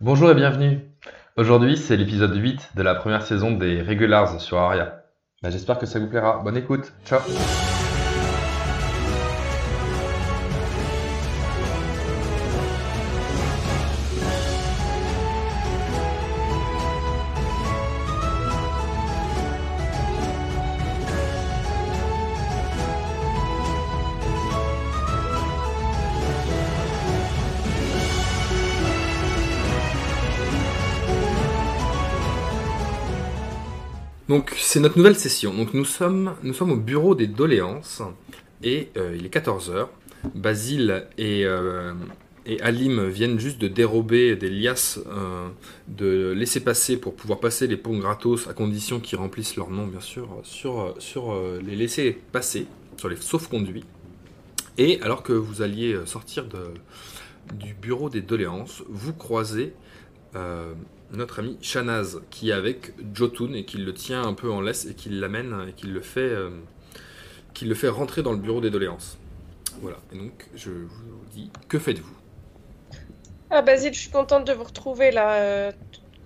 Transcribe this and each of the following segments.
Bonjour et bienvenue. Aujourd'hui, c'est l'épisode 8 de la première saison des Regulars sur Aria. Bah, J'espère que ça vous plaira. Bonne écoute. Ciao. Donc c'est notre nouvelle session. Nous sommes, au bureau des doléances et euh, il est 14h. Basile et, euh, et Alim viennent juste de dérober des liasses euh, de laisser passer pour pouvoir passer les ponts gratos à condition qu'ils remplissent leur nom bien sûr sur, les laisser passer, sur les sauf-conduits. Et alors que vous alliez sortir du bureau des doléances, vous croisez notre ami Shanaz qui est avec Jotun et qui le tient un peu en laisse et qui l'amène et qui le fait euh, qui le fait rentrer dans le bureau des doléances. Voilà. Et donc je vous dis que faites-vous? Ah Basile, je suis contente de vous retrouver là. Euh,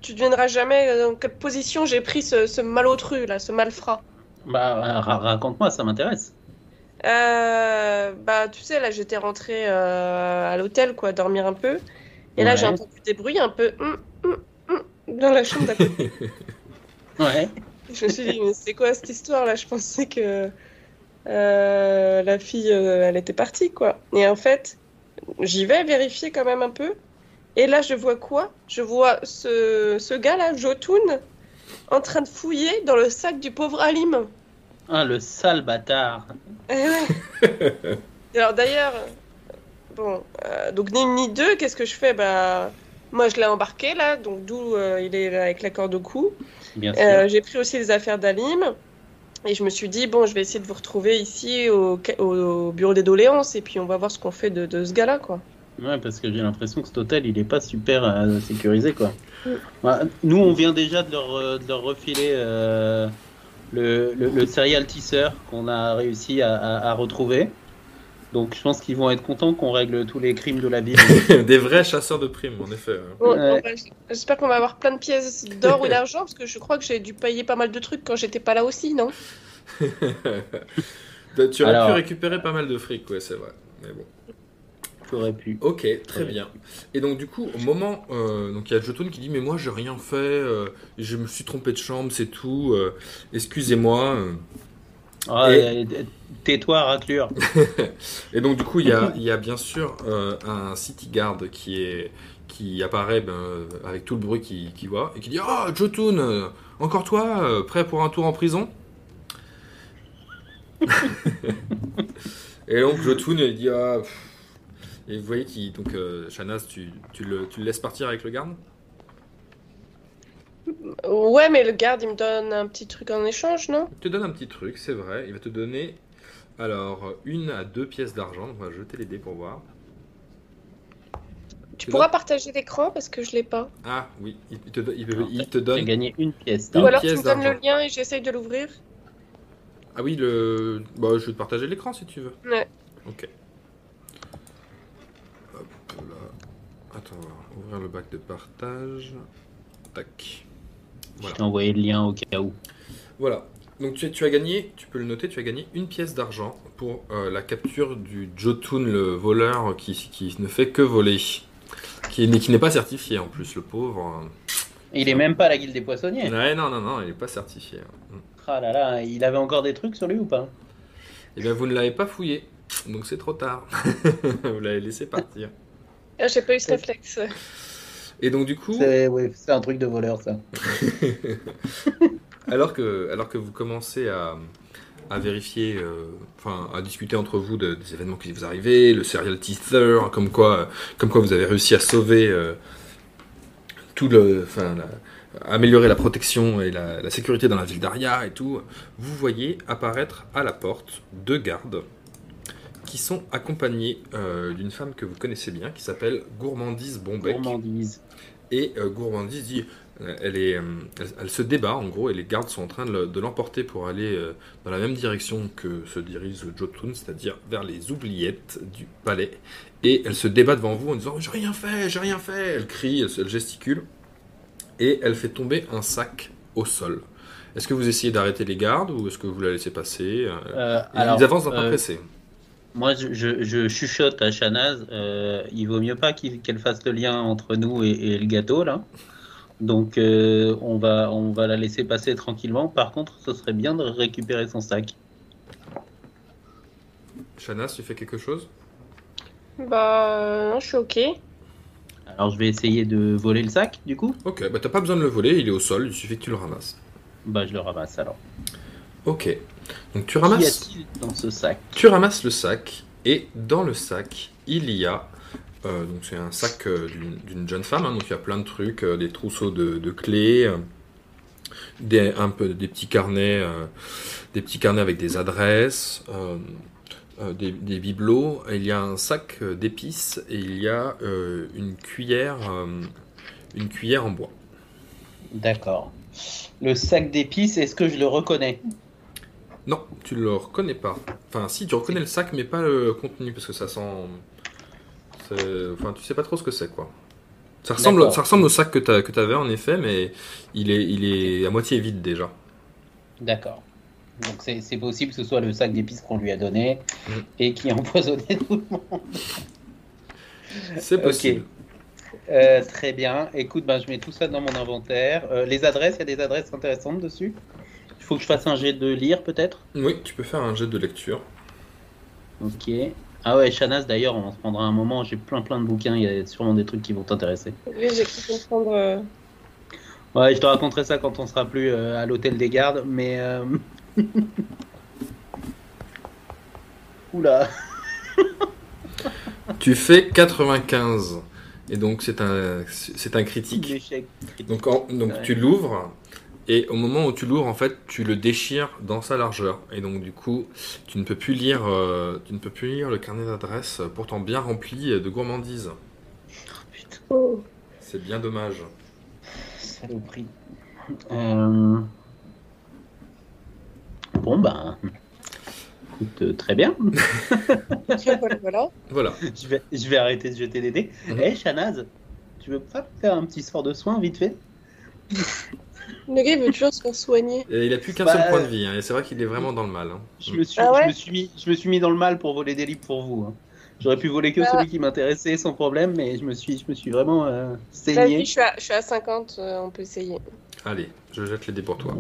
tu deviendras jamais euh, dans quelle position j'ai pris ce, ce malotru là, ce malfrat. Bah, ra- raconte-moi, ça m'intéresse. Euh, bah tu sais là j'étais rentrée euh, à l'hôtel quoi, dormir un peu. Et là Ouais. j'ai entendu des bruits un peu hum dans la chambre d'à côté. Ouais. Je me suis dit mais c'est quoi cette histoire là Je pensais que euh, la fille euh, elle était partie quoi. Et en fait j'y vais vérifier quand même un peu. Et là je vois quoi? Je vois ce, ce gars là, Jotun, en train de fouiller dans le sac du pauvre Alim. Ah, le sale bâtard. Eh ouais. Alors d'ailleurs, bon, euh, donc ni une ni deux, qu'est-ce que je fais? Bah, moi je l'ai embarqué là, donc d'où euh, il est avec la corde au cou. Bien sûr. Euh, J'ai pris aussi les affaires d'Alim. Et je me suis dit, bon, je vais essayer de vous retrouver ici au, au- au bureau des doléances et puis on va voir ce qu'on fait de, de ce gars-là, quoi. Ouais, parce que j'ai l'impression que cet hôtel, il est pas super euh, sécurisé, quoi. Mm. Ouais, nous, on vient déjà de leur, euh, de leur refiler le, le, le serial teaser qu'on a réussi à, à- à retrouver. Donc, je pense qu'ils vont être contents qu'on règle tous les crimes de la ville. Des vrais chasseurs de primes en effet. hein. Bon, Ouais. bon, bah, J'espère qu'on va avoir plein de pièces d'or ou d'argent parce que je crois que j'ai dû payer pas mal de trucs quand j'étais pas là aussi, non? Tu aurais pu récupérer pas mal de fric, ouais c'est vrai. Mais bon. J'aurais pu. Ok, très bien. Et donc du coup, au moment, euh, donc il y a Jotun qui dit mais moi j'ai rien fait, euh, je me suis trompé de chambre, c'est tout. euh, Excusez-moi. Ah, Et- Tais-toi, raclure. Et donc du coup, il y a, il y a bien sûr euh, un city guard qui est qui apparaît ben, avec tout le bruit qu'il qu'il voit et qui dit ah Jotun, encore toi, euh, prêt pour un tour en prison Et donc Jotun il dit ah. pff. Et vous voyez qui donc euh, Shanaz, tu, tu, le, tu le laisses partir avec le garde? Ouais, mais le garde, il me donne un petit truc en échange, non? Il te donne un petit truc, c'est vrai. Il va te donner alors une à deux pièces d'argent. On va jeter les dés pour voir. Tu pourras partager l'écran parce que je l'ai pas. Ah oui, il te, do- il peut- Alors, il te J'ai donne. gagné une pièce. Ou alors tu me donnes le lien et j'essaye de l'ouvrir. Ah oui, le. Bah, je vais te partager l'écran si tu veux. Ouais. Ok. Hop là. Attends, on va ouvrir le bac de partage. Tac. Je t'ai envoyé le lien au cas où. Voilà. Donc tu, tu as gagné, tu peux le noter, tu as gagné une pièce d'argent pour euh, la capture du Jotun, le voleur qui, qui ne fait que voler. Qui, n'est- qui n'est pas certifié en plus, le pauvre. Il est même pas à la guilde des poissonniers. Ouais, non, non, non, il n'est pas certifié. hein. Ah là là, il avait encore des trucs sur lui ou pas? Eh bien, vous ne l'avez pas fouillé, donc c'est trop tard. vous l'avez laissé partir. Ah, J'ai pas eu ce réflexe. Et donc du coup, C'est ouais, c'est un truc de voleur ça. alors que, alors que vous commencez à, à vérifier, euh, enfin à discuter entre vous de- des événements qui vous arrivent, le serial teaser, comme quoi, comme quoi vous avez réussi à sauver euh, tout le, enfin, la- améliorer la protection et la, la sécurité dans la ville d'Aria et tout, vous voyez apparaître à la porte deux gardes qui sont accompagnés euh, d'une femme que vous connaissez bien, qui s'appelle Gourmandise Bombec. Gourmandise. Et euh, Gourmandise dit, euh, elle, est, euh, elle, elle se débat en gros, et les gardes sont en train de, le- de l'emporter pour aller euh, dans la même direction que se dirige Jotun, c'est-à-dire vers les oubliettes du palais. Et elle se débat devant vous en disant J'ai rien fait, j'ai rien fait Elle crie, elle, gesticule, et elle fait tomber un sac au sol. Est-ce que vous essayez d'arrêter les gardes ou est-ce que vous la laissez passer Euh, Euh, alors, Ils avancent d'un pas euh, pressé. Moi, je, je- je chuchote à Shanaz. euh, il vaut mieux pas qu'elle fasse le lien entre nous et, et le gâteau, là. Donc, euh, on, va, on va la laisser passer tranquillement. Par contre, ce serait bien de récupérer son sac. Shanas, tu fais quelque chose Bah, euh, non, je suis ok. Alors, je vais essayer de voler le sac, du coup. Ok, bah t'as pas besoin de le voler, il est au sol, il suffit que tu le ramasses. Bah, je le ramasse alors. Ok, donc tu Qu'y ramasses, a-t-il dans ce sac? Tu ramasses le sac, et dans le sac, il y a, euh, donc c'est un sac euh, d'une jeune femme, hein, donc il y a plein de trucs, euh, des trousseaux de, de clés, des, un peu, des petits carnets, des petits carnets avec des adresses, des, des bibelots, il y a un sac d'épices, et il y a une cuillère, une cuillère en bois. D'accord. Le sac d'épices, est-ce que je le reconnais? Non, tu le reconnais pas. Enfin, si, tu reconnais le sac, mais pas le contenu, parce que ça sent. Enfin, tu sais pas trop ce que c'est, quoi. Ça ressemble, ça ressemble au sac que tu avais, en effet, mais il est, il est à moitié vide déjà. D'accord. Donc, c'est possible que ce soit le sac d'épices qu'on lui a donné Mm. et qui a empoisonné tout le monde. C'est possible. Euh, très bien. Écoute, ben, je mets tout ça dans mon inventaire. Euh, les adresses, il y a des adresses intéressantes dessus? Il faut que je fasse un jet de lire, peut-être? Oui, tu peux faire un jet de lecture. Ok. Ah ouais, Shanas, d'ailleurs, on se prendra un moment. J'ai plein plein de bouquins. Il y a sûrement des trucs qui vont t'intéresser. Oui, j'ai cru comprendre. euh, Ouais, je te raconterai ça quand on sera plus euh, à l'hôtel des gardes, mais. euh, Oula. Tu fais 95. Et donc, c'est un, c'est un critique. Donc, en- donc Ouais. tu l'ouvres, et au moment où tu l'ouvres, en fait, tu le déchires dans sa largeur. Et donc, du coup, tu ne peux plus lire, euh, tu ne peux plus lire le carnet d'adresse, euh, pourtant bien rempli de gourmandises. Putain, oh. C'est bien dommage. saloperie. Euh, Bon, ben. écoute, euh, très bien. voilà, voilà. Je vais, je vais arrêter de jeter des dés. Mhm. Eh, Shanaz, tu veux pas faire un petit sort de soin vite fait? Le gars, il veut toujours se faire soigner. Et il a plus qu'un Bah, seul point de vie, hein, et c'est vrai qu'il est vraiment dans le mal. hein. je me, suis, Ah ouais je, me suis mis, je me suis mis dans le mal pour voler des livres pour vous. hein. J'aurais pu voler que Ah. celui qui m'intéressait sans problème, mais je me suis, je me suis vraiment euh, saigné. je suis à, je suis à 50, euh, on peut essayer. Allez, je jette les dés pour toi.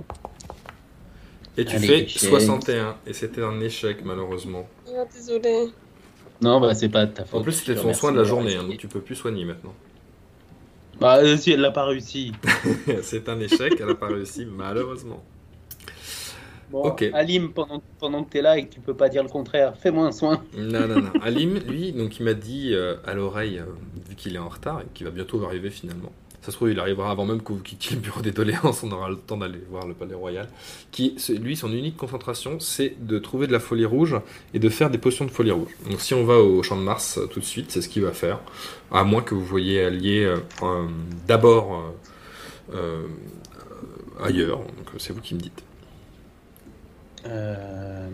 Et tu Allez, fais échec. 61, et c'était un échec malheureusement. Ah, désolé. Non, bah c'est pas de ta faute. En plus, c'était remercie soin de la journée, hein, donc tu peux plus soigner maintenant. Bah, si elle l'a pas réussi. c'est un échec, elle a pas réussi, malheureusement. Bon, Ok. Alim, pendant, pendant que t'es là et que tu peux pas dire le contraire, fais-moi un soin. Non, non, non. Alim, lui, donc il m'a dit euh, à l'oreille, euh, vu qu'il est en retard et qu'il va bientôt arriver finalement. Ça se trouve, il arrivera avant même que vous quittiez le bureau des doléances, on aura le temps d'aller voir le palais royal. Qui, lui, son unique concentration, c'est de trouver de la folie rouge et de faire des potions de folie rouge. Donc si on va au champ de Mars euh, tout de suite, c'est ce qu'il va faire. À moins que vous voyez allier euh, d'abord euh, ailleurs. Donc c'est vous qui me dites. Euh...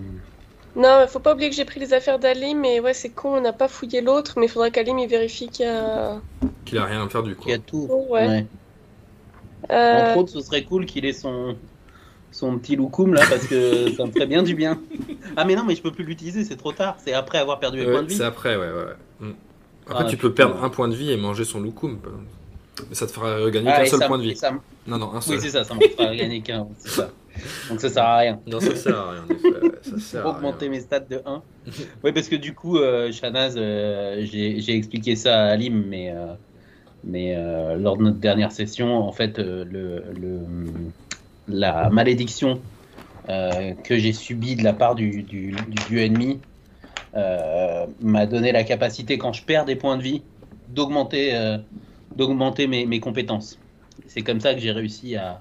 Non, mais faut pas oublier que j'ai pris les affaires d'Alim, mais ouais, c'est con, on n'a pas fouillé l'autre, mais il faudra qu'Alim il vérifie qu'il y a. Qu'il a rien à faire du coup. Il y a tout. Oh, ouais. Ouais. Euh, Entre autres, ce serait cool qu'il ait son, son petit loukoum là, parce que ça me ferait bien du bien. Ah, mais non, mais je peux plus l'utiliser, c'est trop tard. C'est après avoir perdu mes Ouais, points de vie. c'est après, ouais, ouais. Mm. Après, Ah, tu peux putain. perdre un point de vie et manger son loukoum. Mais ça te fera regagner Ah, qu'un seul ça- point de vie. ça me- Non, non, un seul. Oui, c'est ça, ça m'en fera gagner qu'un. c'est ça. Donc ça sert à rien. Non, ça sert à rien, en effet. ouais, Ça sert Pour à augmenter rien. mes stats de 1. oui, parce que du coup, euh, Shanaz, euh, j'ai expliqué ça à Alim, mais, euh, mais euh, lors de notre dernière session, en fait, le, le, la malédiction que j'ai subie de la part du, du, du dieu ennemi m'a donné la capacité, quand je perds des points de vie, d'augmenter d'augmenter mes, mes compétences. C'est comme ça que j'ai réussi à,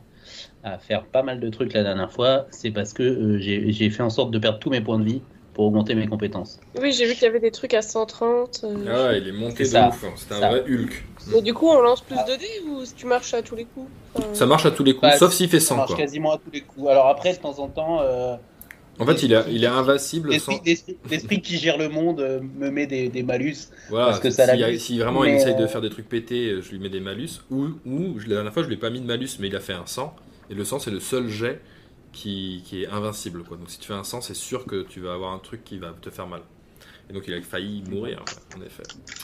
à faire pas mal de trucs la dernière fois. C'est parce que euh, j'ai j'ai fait en sorte de perdre tous mes points de vie pour augmenter mes compétences. Oui, j'ai vu qu'il y avait des trucs à 130. euh, Ah il est monté de ça, ouf. hein. C'est un ça. vrai Hulk. Mais du coup, on lance plus de dés ou tu marches à tous les coups Enfin, Ça marche à tous les coups, Bah, sauf s'il fait Ça 100 marche quoi. quasiment à tous les coups. Alors après, de temps en temps, euh, En fait, il est, il est invincible l'esprit sans. qui gère le monde euh, me met des, des malus. Voilà, parce que ça si, vraiment il essaye de euh, faire des trucs pétés, je lui mets des malus. Ou, ou je- la dernière fois, je lui ai pas mis de malus, mais il a fait un 100. Et le 100, c'est le seul jet qui, qui est invincible. Quoi. Donc si tu fais un 100, c'est sûr que tu vas avoir un truc qui va te faire mal. Et donc il a failli mourir, en effet.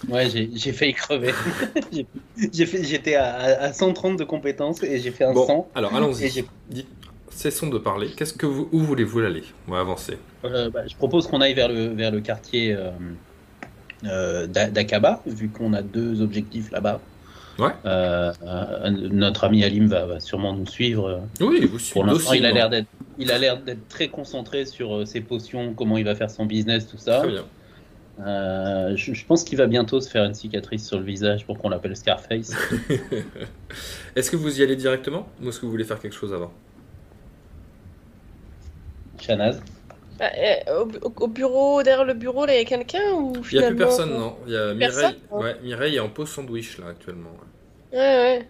Ouais, j'ai failli crever. J'étais à, à 130 de compétences et j'ai fait un Bon, 100. alors allons-y. Cessons de parler. Qu'est-ce que vous, où voulez-vous aller? On va avancer. Euh, bah, je propose qu'on aille vers le, vers le quartier euh, euh, d'A- d'Akaba, vu qu'on a deux objectifs là-bas. Ouais. Euh, euh, notre ami Alim va, va sûrement nous suivre. Oui, vous suivez. Pour l'instant, il a l'air d'être, il a l'air d'être très concentré sur euh, ses potions, comment il va faire son business, tout ça. Très bien. Euh, je, je pense qu'il va bientôt se faire une cicatrice sur le visage pour qu'on l'appelle Scarface. Est-ce que vous y allez directement ou est-ce que vous voulez faire quelque chose avant? Chanaz. bah, au, au- au bureau, derrière le bureau, là, il y a quelqu'un ou Il n'y a plus personne, non. Il y a Mireille. Ouais, Mireille est en pause sandwich là actuellement. ouais. Ouais, ouais.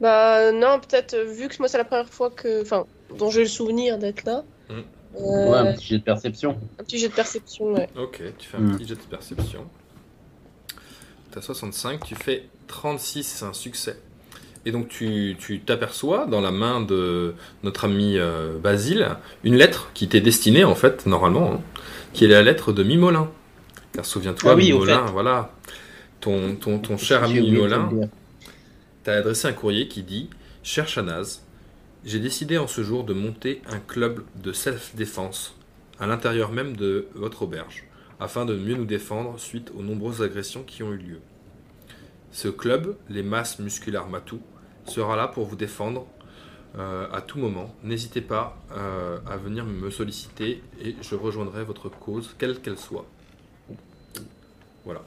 Bah non, peut-être euh, vu que moi c'est la première fois que, enfin, dont j'ai le souvenir d'être là. Mm. euh, Ouais, un petit jet de perception. un petit jet de perception, ouais. Ok, tu fais un Hmm. petit jet de perception. T'as 65, tu fais 36, c'est un succès. Et donc tu tu t'aperçois dans la main de notre ami euh, Basile une lettre qui t'est destinée en fait, normalement, hein, qui est la lettre de Mimolin. Car souviens-toi, Ah oui, au Mimolin, voilà, ton, ton, ton cher ami J'ai oublié de Mimolin, te le dire. T'as adressé un courrier qui dit Cher Chanaz, j'ai décidé en ce jour de monter un club de self-défense à l'intérieur même de votre auberge, afin de mieux nous défendre suite aux nombreuses agressions qui ont eu lieu. Ce club, les masses musculaires Matou, sera là pour vous défendre euh, à tout moment. N'hésitez pas euh, à venir me solliciter et je rejoindrai votre cause, quelle qu'elle soit. Voilà.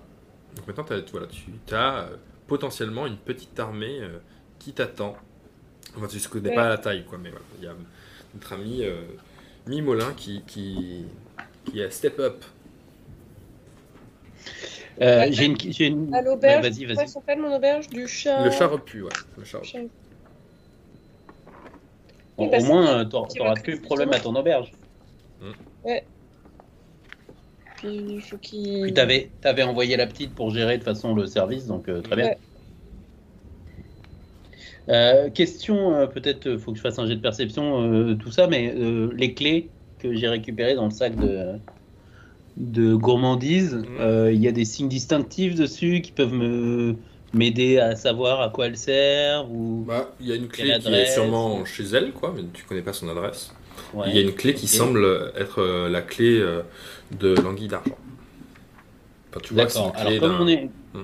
Donc maintenant, t'as- voilà, tu as euh, potentiellement une petite armée euh, qui t'attend. Enfin, tu ne connais Ouais. pas la taille, quoi, mais voilà. Il y a notre ami euh, Mimolin qui, qui, qui a step up. Euh, j'ai une, j'ai une... À l'auberge, Ouais, vas-y, s'appelle mon auberge Du chat. Le chat repu, ouais. Le chat repu. Bon, au moins, t'auras plus de problème à ton auberge. Puis il faut qu'il. Puis t'avais avais envoyé la petite pour gérer de façon le service, donc euh, très bien. Ouais. Euh, question, euh, peut-être faut que je fasse un jet de perception, euh, tout ça, mais euh, les clés que j'ai récupérées dans le sac de, de gourmandise, Mhm. euh, il y a des signes distinctifs dessus qui peuvent me m'aider à savoir à quoi elles servent ou Bah, il y a une clé qui est sûrement chez elle, quoi, mais tu connais pas son adresse. Ouais. Il y a une clé qui semble être euh, la clé euh, de l'anguille d'argent. Enfin, tu vois que c'est une D'accord. clé Alors comme on est, Hmm.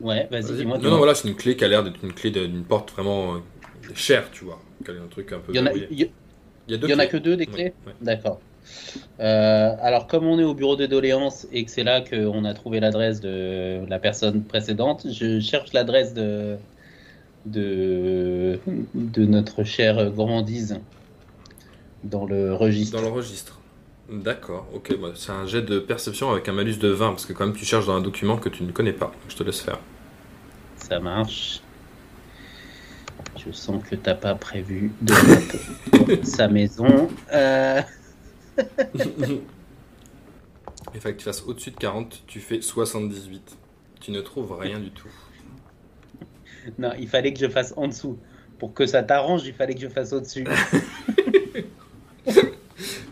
ouais, vas-y, Vas-y. dis-moi. Non, non, voilà, c'est une clé qui a l'air d'être une clé d'une porte vraiment euh, chère, tu vois. Quel est un truc un peu. Il y en a, verrouillé. il y- Il y a deux il y en a clés. que deux des Ouais, clés. ouais. D'accord. Euh, alors, comme on est au bureau de doléances et que c'est là qu'on a trouvé l'adresse de la personne précédente, je cherche l'adresse de, de, de notre chère gourmandise dans le registre. Dans le registre. D'accord, ok, bah, c'est un jet de perception avec un malus de 20, parce que quand même tu cherches dans un document que tu ne connais pas. Je te laisse faire. Ça marche. Je sens que t'as pas prévu de sa maison. Euh, Il fallait que tu fasses au-dessus de 40, tu fais 78. Tu ne trouves rien du tout. non, il fallait que je fasse en dessous. Pour que ça t'arrange, il fallait que je fasse au-dessus.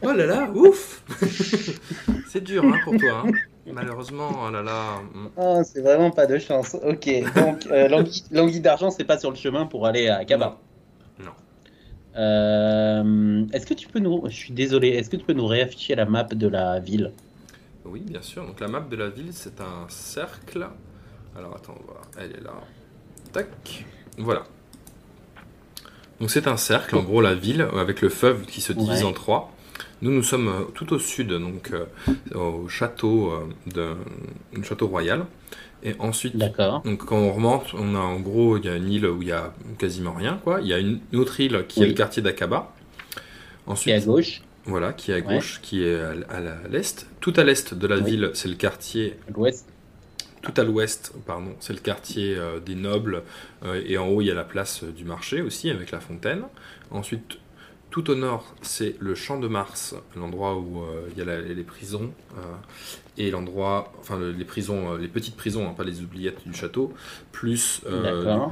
Oh là là, ouf C'est dur hein, pour toi. hein. Malheureusement, oh là là. Oh, c'est vraiment pas de chance. Ok, donc euh, l'anguille d'argent, c'est pas sur le chemin pour aller à Kaba. Non. Euh, est-ce que tu peux nous, je suis désolé, est-ce que tu peux nous réafficher la map de la ville? Oui, bien sûr. Donc la map de la ville, c'est un cercle. Alors attends, on va- elle est là. Tac. Voilà. Donc c'est un cercle, en gros la ville, avec le feuve qui se divise Ouais. en trois. Nous, nous sommes euh, tout au sud, donc euh, au château euh, de château royal. Et ensuite, donc quand on remonte, on a en gros, il y a une île où il y a quasiment rien, quoi. Il y a une autre île qui est le quartier d'Akaba. Et à Ensuite, gauche voilà, qui est à gauche, qui est à, à à l'est. Tout à l'est de la Oui. ville, c'est le quartier À l'ouest. Tout à l'ouest, pardon, c'est le quartier euh, des nobles, euh, et en haut il y a la place du marché aussi avec la fontaine. Ensuite, tout au nord, c'est le champ de Mars, l'endroit où euh, il y a la- les prisons, euh, et l'endroit, enfin le- les prisons, euh, les petites prisons, hein, pas les oubliettes du château, plus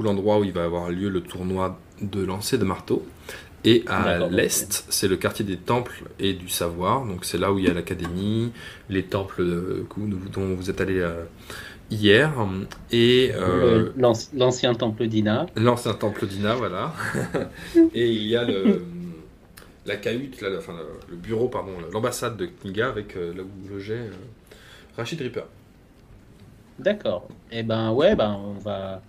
l'endroit où il va avoir lieu le tournoi de lancer de marteau. Et à l'est, c'est le quartier des temples et du savoir. Donc c'est là où il y a l'académie, les temples dont vous êtes allé hier, et euh, L'ancien temple d'Ina. l'ancien temple d'Ina, voilà. et il y a le, la cahute, le- enfin le, le bureau, pardon, l'ambassade de Kinga avec euh, là où logeait euh, Rachid Ripper. D'accord. Et ben ouais, ben on va,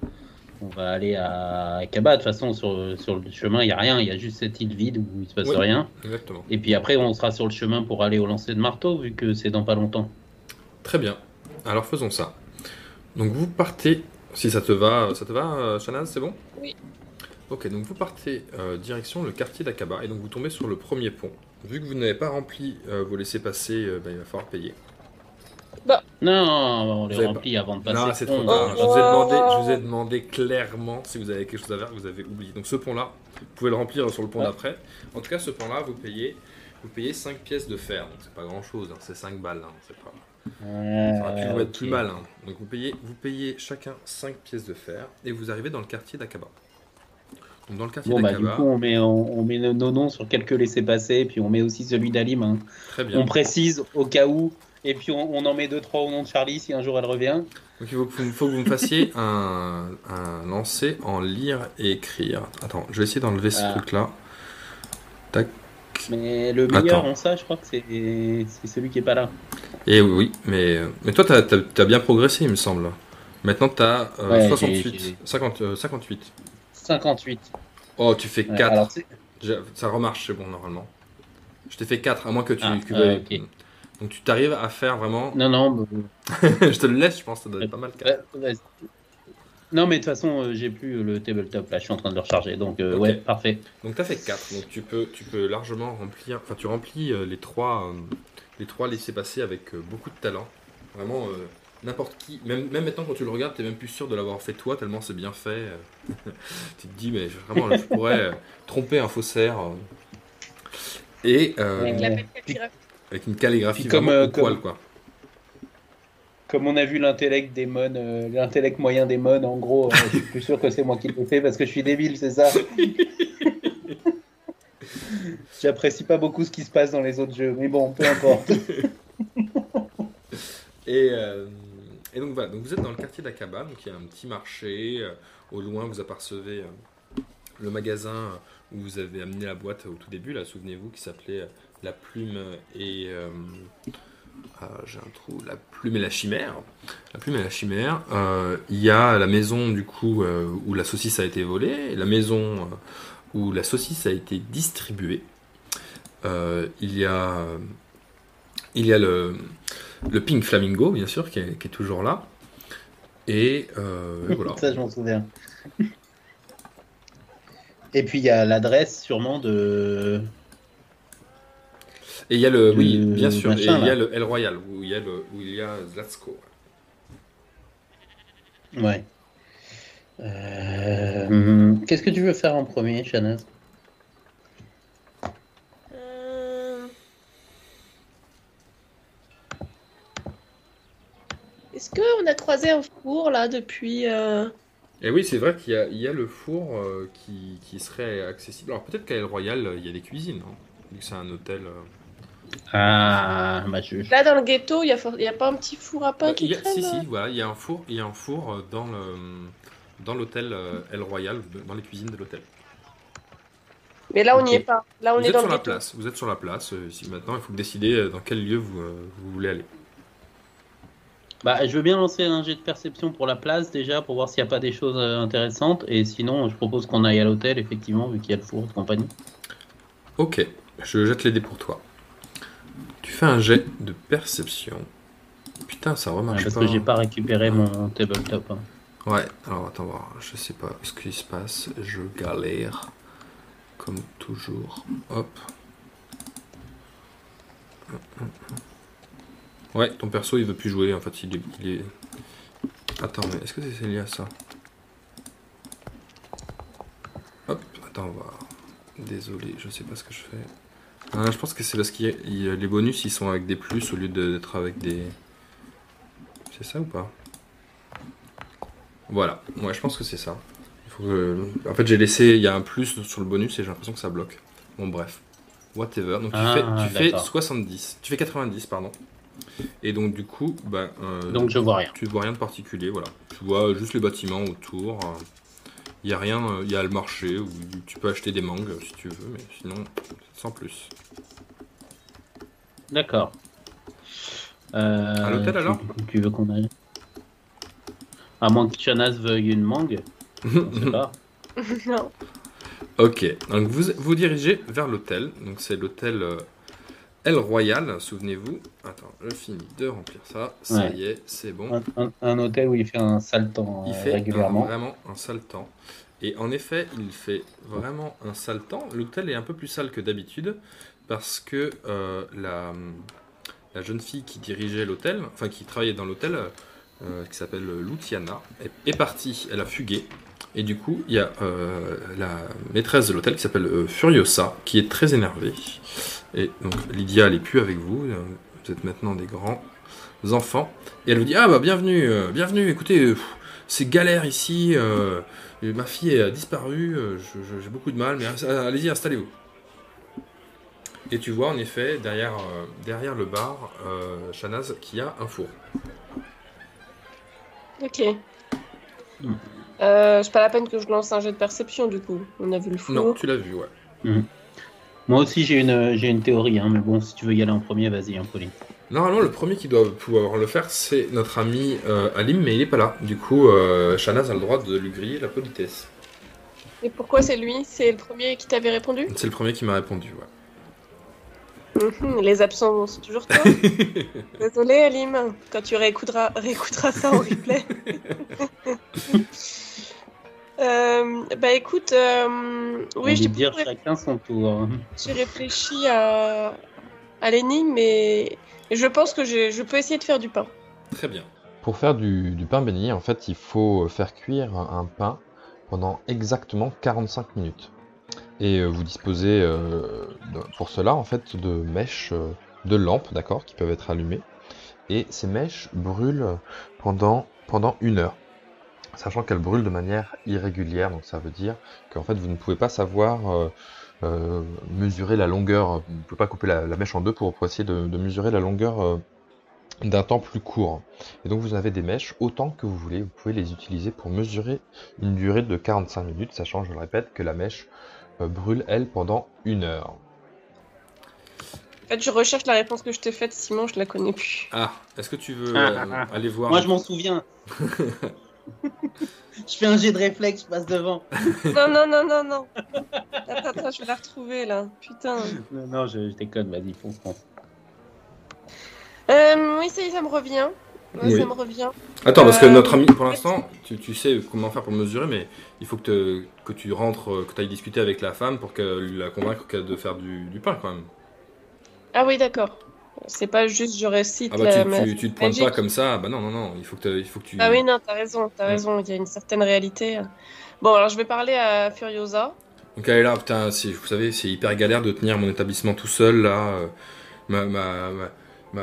on va aller à Kaba. De toute façon, sur, sur le chemin, il n'y a rien. Il y a juste cette île vide où il se passe Oui. rien. Exactement. Et puis après, on sera sur le chemin pour aller au lancer de marteau, vu que c'est dans pas longtemps. Très bien. Alors faisons ça. Donc vous partez, si ça te va, ça te va, euh, Shanaz, c'est bon? Oui. Ok, donc vous partez euh, direction le quartier d'Akaba et donc vous tombez sur le premier pont. Vu que vous n'avez pas rempli euh, vos laissés-passer, euh, ben, il va falloir payer. Non, on les Vous avez remplit avant de passer. Non, le c'est pont. trop tard. Je vous, ai demandé, je vous ai demandé clairement si vous avez quelque chose à faire que vous avez oublié. Donc ce pont-là, vous pouvez le remplir sur le pont Ouais. d'après. En tout cas, ce pont-là, vous payez, vous payez 5 pièces de fer. Donc c'est pas grand-chose, hein, c'est 5 balles. hein, c'est pas... Ouais, Ça aurait pu vous mettre plus mal. hein. Donc vous payez, vous payez chacun 5 pièces de fer et vous arrivez dans le quartier d'Akaba. Donc dans le quartier Bon, bah, du coup, on met, on, on met nos noms sur quelques laissés-passer, puis on met aussi celui d'Alim. hein. très bien. On précise au cas où, et puis on, on en met deux, trois au nom de Charlie si un jour elle revient. Donc il faut, que vous me fassiez un, un lancer en lire et écrire. Attends, je vais essayer d'enlever ce Ah. truc-là. Mais le meilleur Attends. en ça, je crois que c'est celui qui est pas là. Et oui, oui, mais, mais toi, t'as as, bien progressé, il me semble. Maintenant, t'as euh, Ouais, j'ai- 68, j'ai- 50, euh, 58. 58. Oh, tu fais Ouais, 4. alors, c'est- J'ai- Ça remarche, c'est bon, normalement. Je t'ai fait 4, à moins que tu... Ah, que- euh, ok. Donc tu t'arrives à faire vraiment... Non, non. bah, je te le laisse, je pense, ça doit être pas mal. 4. ouais, ouais. Non, mais de toute façon, euh, j'ai plus le tabletop là, je suis en train de le recharger. Donc, euh, ouais, parfait. Donc t'as fait 4, donc tu peux, tu peux largement remplir... Enfin, tu remplis euh, les trois, euh, les trois laissés-passer avec euh, beaucoup de talent. Vraiment, n'importe qui... Même, même maintenant, quand tu le regardes, t'es même plus sûr de l'avoir fait toi, tellement c'est bien fait. euh. tu te dis, mais vraiment, je pourrais euh, tromper un faussaire. euh. Et... euh. Avec la belle calligraphie. Avec une calligraphie comme, vraiment euh, au poil, comme- quoi. Comme on a vu l'intellect des euh, l'intellect moyen des mon, en gros, euh, je suis plus sûr que c'est moi qui le fais parce que je suis débile, c'est ça? J'apprécie pas beaucoup ce qui se passe dans les autres jeux, mais bon, peu importe. Et, euh, et donc voilà, donc vous êtes dans le quartier d'Akaba, donc il y a un petit marché. euh, au loin, vous apercevez euh, le magasin où vous avez amené la boîte au tout début, là, souvenez-vous, qui s'appelait euh, La Plume et. ah, J'ai un trou, La Plume et la Chimère. La Plume et la Chimère. Il y a la maison, du coup, où la saucisse a été volée, la maison où la saucisse a été distribuée. Il y a. il y a le, le Pink Flamingo, bien sûr, qui est, qui est toujours là. Et euh, voilà. ça, je m'en souviens. Et puis il y a l'adresse sûrement de. Et il y a le, oui, bien sûr, et il y a le El Royal, où il y a, le, où il y a Zlatsko. Ouais. Euh, Qu'est-ce que tu veux faire en premier, Shanaz Est-ce qu'on a croisé un four là depuis euh, Et oui, c'est vrai qu'il y a, il y a le four euh, qui, qui serait accessible. Alors peut-être qu'à El Royal, euh, il y a des cuisines, hein, vu que c'est un hôtel. euh. Ah, bah je. Là dans le ghetto, il y a, for- pas un petit four à pain Ouais, qui y a- traîne si, si, voilà, il y a un four, il y a un four dans le dans l'hôtel euh, El Royal, dans les cuisines de l'hôtel. Mais là, on n'y est pas. Là, on Vous est êtes dans sur le la ghetto. place, vous êtes sur la place. maintenant, il faut décider dans quel lieu vous, vous voulez aller. Bah, je veux bien lancer un jet de perception pour la place déjà pour voir s'il n'y a pas des choses euh, intéressantes. Et sinon, je propose qu'on aille à l'hôtel, effectivement, vu qu'il y a le four de compagnie. Ok, je jette les dés pour toi. Tu fais un jet de perception. Putain, ça Ouais, remarche parce pas. que j'ai pas récupéré mon tabletop. hein. Ouais, alors attends voir, je sais pas ce qui se passe, je galère. Comme toujours. Hop. Ouais, ton perso il veut plus jouer en fait. Il est. il est- Attends, mais est-ce que c'est lié à ça? Hop, attends, on va. Désolé, je sais pas ce que je fais. Ah, je pense que c'est parce que les bonus ils sont avec des plus au lieu d'être avec des. C'est ça ou pas? Voilà, ouais, je pense que c'est ça. Il faut que- En fait, j'ai laissé. Il y a un plus sur le bonus et j'ai l'impression que ça bloque. Bon, bref. Whatever. Donc, tu, Ah, fais, tu fais d'accord. 70. Tu fais 90, pardon. Et donc, du coup, bah. euh, Donc je vois rien. tu vois rien de particulier, voilà. Tu vois juste les bâtiments autour. Il y a rien, il y a le marché où tu peux acheter des mangues si tu veux, mais sinon, sans plus. D'accord. Euh, À l'hôtel, alors Tu veux qu'on aille? À moins que Chanas veuille une mangue. On sait pas. Non. Ok, donc vous vous dirigez vers l'hôtel. Donc c'est l'hôtel euh, El Royal, souvenez-vous. Attends, je finis de remplir ça. Ça Ouais. y est, c'est bon. Un, un- un hôtel où il fait un sale temps Il euh, fait un- régulièrement. vraiment un sale temps. Et en effet, il fait vraiment un sale temps. L'hôtel est un peu plus sale que d'habitude parce que euh, la, la jeune fille qui dirigeait l'hôtel, enfin qui travaillait dans l'hôtel, euh, qui s'appelle Luciana, est, est partie. Elle a fugué. Et du coup, il y a euh, la maîtresse de l'hôtel qui s'appelle euh, Furiosa, qui est très énervée. Et donc Lydia, elle n'est plus avec vous. euh, Vous êtes maintenant des grands enfants. Et elle vous dit Ah bah bienvenue, euh, bienvenue, écoutez, euh, pff, c'est galère ici. euh, ma fille a disparu, euh, je- je- j'ai beaucoup de mal, mais allez-y, installez-vous. Et tu vois en effet derrière, euh, derrière le bar, euh, Shanaz, qui a un four. Ok. Hmm. Euh, c'est pas la peine que je lance un jet de perception du coup. On a vu le four. Non, tu l'as vu, ouais. Moi aussi j'ai une, j'ai une théorie, hein, mais bon, si tu veux y aller en premier, vas-y, hein, Pauline. Normalement, le premier qui doit pouvoir le faire, c'est notre ami euh, Alim, mais il est pas là. Du coup, euh, Shanaz a le droit de lui griller la politesse. Et pourquoi c'est lui? C'est le premier qui t'avait répondu? C'est le premier qui m'a répondu, ouais. Mhm, Les absents, c'est toujours toi. Désolé Alim, quand tu réécouteras, réécouteras ça en replay. Euh, bah écoute, euh, oui, j'ai dire chacun son tour. J'ai réfléchi à, à l'énigme, mais je pense que je, je peux essayer de faire du pain. Très bien. Pour faire du, du pain béni, en fait, il faut faire cuire un pain pendant exactement 45 minutes. Et euh, vous disposez euh, pour cela, en fait, de mèches de lampes, d'accord, qui peuvent être allumées. Et ces mèches brûlent pendant, pendant une heure. Sachant qu'elles brûlent de manière irrégulière, donc ça veut dire qu'en fait, vous ne pouvez pas savoir euh, euh, mesurer la longueur, vous ne pouvez pas couper la, la mèche en deux pour, pour essayer de, de mesurer la longueur euh, d'un temps plus court. Et donc vous avez des mèches autant que vous voulez, vous pouvez les utiliser pour mesurer une durée de 45 minutes, sachant, je le répète, que la mèche euh, brûle, elle, pendant une heure. En fait, je recherche la réponse que je t'ai faite, Simon, je la connais plus. Ah, est-ce que tu veux Ah, euh, ah, ah. aller voir Moi je m'en souviens. je fais un jet de réflexe, je passe devant. non, non, non, non, non. Attends, attends, je vais la retrouver là. Putain. Non, non, je, je déconne, vas-y, fonce, fonce. Euh, oui, ça y est, ça me revient. Ouais, Oui. Ça me revient. Attends, parce que Euh, notre ami, pour l'instant, tu, tu sais comment faire pour mesurer, mais il faut que, te- que tu rentres, euh, que tu ailles discuter avec la femme pour que, la convaincre de faire du, du pain quand même. Ah oui, d'accord. C'est pas juste je récite Ah bah tu, ma- tu, tu te pointes pas comme ça, bah non, non, non, il faut que, te- il faut que tu... Ah oui, non, t'as raison, t'as Ouais. raison, il y a une certaine réalité. Bon, alors je vais parler à Furiosa. Donc elle est là, putain, vous savez, c'est hyper galère de tenir mon établissement tout seul là. Ma, ma, ma, ma,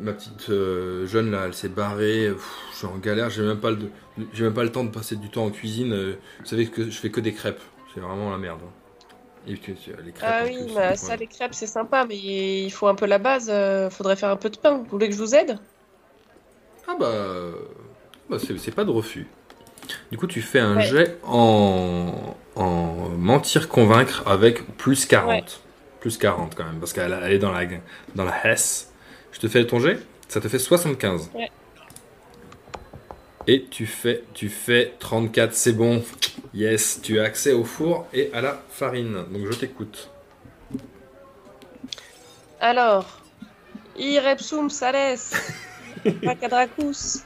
ma petite euh, jeune là, elle s'est barrée. pff, je suis en galère, j'ai même pas le, j'ai même pas le temps de passer du temps en cuisine. euh, vous savez que je fais que des crêpes, c'est vraiment la merde. hein. Et que c'est- les crêpes. Ah oui, bah, ça, les crêpes, c'est sympa, mais il faut un peu la base. euh, faudrait faire un peu de pain. Vous voulez que je vous aide? Ah bah, bah, c'est pas de refus. Du coup, tu fais un Ouais. jet en, en mentir convaincre avec plus 40. Ouais. Plus 40 quand même, parce qu'elle elle est dans la, dans la Hesse. Je te fais ton jet? Ça te fait 75. Ouais. Et tu fais, tu fais 34, c'est bon. Yes, tu as accès au four et à la farine. Donc je t'écoute. Alors, Irepsum Sales, Pacadracus.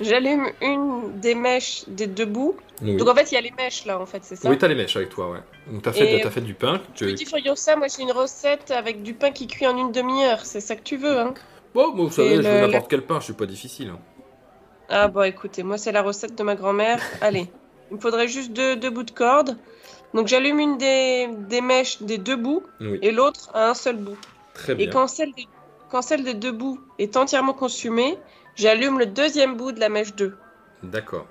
J'allume une des mèches des deux bouts. Oui, Donc en fait, il y a les mèches là, en fait, c'est ça oui t'as les mèches avec toi, ouais. Donc t'as fait, t'as fait du pain. Tu... Petit Furiosa, moi j'ai une recette avec du pain qui cuit en une demi-heure. C'est ça que tu veux, hein Bon, vous savez, je veux n'importe quel pain, je suis pas difficile. hein. Ah bon, écoutez, moi c'est la recette de ma grand-mère. Allez, il me faudrait juste deux, deux bouts de corde. Donc j'allume une des, des mèches des deux bouts Oui, et l'autre à un seul bout. très Et bien. quand celle, des, quand celle des deux bouts est entièrement consumée, j'allume le deuxième bout de la mèche 2. D'accord.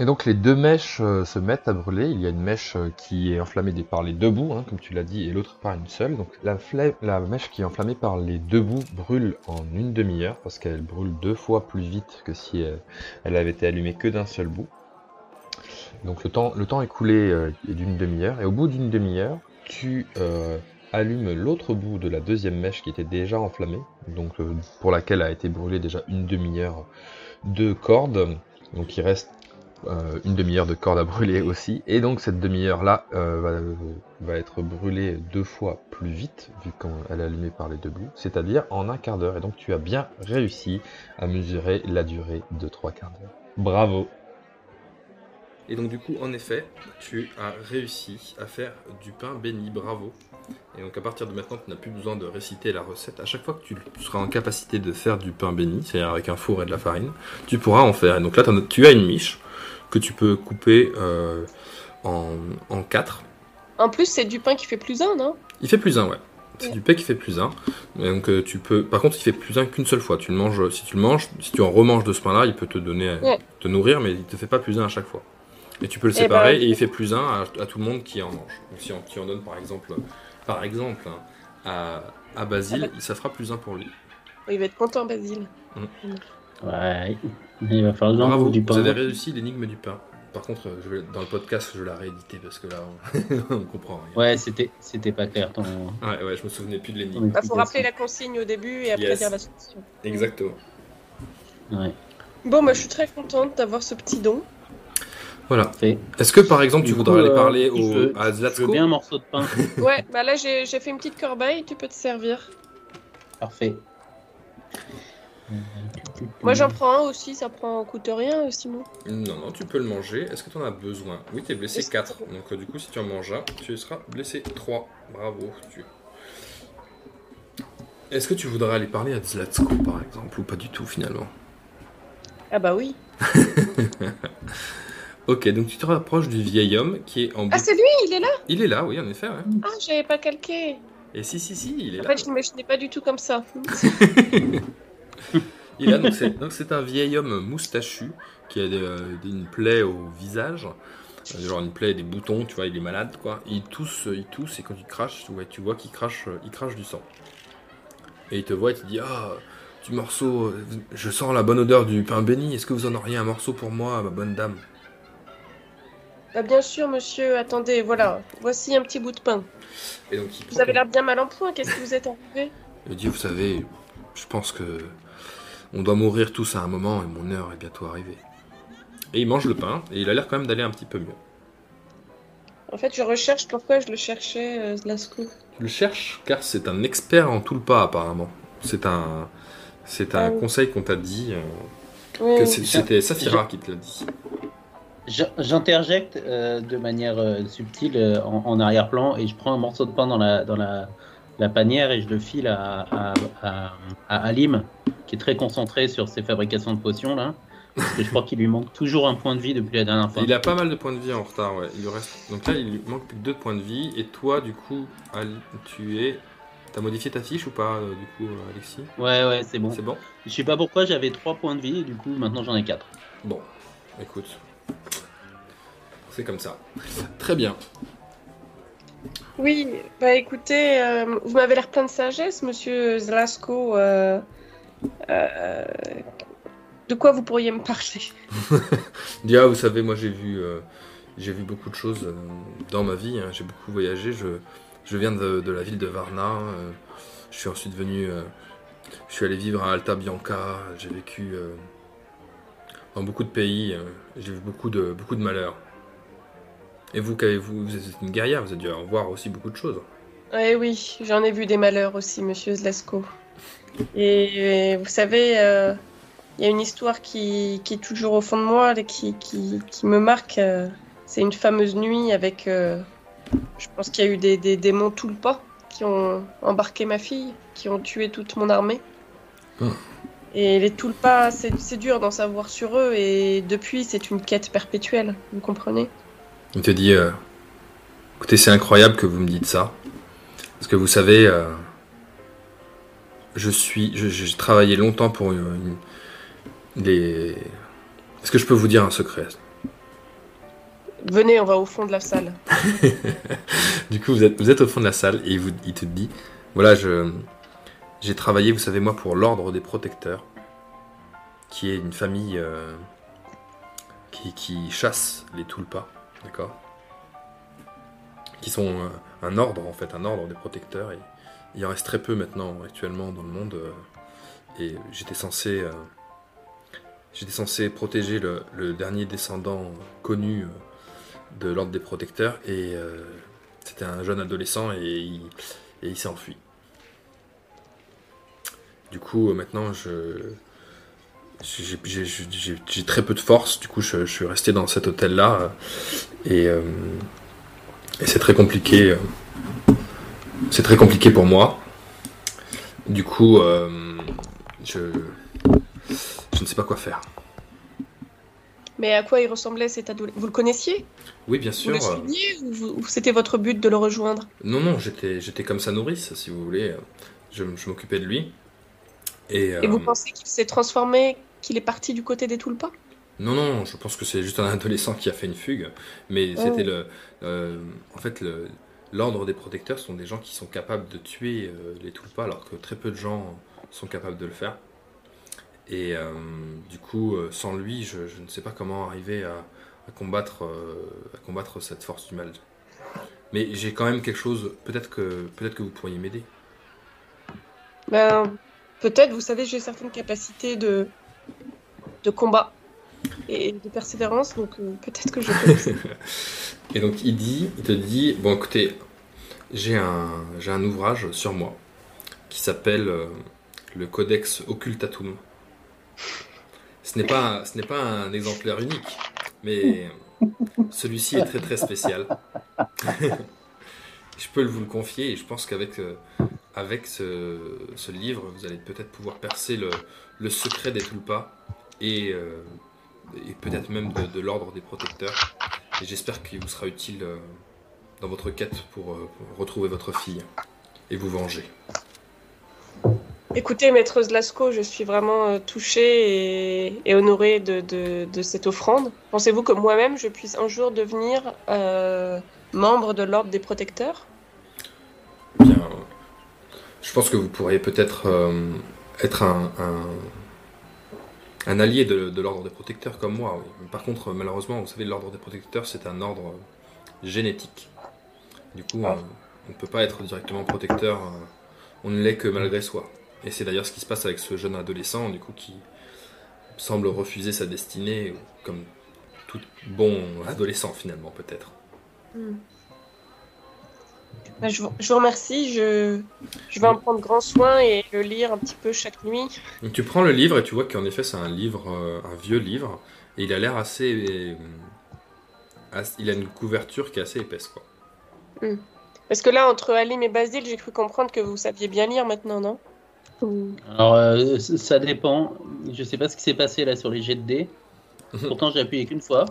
Et donc les deux mèches euh, se mettent à brûler. Il y a une mèche euh, qui est enflammée par les deux bouts, hein, comme tu l'as dit, et l'autre par une seule. Donc la, mèche qui est enflammée par les deux bouts brûle en une demi-heure, parce qu'elle brûle deux fois plus vite que si euh, elle avait été allumée que d'un seul bout. Donc le temps, le temps écoulé est d'une demi-heure, et au bout d'une demi-heure, tu allumes l'autre bout de la deuxième mèche qui était déjà enflammée, donc pour laquelle a été brûlée déjà une demi-heure de corde. Donc il reste euh, une demi-heure de corde à brûler aussi. Et donc cette demi-heure là va, va être brûlée deux fois plus vite, vu qu'elle est allumée par les deux bouts, c'est-à-dire en un quart d'heure. Et donc tu as bien réussi à mesurer la durée de trois quarts d'heure. Bravo Et donc du coup, en effet, tu as réussi à faire du pain béni, bravo. Et donc à partir de maintenant, tu n'as plus besoin de réciter la recette. À chaque fois que tu seras en capacité de faire du pain béni, c'est-à-dire avec un four et de la farine, tu pourras en faire. Et donc là, as- tu as une miche que tu peux couper euh, en, en quatre. En plus, c'est du pain qui fait plus un, non? Il fait plus un, ouais. C'est Ouais. du pain qui fait plus un. Et donc euh, tu peux. Par contre, il fait plus un qu'une seule fois. Tu le manges. Si tu le manges, si tu en remanges de ce pain-là, il peut te donner, Ouais. te nourrir, mais il te fait pas plus un à chaque fois. Et tu peux le Eh séparer ben, et il fait plus un à, à tout le monde qui en mange. Donc si on- tu en donnes par exemple, par exemple hein, à, à Basile, ça fera plus un pour lui. Il va être content, Basile. Ouais, il va j'en Bravo, mange du vous pain. avez réussi l'énigme du pain. Par contre, je vais- dans le podcast, je vais la rééditer parce que là, on, on comprend rien. Ouais, c'était c'était pas clair ton. Ouais, ouais, je me souvenais plus de l'énigme. Il faut explication. rappeler la consigne au début et après Yes. dire la solution. Exactement. Ouais, Bon, bah, je suis très contente d'avoir ce petit don. Voilà. Est-ce que par exemple, Du tu coup, voudrais aller euh, parler je au, veux- à Je veux Zlatko bien un morceau de pain. Ouais, bah là, j'ai fait une petite corbeille, tu peux te servir. Parfait. Moi, j'en prends un aussi, ça prend coûte rien, euh, Simon. Non, non, tu peux le manger. Est-ce que tu en as besoin? Oui, tu es blessé Est-ce que- 4. Donc, euh, du coup, si tu en manges un, tu seras blessé 3. Bravo. Tu... Est-ce que tu voudrais aller parler à Zlatsko, par exemple, ou pas du tout, finalement? Ah bah oui. Ok, donc tu te rapproches du vieil homme qui est en... Ah, bout- c'est lui, il est là Il est là, oui, en effet. ouais. Ah, j'avais pas calqué. Et si, si, si, il est En là. fait, je n'imaginais pas du tout comme ça. Il est là, donc c'est, donc c'est un vieil homme moustachu qui a des, euh, une plaie au visage, Euh, genre une plaie, des boutons, tu vois, il est malade, quoi. Il tousse, il tousse, et quand il crache, ouais, tu vois qu'il crache, euh, il crache du sang. Et il te voit et te dit, ah, du morceau, je sens la bonne odeur du pain béni, est-ce que vous en auriez un morceau pour moi, ma bonne dame? Bah, bien sûr, monsieur, attendez, voilà. Voici un petit bout de pain. Et donc il Vous avez l'air bien mal en point, qu'est-ce que vous êtes arrivé? Il dit, vous savez, je pense que on doit mourir tous à un moment et mon heure est bientôt arrivée. Et il mange le pain et il a l'air quand même d'aller un petit peu mieux. En fait, je recherche pourquoi je le cherchais, euh, Zlasko. Tu le cherches car c'est un expert en tout le pas apparemment. C'est un, c'est un Ah oui. conseil qu'on t'a dit. euh, Oui, que c'était Saphira qui te l'a dit. J'in- J'interjecte euh, de manière euh, subtile euh, en, en arrière-plan et je prends un morceau de pain dans la, dans la, la panière et je le file à, à, à, à Alim, qui est très concentré sur ses fabrications de potions là. Parce que je crois qu'il lui manque toujours un point de vie depuis la dernière fois. Il a pas mal de points de vie en retard, ouais. Il lui reste... Donc là, il lui manque plus que deux points de vie. Et toi, du coup, Ali, tu es. T'as modifié ta fiche ou pas, euh, du coup, euh, Alexis? Ouais, ouais, c'est bon. C'est bon? Je sais pas pourquoi j'avais 3 points de vie et du coup maintenant j'en ai 4. Bon, écoute. C'est comme ça. Très bien. Oui, bah écoutez, euh, vous m'avez l'air plein de sagesse, monsieur Zlasko. euh, euh, de quoi vous pourriez me parler? Dia, vous savez, moi j'ai vu, j'ai vu beaucoup de choses dans ma vie. hein. J'ai beaucoup voyagé. Je, je viens de, de la ville de Varna. je suis ensuite venu. je suis allé vivre à Alta Bianca. J'ai vécu dans beaucoup de pays. euh, j'ai vu beaucoup de, beaucoup de malheurs. Et vous, qu'avez-vous Vous êtes une guerrière. Vous avez dû en voir aussi beaucoup de choses. Eh oui, j'en ai vu des malheurs aussi, monsieur Zlasko. Et, et vous savez, euh, il y a une histoire qui, qui est toujours au fond de moi, et qui, qui, qui me marque. euh, c'est une fameuse nuit avec. euh, je pense qu'il y a eu des, des démons tout le pas qui ont embarqué ma fille, qui ont tué toute mon armée. Ah. Et les Tulpas, c'est dur d'en savoir sur eux, et depuis, c'est une quête perpétuelle, vous comprenez? Il te dit euh, Écoutez, c'est incroyable que vous me dites ça. Parce que vous savez, euh, je suis. J'ai travaillé longtemps pour une, une- les. Est-ce que je peux vous dire un secret? Venez, on va au fond de la salle. Du coup, vous êtes, vous êtes au fond de la salle et vous, il te dit Voilà, je, j'ai travaillé, vous savez, moi, pour l'Ordre des Protecteurs, qui est une famille euh, qui, chasse les Tulpas, d'accord? Qui sont euh, un ordre, en fait, un ordre des protecteurs. Et il en reste très peu maintenant, actuellement, dans le monde. euh, et j'étais censé. J'étais censé protéger le, dernier descendant connu de l'ordre des protecteurs et c'était un jeune adolescent et il s'est enfui. Du coup, euh, maintenant, je j'ai- très peu de force. Du coup, je, je suis resté dans cet hôtel-là euh, et, euh, et c'est très compliqué. c'est très compliqué pour moi. Du coup, euh, je je ne sais pas quoi faire. Mais à quoi il ressemblait cet adolescent Vous le connaissiez? Oui, bien Vous sûr. le euh, suiviez ou, vous- c'était votre but de le rejoindre? Non, non, j'étais, j'étais comme sa nourrice, si vous voulez. Je, je m'occupais de lui. Et, Et vous euh, pensez qu'il s'est transformé, qu'il est parti du côté des Tulpas non, non, je pense que c'est juste un adolescent qui a fait une fugue. Mais Oh. c'était le. euh, en fait, l'ordre des protecteurs sont des gens qui sont capables de tuer euh, les tulpas, alors que très peu de gens sont capables de le faire. Et euh, du coup, sans lui, je, je ne sais pas comment arriver à, à combattre, à combattre cette force du mal. Mais j'ai quand même quelque chose. Peut-être que, peut-être que vous pourriez m'aider. Ben, peut-être, vous savez, j'ai certaines capacités de, de combat et de persévérance, donc euh, peut-être que je peux. Et donc il te dit, bon écoutez, j'ai un, j'ai un ouvrage sur moi qui s'appelle euh, le Codex Occultatum. Ce n'est pas, ce n'est pas un exemplaire unique, mais celui-ci est très très spécial. je peux vous le confier et je pense qu'avec euh, avec ce, ce livre, vous allez peut-être pouvoir percer le, le secret des tulpas et, euh, et peut-être même de, de l'ordre des protecteurs. Et j'espère qu'il vous sera utile euh, dans votre quête pour, euh, pour retrouver votre fille et vous venger. Écoutez, maîtreuse Lascaux, je suis vraiment touchée et, et honorée de, de- de cette offrande. Pensez-vous que moi-même, je puisse un jour devenir membre de l'ordre des protecteurs? Bien, je pense que vous pourriez peut-être euh, être un, un, un allié de, de l'ordre des protecteurs comme moi. oui. Par contre, malheureusement, vous savez, l'ordre des protecteurs, c'est un ordre génétique. Du coup, Ah. on ne peut pas être directement protecteur, euh, on ne l'est que malgré soi. Et c'est d'ailleurs ce qui se passe avec ce jeune adolescent, du coup, qui semble refuser sa destinée, comme tout bon adolescent finalement, peut-être. Ben, je, vous- je vous remercie, je, je vais en prendre grand soin et le lire un petit peu chaque nuit. Donc tu prends le livre et tu vois qu'en effet c'est un livre, euh, un vieux livre, et il a l'air assez, euh, il a une couverture qui est assez épaisse quoi. Parce que là, entre Alim et Basile, j'ai cru comprendre que vous saviez bien lire maintenant, non? Alors, euh, ça dépend. Je sais pas ce qui s'est passé là sur les jets de dés. Pourtant, j'ai appuyé qu'une fois.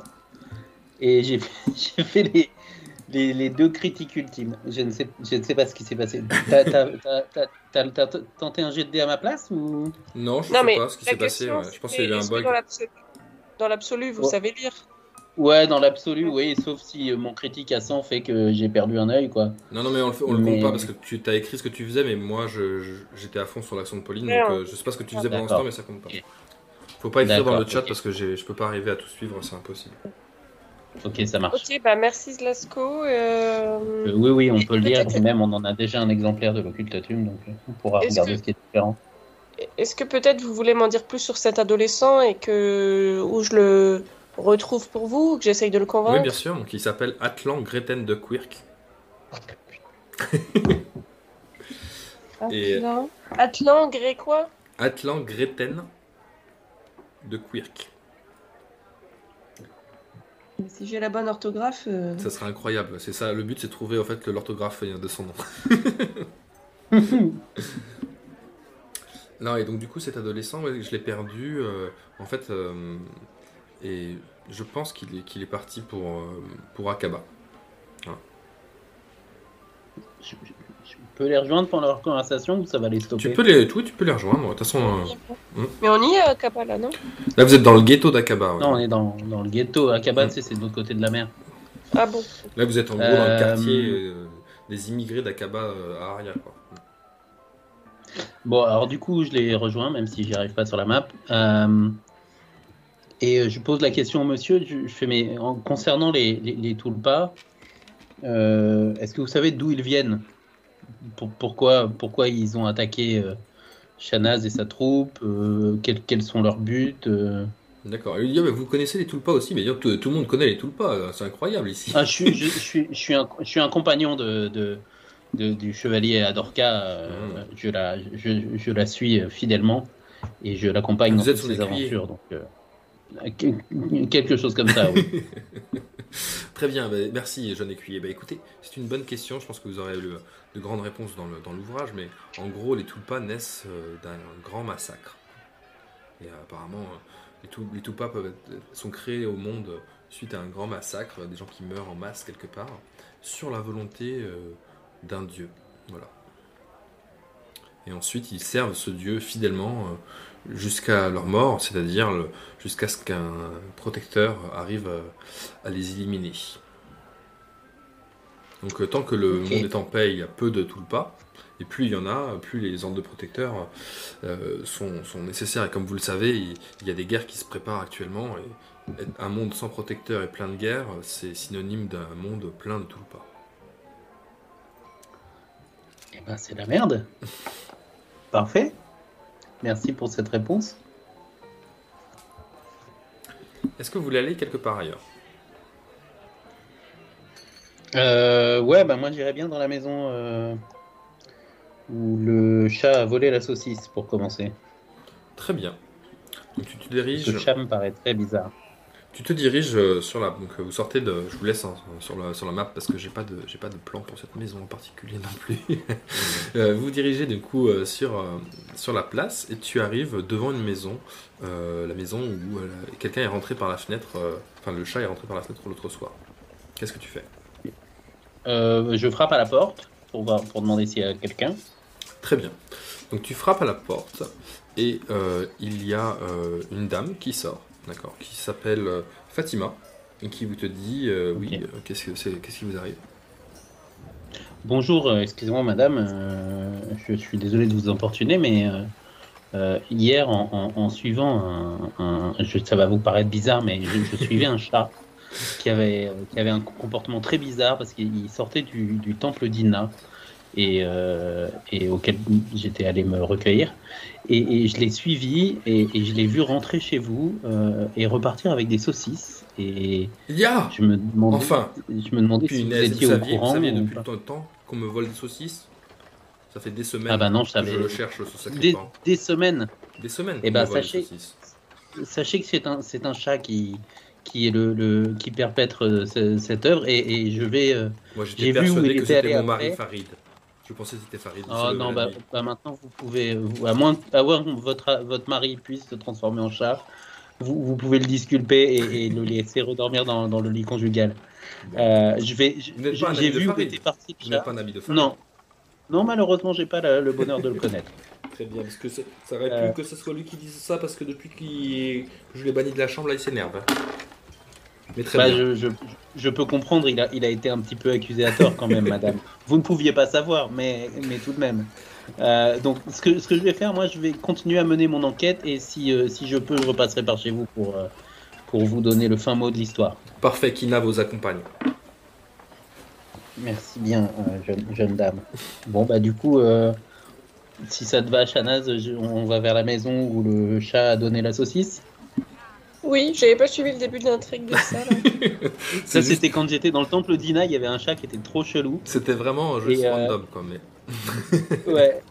Et j'ai j'ai fait les, les, les deux critiques ultimes. Je ne sais, je ne sais pas ce qui s'est passé. T'as tenté un jet de dés à ma place ou? Non, je Non, sais mais pas ce qui s'est passé. ouais. Je pense qu'il y a eu un bug. Dans l'absolu, vous Ouais. savez lire? Ouais, dans l'absolu, oui, sauf si euh, mon critique à 100 fait que j'ai perdu un œil, quoi. Non, non, mais on le, fait- on le Mais- compte pas parce que tu as écrit ce que tu faisais, mais moi j'étais à fond sur l'action de Pauline, Ouais, donc euh, je sais pas ce que tu faisais pendant ce temps, mais ça compte pas. Ok. Faut pas écrire dans le chat parce que je peux pas arriver à tout suivre, c'est impossible. Ok, ça marche. Ok, bah merci Zlasco. euh, Euh, oui, oui, on peut le lire, même on en a déjà un exemplaire de l'occultatum, donc on pourra Est-ce regarder que- ce qui est différent. Est-ce que peut-être vous voulez m'en dire plus sur cet adolescent et que où je le retrouve pour vous, ou que j'essaye de le convaincre? Oui, bien sûr, donc il s'appelle Atlan Greten de Quirk. Et- Atlan, Atlan grécois? Atlan Greten de Quirk. Mais si j'ai la bonne orthographe. euh, Ça serait incroyable. C'est ça. Le but, c'est de trouver en fait l'orthographe de son nom. non, et donc du coup, cet adolescent, je l'ai perdu. euh, en fait, euh, et je pense qu'il est, qu'il est parti pour, euh, pour Akaba. Je, je- je peux les rejoindre pendant leur conversation ou ça va les stopper Tu peux les, oui, tu peux les rejoindre. De toute façon, euh, Mais on y est, à Kappa, non? Là, vous êtes dans le ghetto d'Akaba. ouais. Non, on est dans, dans le ghetto. Akaba, Mm. tu sais, c'est de l'autre côté de la mer. Ah bon? Là, vous êtes en gros dans le Euh, quartier euh, des immigrés d'Akaba euh, à Aria. Quoi. Bon, alors du coup, je les rejoins, même si j'y arrive pas sur la map. Euh, et euh, je pose la question au monsieur. Je, je fais, mais en, concernant les, les, les Tulpas, euh, est-ce que vous savez d'où ils viennent? Pour- pourquoi, pourquoi ils ont attaqué euh, Shanaz et sa troupe euh, quels, quels sont leurs buts euh? D'accord. Et il dit, ah, vous connaissez les Tulpas aussi, mais tout, tout le monde connaît les Tulpas, euh, c'est incroyable ici. Ah, je, suis, je, je suis, je, suis un, je suis un compagnon de, de, de- du chevalier Adorka. euh, Mm. je, la, je, je la suis euh, fidèlement et je l'accompagne Vous dans toutes ses aventures. Donc, que- quelque chose comme ça, oui. Très bien, bah, merci jeune écuyer. Bah, écoutez, c'est une bonne question, je pense que vous aurez eu de grandes réponses dans l'ouvrage, mais en gros, les Tulpas naissent euh, d'un grand massacre. Et euh, apparemment, euh, les, Tul- les Tulpas sont créés au monde suite à un grand massacre, des gens qui meurent en masse quelque part, sur la volonté d'un dieu. Voilà. Et ensuite, ils servent ce dieu fidèlement jusqu'à leur mort, c'est-à-dire le- jusqu'à ce qu'un protecteur arrive euh, à les éliminer. Donc euh, tant que le monde est en paix, il y a peu de tulpas, et plus il y en a, plus les ordres de protecteurs euh, sont, sont nécessaires. Et comme vous le savez, il, il y a des guerres qui se préparent actuellement, et un monde sans protecteurs et plein de guerres, c'est synonyme d'un monde plein de tulpas. Eh ben, c'est la merde. Parfait. Merci pour cette réponse. Est-ce que vous voulez aller quelque part ailleurs? Euh, ouais, bah moi j'irais bien dans la maison euh, où le chat a volé la saucisse pour commencer. Très bien. Donc tu te Ce diriges, chat me paraît très bizarre. Tu te diriges euh, sur la. Donc euh, vous sortez de. Je vous laisse hein, sur, la, sur la map parce que j'ai pas de j'ai pas de plan pour cette maison en particulier non plus. Euh, vous vous dirigez du coup sur sur la place et tu arrives devant une maison, euh, la maison où euh, quelqu'un est rentré par la fenêtre. euh, Enfin le chat est rentré par la fenêtre l'autre soir. Qu'est-ce que tu fais? Euh, je frappe à la porte pour, voir, pour demander s'il y a quelqu'un. Très bien. Donc tu frappes à la porte et euh, il y a euh, une dame qui sort, d'accord, qui s'appelle euh, Fatima et qui vous te dit euh, oui, euh, qu'est-ce que c'est, qu'est-ce qui vous arrive? Bonjour, excusez-moi madame, euh, je suis désolé de vous importuner, mais hier en, en- en suivant un, un- je- ça va vous paraître bizarre, mais je, je suivais un chat qui avait, qui avait un comportement très bizarre parce qu'il sortait du, du temple d'Inna et, euh, et auquel j'étais allé me recueillir. Et, et je l'ai suivi et, et je l'ai vu rentrer chez vous euh, et repartir avec des saucisses. Et Il y a je me demandais, Enfin je me demandais si vous étiez au vous courant. saviez depuis pas. le temps qu'on me vole des saucisses Ça fait des semaines Ah bah non, je que savais. je le cherche, ce Des, des semaines. Des semaines Eh me vole des sachez-. Sachez que c'est un, c'est un chat qui, qui est le, le qui perpètre euh, ce- cette œuvre et, et je vais. Moi j'ai j'étais vu où persuadé il que était c'était mon mari. Farid. Je pensais que c'était Farid. Oh non, bah, bah maintenant vous pouvez, à moins, que votre, votre mari puisse se transformer en chat, vous, vous pouvez le disculper et, et le laisser redormir dans, dans le lit conjugal. Euh, je vais, j'ai vu Farid était parti Vous n'êtes pas un ami de Farid Non, non malheureusement j'ai pas le, le bonheur de le connaître. Très bien, parce que ça aurait Euh. pu que ce soit lui qui dise ça, parce que depuis que je l'ai banni de la chambre, là, il s'énerve. Mais très Bah, bien. je, je, je peux comprendre, il a, il a été un petit peu accusé à tort quand même, madame. Vous ne pouviez pas savoir, mais, mais tout de même. Euh, donc, ce que, ce que je vais faire, moi, je vais continuer à mener mon enquête et si, euh, si je peux, je repasserai par chez vous pour, euh, pour vous donner le fin mot de l'histoire. Parfait, Kina vous accompagne. Merci bien, jeune, jeune dame. Bon, bah, du coup, si ça te va, Shanaz, je- on va vers la maison où le chat a donné la saucisse. Oui, j'avais pas suivi le début de l'intrigue de ça. Ça, juste- c'était quand j'étais dans le temple d'Ina, il y avait un chat qui était trop chelou. C'était vraiment juste euh, random, quoi. Mais... Ouais.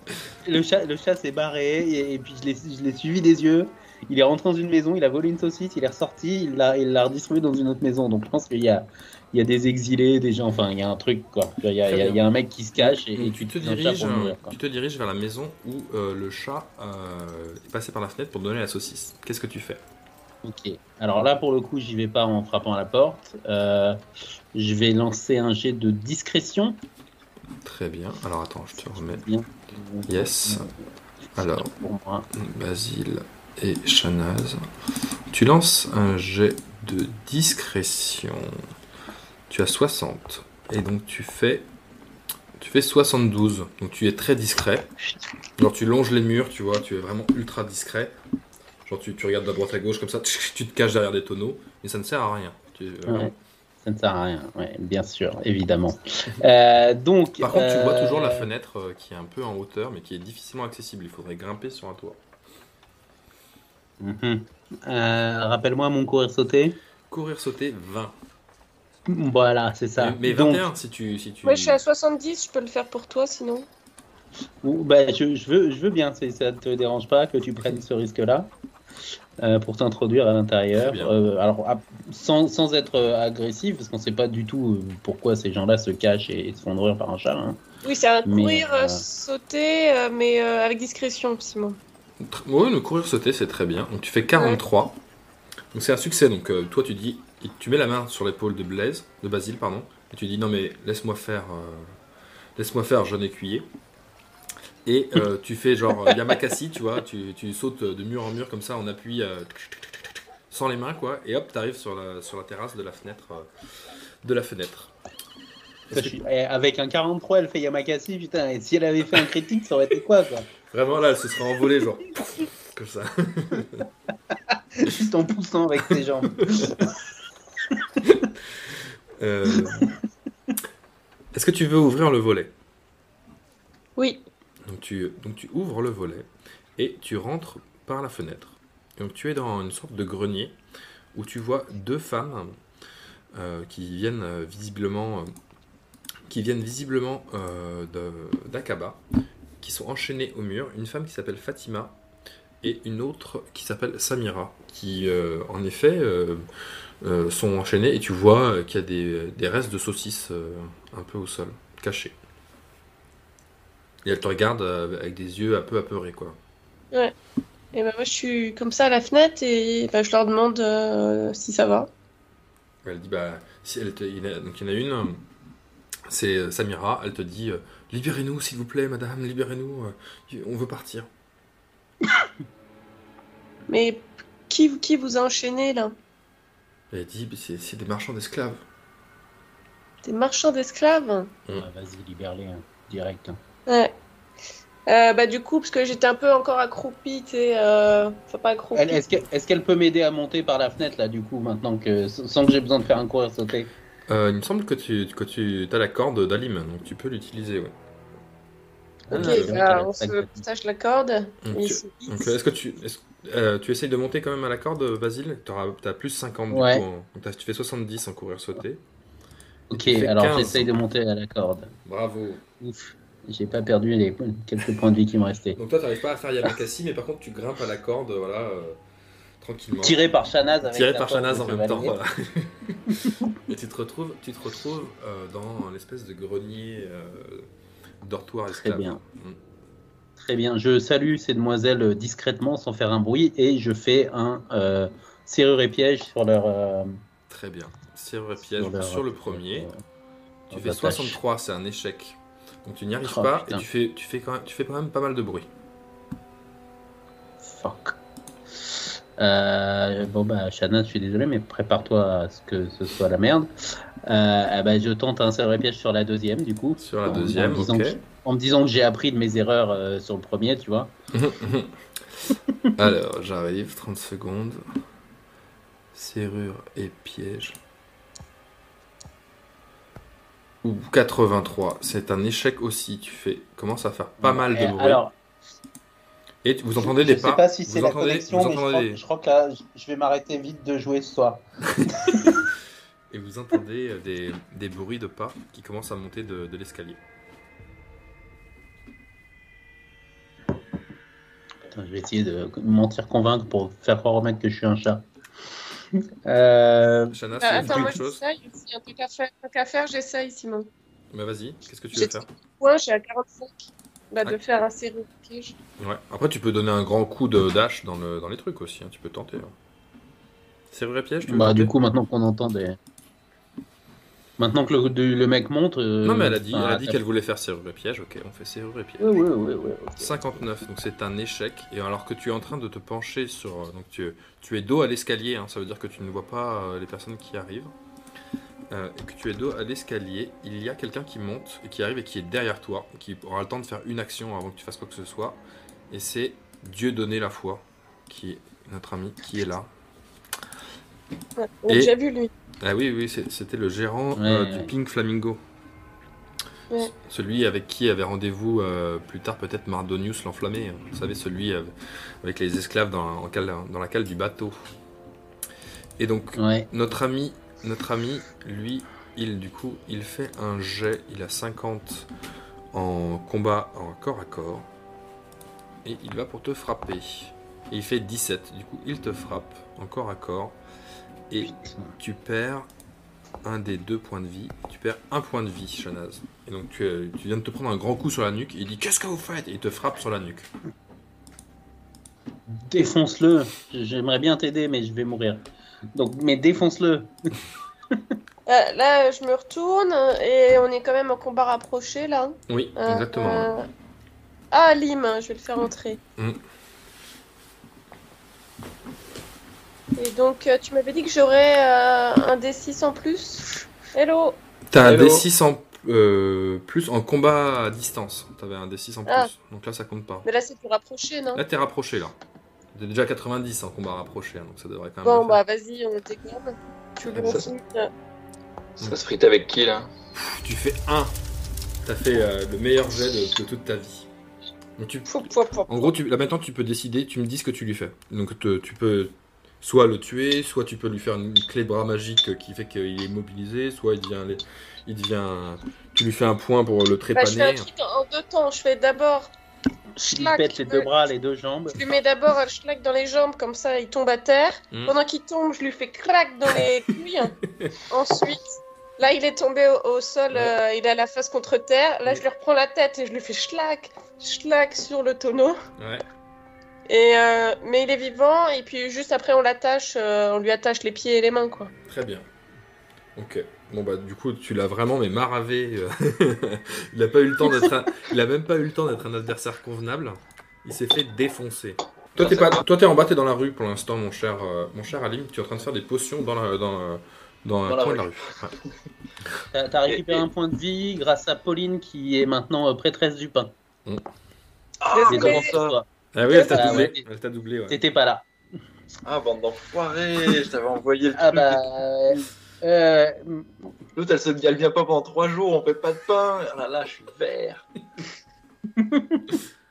Le chat, le chat s'est barré et, et puis je l'ai, je l'ai suivi des yeux il est rentré dans une maison, il a volé une saucisse, il est ressorti, il l'a, il l'a redistribué dans une autre maison. Donc je pense qu'il y a, il y a des exilés, des gens, enfin il y a un truc quoi. Il y a, il y a- il y a un mec qui se cache et, tu, te diriges, mourir, tu te diriges vers la maison où euh, le chat euh, est passé par la fenêtre pour donner la saucisse. Qu'est-ce que tu fais? Ok. Alors là pour le coup j'y vais pas en frappant à la porte. Euh, je vais lancer un jet de discrétion. Très bien. Alors attends, je te remets. Bien. Yes. Alors. Basile et Shanaz. Tu lances un jet de discrétion. Tu as 60. Et donc tu fais. Tu fais 72. Donc tu es très discret. Genre tu longes les murs, tu vois, tu es vraiment ultra discret. Genre tu, tu regardes de droite à gauche comme ça, tu te caches derrière des tonneaux, mais ça ne sert à rien. Tu- Ouais. Ça ne sert à rien, ouais, bien sûr, évidemment. Euh, donc, Par contre, tu vois euh, toujours la fenêtre euh, qui est un peu en hauteur, mais qui est difficilement accessible. Il faudrait grimper sur un toit. mhm. Euh, Rappelle-moi mon courir sauter. Courir, sauter, 20. Voilà, c'est ça. Mais, mais Donc, 21 si tu. Si tu... Moi, je suis à 70, je peux le faire pour toi sinon. ou- bah, je, je veux, je veux bien, si ça te dérange pas que tu prennes ce risque-là euh, pour t'introduire à l'intérieur. Euh, alors, à- sans, sans être euh, agressif, parce qu'on sait pas du tout pourquoi ces gens-là se cachent et, se font nourrir par un chat. hein. Oui, c'est un Mais, courir, euh, sauter, mais euh, avec discrétion, Simon. Oui, le courir, sauter, c'est très bien. Donc tu fais 43. Donc c'est un succès. Donc euh, toi, tu dis. Tu mets la main sur l'épaule de Blaise, de Basile, pardon. Et tu dis non, mais laisse-moi faire. euh, Laisse-moi faire, jeune écuyer. Et euh, tu fais genre euh, Yamakasi, tu vois. Tu, tu sautes de mur en mur comme ça en appui. euh, sans les mains, quoi. Et hop, t'arrives sur la, sur la terrasse de la fenêtre. euh, de la fenêtre. Eh, Avec un 43, elle fait Yamakasi, putain, et si elle avait fait un critique, ça aurait été quoi, quoi Vraiment là, elle se serait envolée, genre. Comme ça. Juste en poussant avec tes jambes. Euh, Est-ce que tu veux ouvrir le volet? Oui. Donc tu, ouvres le volet et tu rentres par la fenêtre. Donc tu es dans une sorte de grenier où tu vois deux femmes euh, qui viennent euh, visiblement, euh, qui viennent visiblement euh, de- d'Aqaba, qui sont enchaînées au mur. Une femme qui s'appelle Fatima et une autre qui s'appelle Samira, qui en effet sont enchaînées et tu vois qu'il y a des, restes de saucisses un peu au sol, cachés. Et elle te regarde euh, avec des yeux un peu apeurés, quoi. Et ben moi, je suis comme ça à la fenêtre et ben, je leur demande euh, si ça va. Elle dit, bah, si elle te- il y en a- donc il y en a une, c'est euh, Samira, elle te dit, euh, libérez-nous, s'il vous plaît, madame, libérez-nous, euh, on veut partir. Mais qui, qui vous a enchaîné là? Elle dit, c'est c'est des marchands d'esclaves. Des marchands d'esclaves? Ah, Vas-y, libère-les, hein, direct. hein. Ouais. Euh, bah du coup, parce que j'étais un peu encore accroupie, tu sais, euh... enfin pas accroupie. Elle- Est-ce qu'elle est-ce qu'elle peut m'aider à monter par la fenêtre, là, du coup, maintenant que, sans que j'ai besoin de faire un courir sauter? Euh, il me semble que tu, que tu as la corde d'Alim, donc tu peux l'utiliser, ouais. Ok, Ah, vrai bah, on se partage la corde. Donc, tu, est-ce que tu, est-ce- euh, tu essayes de monter quand même à la corde, Basile? Tu as plus 50 du Ouais. coup. donc tu fais 70 en courir sauter. Ok, alors 15. j'essaye de monter à la corde. Bravo. Ouf, j'ai pas perdu les quelques points de vie qui me restaient. Donc toi, t'arrives pas à faire Yamakasi, mais par contre, tu grimpes à la corde, voilà, euh, tranquillement. Tiré par Shanaz avec Tiré par Shanaz en même temps, voilà. Et tu te retrouves, tu te retrouves euh, dans l'espèce de grenier euh, dortoir Très esclave. bien. Mm. Très bien, je salue ces demoiselles euh, discrètement sans faire un bruit et je fais un euh, serrure et piège sur leur. euh, Très bien. Serrure et piège sur leur- sur le premier. euh, Tu fais attache. 63, c'est un échec. Donc tu n'y arrives Oh, pas putain. et tu fais, tu, fais quand même, tu fais quand même pas mal de bruit. Fuck. Euh, bon bah Shanaz, je suis désolé, mais prépare-toi à ce que ce soit la merde. Euh, ben, je tente un et piège sur la deuxième du coup. Sur la En- deuxième, en, me disant ok. que, en me disant que j'ai appris de mes erreurs euh, sur le premier, tu vois. Alors, j'arrive, 30 secondes. Serrure et piège. Ou 83, c'est un échec aussi. Tu fais, commence à faire pas mal de bruit. Alors, et vous entendez je, des je pas. sais pas si c'est la entendez- connexion, mais je crois, des- je crois que là, je- je vais m'arrêter vite de jouer ce soir. Et vous entendez euh, des, des bruits de pas qui commencent à monter de, de l'escalier. Putain, je vais essayer de mentir, convaincre pour faire croire au mec que je suis un chat. Euh, Shana, Euh, tu veux faire attends, moi j'essaye. S'il y a un truc à faire, faire j'essaye, Simon. Bah vas-y, qu'est-ce que tu veux faire Point, j'ai à 45. Bah, de Ah. faire un serrure piège. Ouais. Après, tu peux donner un grand coup de dash dans, le, dans les trucs aussi. hein. Tu peux tenter. hein. Serrure et piège, tu bah, du coup, maintenant qu'on entend des. Maintenant que le, mec monte. euh, Non, mais elle a dit, enfin, elle a dit qu'elle voulait faire serrure et piège. Ok, on fait serrure et piège. Ouais, ouais, ouais, ouais. ok. 59, donc c'est un échec. Et alors que tu es en train de te pencher sur. Donc tu, tu es dos à l'escalier, hein, ça veut dire que tu ne vois pas euh, les personnes qui arrivent. Euh, et que tu es dos à l'escalier, il y a quelqu'un qui monte et qui arrive et qui est derrière toi, qui aura le temps de faire une action avant que tu fasses quoi que ce soit. Et c'est Dieu donner la foi, qui est notre ami, qui est là. Ouais, on a Et- déjà vu lui. Ah oui, oui, c'était le gérant Ouais, euh, ouais. du Pink Flamingo. Ouais. Celui avec qui avait rendez-vous euh, plus tard peut-être Mardonius l'enflammé. hein. Vous savez, celui euh, avec les esclaves dans, en cale- dans la cale du bateau. Et donc, Ouais. notre ami, notre ami, lui, il du coup, il fait un jet. Il a 50 en combat en corps à corps. Et il va pour te frapper. Et il fait 17. Du coup, il te frappe en corps à corps. Et Putain. tu perds un des deux points de vie. Tu perds un point de vie, Shanaz. Et donc tu, euh, tu viens de te prendre un grand coup sur la nuque. Il dit Qu'est-ce que vous faites? Et il te frappe sur la nuque. Défonce-le. J'aimerais bien t'aider, mais je vais mourir. Donc, mais défonce-le. Euh, là, je me retourne et on est quand même en combat rapproché là. Oui, Euh, exactement. euh, Ah, Lim, je vais le faire entrer. Mm. Et donc, euh, tu m'avais dit que j'aurais euh, un D6 en plus. Hello T'as un Hello. D6 en euh, plus en combat à distance. T'avais un D6 en plus. Ah. Donc là, ça compte pas. Mais là, c'est pour rapprocher, non? Là, t'es rapproché là. T'es déjà 90 en combat rapproché. hein, donc ça devrait quand même. Bon, bah vas-y, on dégomme. Tu le ça- continues. Ça se frite avec qui là? Tu fais 1. T'as fait euh, le meilleur jet de, de toute ta vie. Donc tu. En gros, tu, là maintenant, tu peux décider, tu me dis ce que tu lui fais. Donc, te- tu peux soit le tuer, soit tu peux lui faire une clé de bras magique qui fait qu'il est immobilisé, soit il devient, il devient, tu lui fais un point pour le Bah, je fais un trépaner. truc en deux temps. Je fais d'abord. Il pète les deux bras, les deux jambes. Je lui mets d'abord un schlag dans les jambes, comme ça il tombe à terre. Mm. Pendant qu'il tombe, je lui fais crack dans les couilles. Ensuite, là il est tombé au, au sol, Ouais. euh, il a la face contre terre. Là je lui reprends la tête et je lui fais schlag, schlag sur le tonneau. Ouais. Et euh, mais il est vivant et puis juste après on l'attache, euh, on lui attache les pieds et les mains quoi. Très bien. Ok. Bon bah du coup tu l'as vraiment mais maravé. euh. il a pas eu le temps d'être, un- il a même pas eu le temps d'être un adversaire convenable. Il s'est fait défoncer. Toi t'es pas, toi t'es en bas, t'es dans la rue pour l'instant mon cher, euh, mon cher Alim. Tu es en train de faire des potions dans la, dans, dans la coin de la rue. rue. Ouais. T'as t'as récupéré Et- et- un point de vie grâce à Pauline qui est maintenant prêtresse du pain. Ah, comment ça Toi, Ah oui, elle t'a Ah doublé. ouais. Elle t'a doublé. Ouais. T'étais pas là. Ah, bande d'enfoirés Je t'avais envoyé le Ah truc. bah. euh, euh, L'autre, elle, se... elle vient pas pendant 3 jours, on fait pas de pain. Ah là là, je suis vert.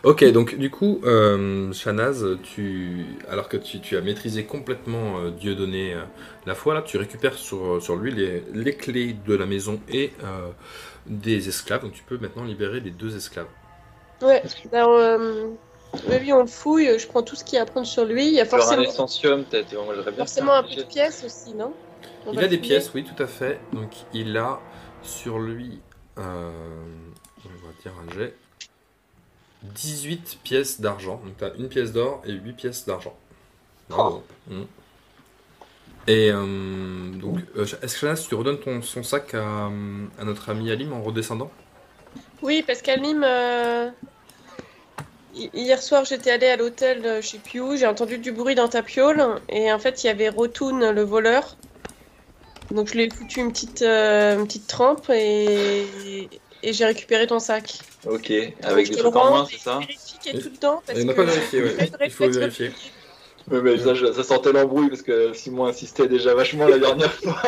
Ok, donc du coup, euh, Shanaz, tu, alors que tu, tu as maîtrisé complètement euh, Dieu donné euh, la foi, là, tu récupères sur, sur lui les, les clés de la maison et euh, des esclaves. Donc tu peux maintenant libérer les deux esclaves. Ouais. Alors, euh, lui on le fouille, je prends tout ce qu'il y a à prendre sur lui. Il y a Faire un forcément, essentium, peut-être. Forcément un peu de pièces aussi, non? On il a des pièces, oui, tout à fait. Donc il a sur lui, euh, on va dire un jet, 18 pièces d'argent. Donc tu as une pièce d'or et 8 pièces d'argent. Bravo. Mhm. Et euh, donc, euh, est-ce que tu redonnes ton, son sac à, à notre ami Alim en redescendant? Oui, parce qu'Alim, euh, hier soir, j'étais allée à l'hôtel, euh, je sais plus où, j'ai entendu du bruit dans ta piole, et en fait, il y avait Rotoun, le voleur. Donc, je lui ai foutu une petite, euh, une petite trempe, et, et j'ai récupéré ton sac. Ok, avec des trucs en moins, et c'est ça Vérifie qu'il y a tout dedans, parce Il n'a pas vérifié, ouais. Il faut vérifier. Ouais, mais ça, je- ça sentait l'embrouille parce que Simon insistait déjà vachement la dernière fois.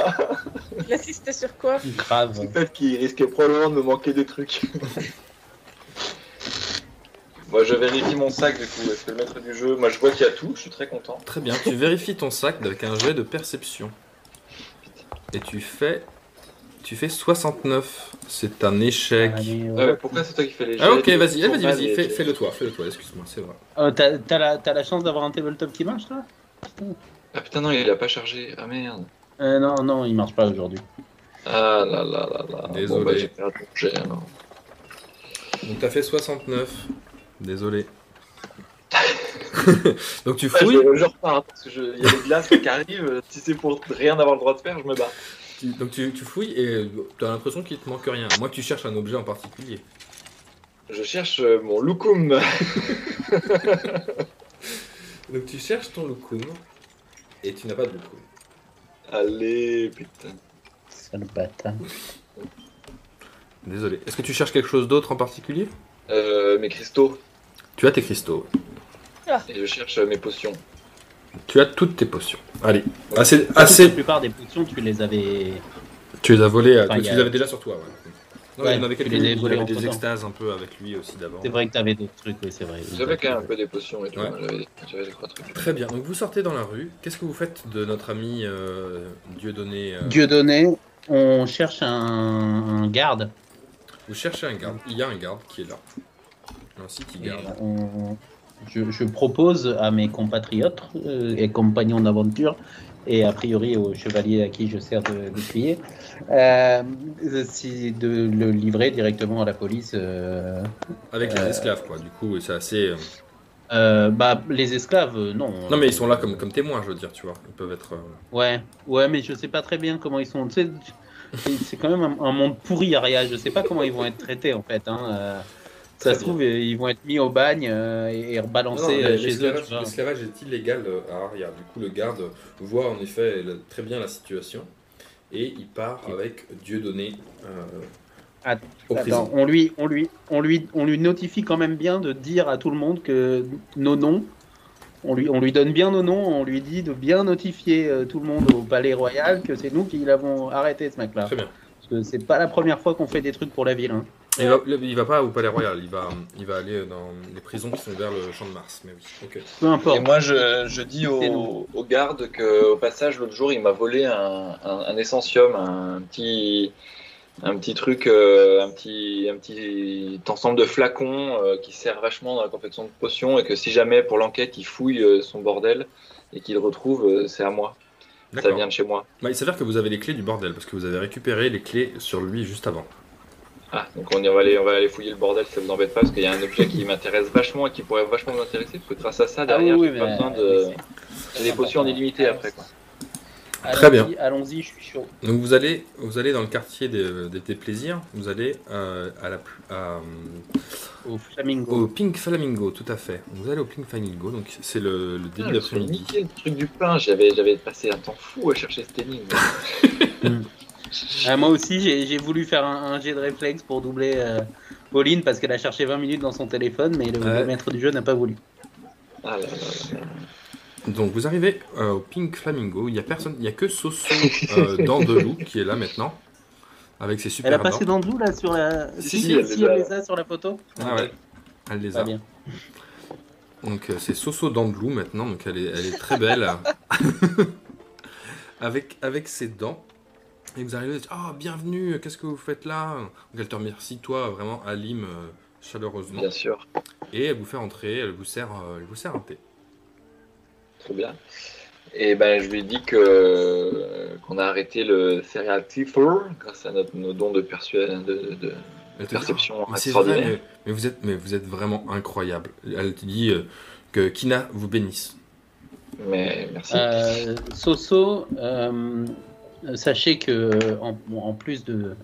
Là, si c'était sur quoi? Grave. Peut-être qu'il risquait probablement de me manquer des trucs. Moi, je vérifie mon sac du coup. Est-ce que le maître du jeu. Moi, je vois qu'il y a tout, je suis très content. Très bien, tu vérifies ton sac avec un jet de perception. Et tu fais Tu fais 69. C'est un échec. Allez, Ouais, mais pourquoi c'est toi qui fais les Ah ok, vas-y, mal vas-y, et- fais, le toi, fais-le toi, excuse-moi, c'est vrai. Oh, t'as t'as la, t'as la chance d'avoir un tabletop qui marche là Ah putain, non, il a pas chargé. Ah merde. euh, Non, non, il marche pas aujourd'hui. Ah là là là là. Désolé. Bon, bah, j'ai perdu mon jet alors. Donc t'as fait 69. Désolé. Donc tu Ouais, fouilles, je, je repars parce que je- il y a des glaces qui arrivent. Si c'est pour rien avoir le droit de faire, je me bats. tu- donc tu, tu fouilles et t'as l'impression qu'il te manque rien. Moi tu cherches un objet en particulier. Je cherche euh, mon loukoum. Donc tu cherches ton loukoum et tu n'as pas de loukoum. Allez, putain. Sale bâtard. Désolé. Est-ce que tu cherches quelque chose d'autre en particulier? Euh, mes cristaux. Tu as tes cristaux. Et je cherche euh, mes potions. Tu as toutes tes potions. Allez. Ouais. Assez, La assez. plupart des potions, tu les avais. Tu les as à- Enfin, tu a- les avais déjà sur toi. Ouais. Non, Ouais, il y en avait tu quelques volés des entre-temps. extases un peu avec lui aussi d'avant. C'est vrai que t'avais d'autres trucs, oui, c'est vrai. J'avais quand même un peu des potions et tout. Ouais. J'avais j'avais des trois trucs. Très bien. Donc vous sortez dans la rue. Qu'est-ce que vous faites de notre ami euh, Dieudonné euh, Dieudonné, on cherche un, un garde. Vous cherchez un garde. Il y a un garde qui est là. Ainsi qui Et garde. on- je, je propose à mes compatriotes euh, et compagnons d'aventure, et a priori au chevalier à qui je sers de, d'écuyer, euh, si- de le livrer directement à la police. euh, Avec les euh, esclaves, quoi. Du coup, c'est assez. euh, euh, bah, les esclaves, euh, non. Non, mais ils sont là comme, comme témoins, je veux dire, tu vois. Ils peuvent être. euh, Ouais, ouais, mais je sais pas très bien comment ils sont. Tu sais, c'est quand même un, un monde pourri, Aria. Je sais pas comment ils vont être traités en fait. Hein. Ça se trouve, ils vont être mis au bagne euh, et, rebalancés Non, euh, chez eux. l'esclavage est illégal euh, à Aria. Du coup, le garde voit en effet très bien la situation et il part avec Dieudonné euh, Att- au prison. Attends, on lui, on lui, on lui, on lui notifie quand même bien de dire à tout le monde que nos noms. On lui, on lui donne bien nos noms. On lui dit de bien notifier euh, tout le monde au palais royal que c'est nous qui l'avons arrêté ce mec-là. Très bien. Parce que c'est pas la première fois qu'on fait des trucs pour la ville. hein. Il va, il va pas au palais royal, il va, il va aller dans les prisons qui sont vers le champ de Mars. Mais oui, ok. Peu Et importe. moi, je, je dis C'est au, nous. au garde que, au passage, l'autre jour, il m'a volé un, un, un essentium, un petit, un petit truc, euh, un petit, un petit ensemble de flacons euh, qui sert vachement dans la confection de potions et que si jamais pour l'enquête il fouille euh, son bordel et qu'il le retrouve, c'est à moi. Ça vient de chez moi. Bah, il s'avère que vous avez les clés du bordel parce que vous avez récupéré les clés sur lui juste avant. Ah, donc on, y va aller, on va aller fouiller le bordel, ça vous embête pas, parce qu'il y a un objet qui m'intéresse vachement et qui pourrait vachement m'intéresser, parce que grâce à ça, derrière, Ah oui, j'ai pas besoin de. J'ai des potions en illimité après, quoi. Très bien. Allons-y, je suis chaud. Donc vous allez, vous allez dans le quartier des, des- des plaisirs, vous allez euh, à la, à, Au Flamingo. au Pink Flamingo, tout à fait. Vous allez au Pink Flamingo, donc c'est le, le début Ah, d'après-midi. le truc du pain, j'avais j'avais passé un temps fou à chercher cette énigme. Ah, moi aussi, j'ai voulu faire un, un jet de réflexe pour doubler euh, Pauline parce qu'elle a cherché 20 minutes dans son téléphone, mais le, Ouais. le maître du jeu n'a pas voulu. Ah là là là là. Donc vous arrivez euh, au Pink Flamingo, il y a personne, il y a que Soso euh, Dandelou qui est là maintenant, avec ses super Elle a dents. passé dans le là sur la. Si, Si, si, si, elle si, les a. elle les a sur la photo. Ah ouais, elle les Pas a. bien. Donc euh, c'est Soso Dandelou maintenant, donc elle est, elle est très belle. avec, avec ses dents. Et vous arrivez, ah bienvenue, qu'est-ce que vous faites là? Donc elle te remercie, toi, vraiment, Alim, euh, chaleureusement. Bien sûr, Et elle vous fait entrer, elle vous sert, euh, elle vous sert un thé. trop bien. Et ben je lui dis que qu'on a arrêté le serial killer grâce à notre, nos dons de, persua- de, de- de Elle te dit, perception mais c'est vrai, extraordinaire. mais, mais vous êtes, mais vous êtes vraiment incroyable. Elle te dit euh, que Kina vous bénisse. Mais merci. Euh, Soso, euh, sachez que en, en plus de,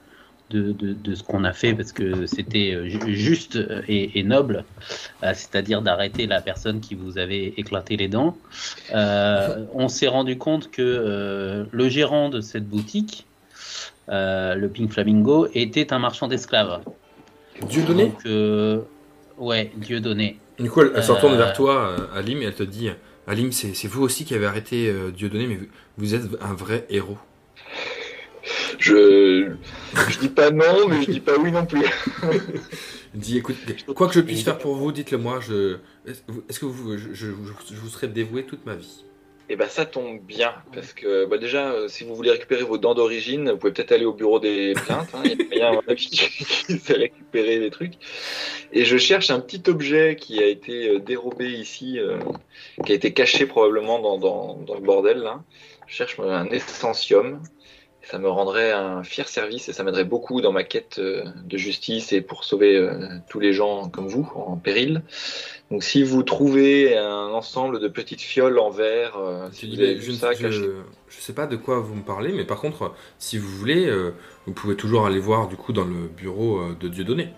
de, de- de ce qu'on a fait, parce que c'était euh, ju- juste et, et noble, euh, c'est-à-dire d'arrêter la personne qui vous avait éclaté les dents, euh, on s'est rendu compte que euh, le gérant de cette boutique, euh, le Pink Flamingo, était un marchand d'esclaves. Dieu donné Donc, euh, ouais, Dieu donné. Du coup, elle, elle se retourne Euh. vers toi, euh, Alim, et elle te dit Alim, c'est vous aussi qui avez arrêté euh, Dieudonné, mais vous, vous êtes un vrai héros. Je je dis pas non, mais je dis pas oui non plus. Dit Écoute, quoi que je puisse faire pour vous, dites-le moi. Je, est-ce que vous, je, je- je vous serai dévoué toute ma vie? Et bah ça tombe bien, parce que bah, déjà, euh, si vous voulez récupérer vos dents d'origine, vous pouvez peut-être aller au bureau des plaintes. hein. Il y a mon avis, qui fait récupérer des trucs. Et je cherche un petit objet qui a été euh, dérobé ici, euh, qui a été caché probablement dans, dans, dans le bordel. Là. Je cherche un essentium. Ça me rendrait un fier service et ça m'aiderait beaucoup dans ma quête euh, de justice et pour sauver euh, tous les gens comme vous en péril. Donc si vous trouvez un ensemble de petites fioles en verre, euh, si vous avez vu je, ça je- caché. je sais pas de quoi vous me parlez, mais par contre, si vous voulez, euh, vous pouvez toujours aller voir du coup dans le bureau euh, de Dieudonné.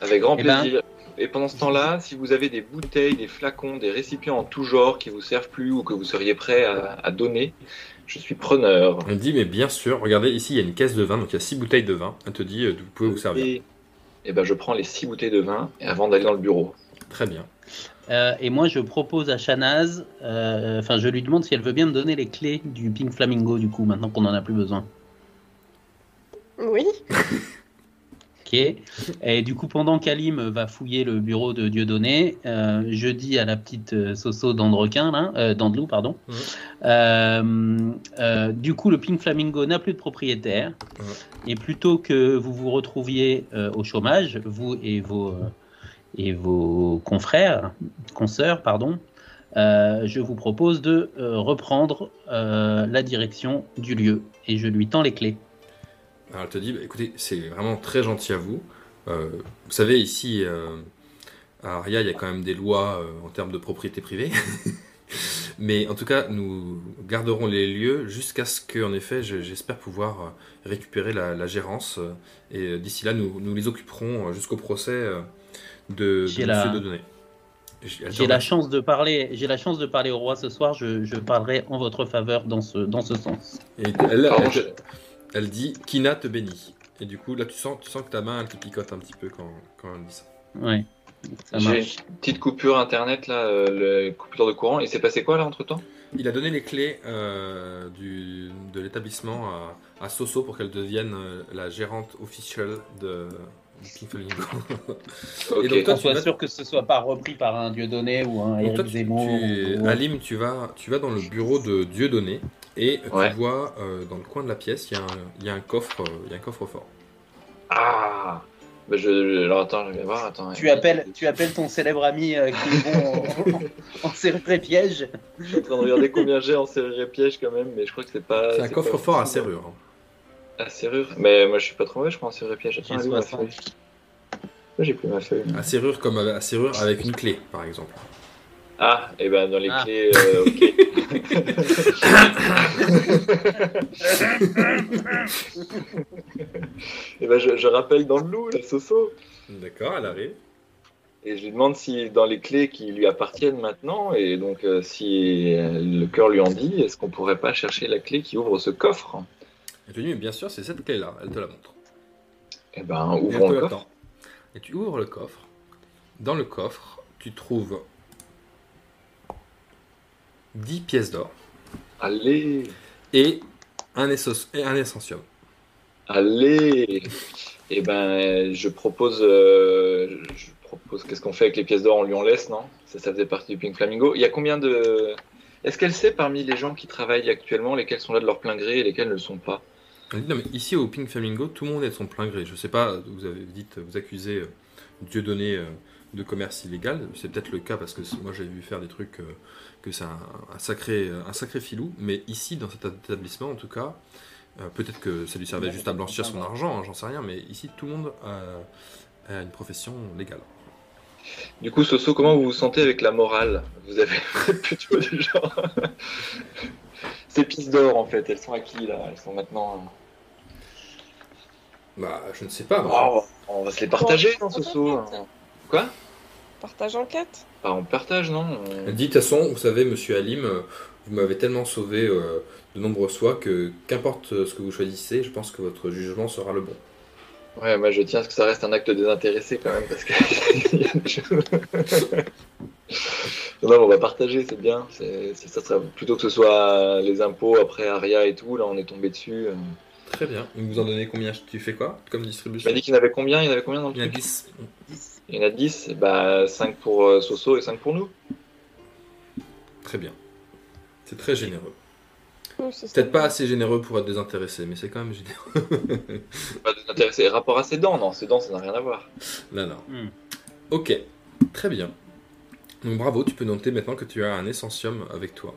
Avec grand Eh ben- plaisir. Et pendant ce temps-là, si vous avez des bouteilles, des flacons, des récipients en tout genre qui vous servent plus ou que vous seriez prêt à, à donner, je suis preneur. Elle dit, mais bien sûr, regardez, ici il y a une caisse de vin, donc il y a six bouteilles de vin. Elle te dit, euh, vous pouvez vous servir. Et, et ben je prends les six bouteilles de vin et avant d'aller dans le bureau. Très bien. Euh, et moi, je propose à Shanaz, euh, enfin, je lui demande si elle veut bien me donner les clés du Pink Flamingo, du coup, maintenant qu'on en a plus besoin. Oui. Et du coup, pendant qu'Alim va fouiller le bureau de Dieudonné, euh, je dis à la petite euh, Soso d'Andrequin, là, euh, d'Andelou, pardon, du coup, le Pink Flamingo n'a plus de propriétaire. Et plutôt que vous vous retrouviez au chômage, vous et vos, et vos confrères, consoeurs, pardon, euh, je vous propose de euh, reprendre euh, la direction du lieu. Et je lui tends les clés. Alors elle te dit, bah, écoutez, c'est vraiment très gentil à vous. Euh, vous savez, ici, euh, à Aria, il y a quand même des lois euh, en termes de propriété privée. Mais en tout cas, nous garderons les lieux jusqu'à ce que, en effet, je- j'espère pouvoir récupérer la, la gérance. Et d'ici là, nous, nous les occuperons jusqu'au procès de, de Monsieur la- Dieudonné. J'ai la chance de parler. J'ai la chance de parler au roi ce soir. Je, je parlerai en votre faveur dans ce dans ce sens. Et elle, Pardon, elle- je- elle dit, Kina te bénit. Et du coup, là, tu sens, tu sens que ta main, elle te picote un petit peu quand, quand elle dit ça. Ouais, ça J'ai une petite coupure internet là, euh, le coupure de courant. Et c'est passé quoi là entre temps Il a donné les clés euh, du, de l'établissement à, à Soso pour qu'elle devienne euh, la gérante officielle de du Pink Flamingo. Ok. Et donc, toi, tu soit vas- sûr que ce soit pas repris par un dieu donné ou un Eric Zemmour. tu- ou- Alim, tu vas, tu vas dans le bureau de Dieudonné et Ouais. tu vois euh, dans le coin de la pièce, il y a un, il y a un coffre, il y a un coffre fort. Ah bah, je, je- Alors attends, je vais voir. Attends, Tu appelles, tu appelles ton célèbre ami euh, qui est bon en, en serrure et piège. Je suis en train de regarder combien j'ai en serrure et piège quand même, mais je crois que c'est pas. C'est un coffre fort à serrure. hein. À serrure? Mais moi je suis pas trop mauvais, je crois, en serrure piège. Attends, J'ai elle est où, ma 60. feuille Pourquoi j'ai plus ma feuille À serrure comme à serrure avec une clé, par exemple. Ah, et ben dans les Ah. clés, euh, ok. et ben je, je rappelle dans le loup, la Soso. D'accord, elle arrive. Et je lui demande si dans les clés qui lui appartiennent maintenant, et donc euh, si euh, le cœur lui en dit, est-ce qu'on pourrait pas chercher la clé qui ouvre ce coffre? Elle te dit, mais bien sûr, c'est cette clé-là. Elle te la montre. Eh ben, Et ouvrons te le coffre. Et tu ouvres le coffre. Dans le coffre, tu trouves 10 pièces d'or Allez, et un, essos- et un essentium. allez. Eh ben, je propose, euh, je propose, qu'est-ce qu'on fait avec les pièces d'or? On lui en laisse, non? Ça, ça faisait partie du Pink Flamingo. Il y a combien de... Est-ce qu'elle sait parmi les gens qui travaillent actuellement lesquels sont là de leur plein gré et lesquels ne le sont pas? Non, mais ici au Pink Flamingo, tout le monde est de son plein gré. Je sais pas, vous avez dit, vous accusez euh, Dieudonné euh, de commerce illégal. C'est peut-être le cas parce que moi j'ai vu faire des trucs euh, que c'est un, un sacré, un sacré filou. Mais ici, dans cet établissement, en tout cas, euh, peut-être que ça lui servait juste à blanchir son argent, hein, j'en sais rien. Mais ici, tout le monde a, a une profession légale. Du coup, Soso, comment vous vous sentez avec la morale? Vous avez plutôt du genre... Ces pièces d'or, en fait, elles sont à qui, là Elles sont maintenant... Bah, je ne sais pas. moi. Oh, on va se les partager, non, Bon, Soso fait. Quoi Partage en quatre. Bah, on partage, non On- Elle dit, de toute façon, vous savez, monsieur Halim, euh, vous m'avez tellement sauvé euh, de nombreuses fois que qu'importe euh, ce que vous choisissez, je pense que votre jugement sera le bon. Ouais, moi je tiens à ce que ça reste un acte désintéressé quand même, parce que. il non, on va partager, c'est bien. C'est, c'est- ça serait plutôt que ce soit les impôts après Aria et tout, là on est tombé dessus. euh. Très bien. Vous vous en donnez combien? Tu fais quoi comme distribution? M'as dit qu'il y en avait combien? Il y en avait combien dans le Il y en a truc? 10. Il y en a 10, bah 5 pour euh, Soso et 5 pour nous. Très bien. C'est très généreux. C'est Peut-être pas assez généreux pour être désintéressé, mais c'est quand même généreux. Pas intéressé. Rapport à ses dents, non, ses dents, ça n'a rien à voir. non, non. Hmm. Ok, très bien. Donc bravo, tu peux noter maintenant que tu as un essentium avec toi.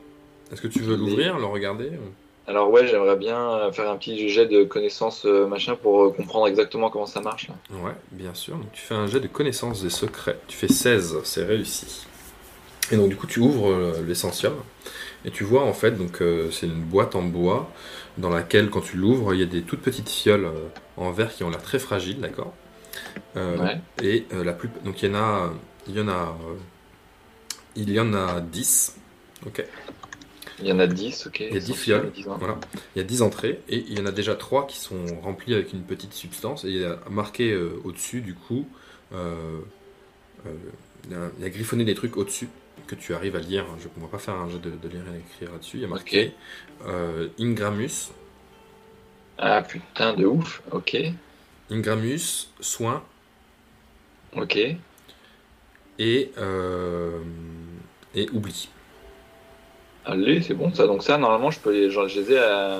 Est-ce que tu veux l'ouvrir, le regarder Alors ouais, j'aimerais bien faire un petit jet de connaissances euh, machin pour euh, comprendre exactement comment ça marche. Là. Ouais, bien sûr. Donc tu fais un jet de connaissances des secrets. Tu fais 16, c'est réussi. Et donc du coup tu ouvres euh, l'essentium et tu vois en fait donc euh, c'est une boîte en bois dans laquelle quand tu l'ouvres il y a des toutes petites fioles euh, en verre qui ont l'air très fragiles, d'accord? Euh, Ouais. Et euh, la plus donc il y en a il y en a euh, il y en a 10. OK? Il y en a 10, ok. Il y a 10 Essentiel, fioles. 10. Voilà. Il y a 10 entrées et il y en a déjà 3 qui sont remplies avec une petite substance et il y a marqué euh, au-dessus du coup euh, euh, il, y a, il y a griffonné des trucs au-dessus que tu arrives à lire. Je ne pourrais pas faire un jeu de, de lire et écrire là-dessus. Il y a marqué Ingramus, Ah putain, de ouf. Ok, Ingramus, soin ok. et, et oubli. Allez, c'est bon ça. Donc ça, normalement, je peux les, genre, je les ai à...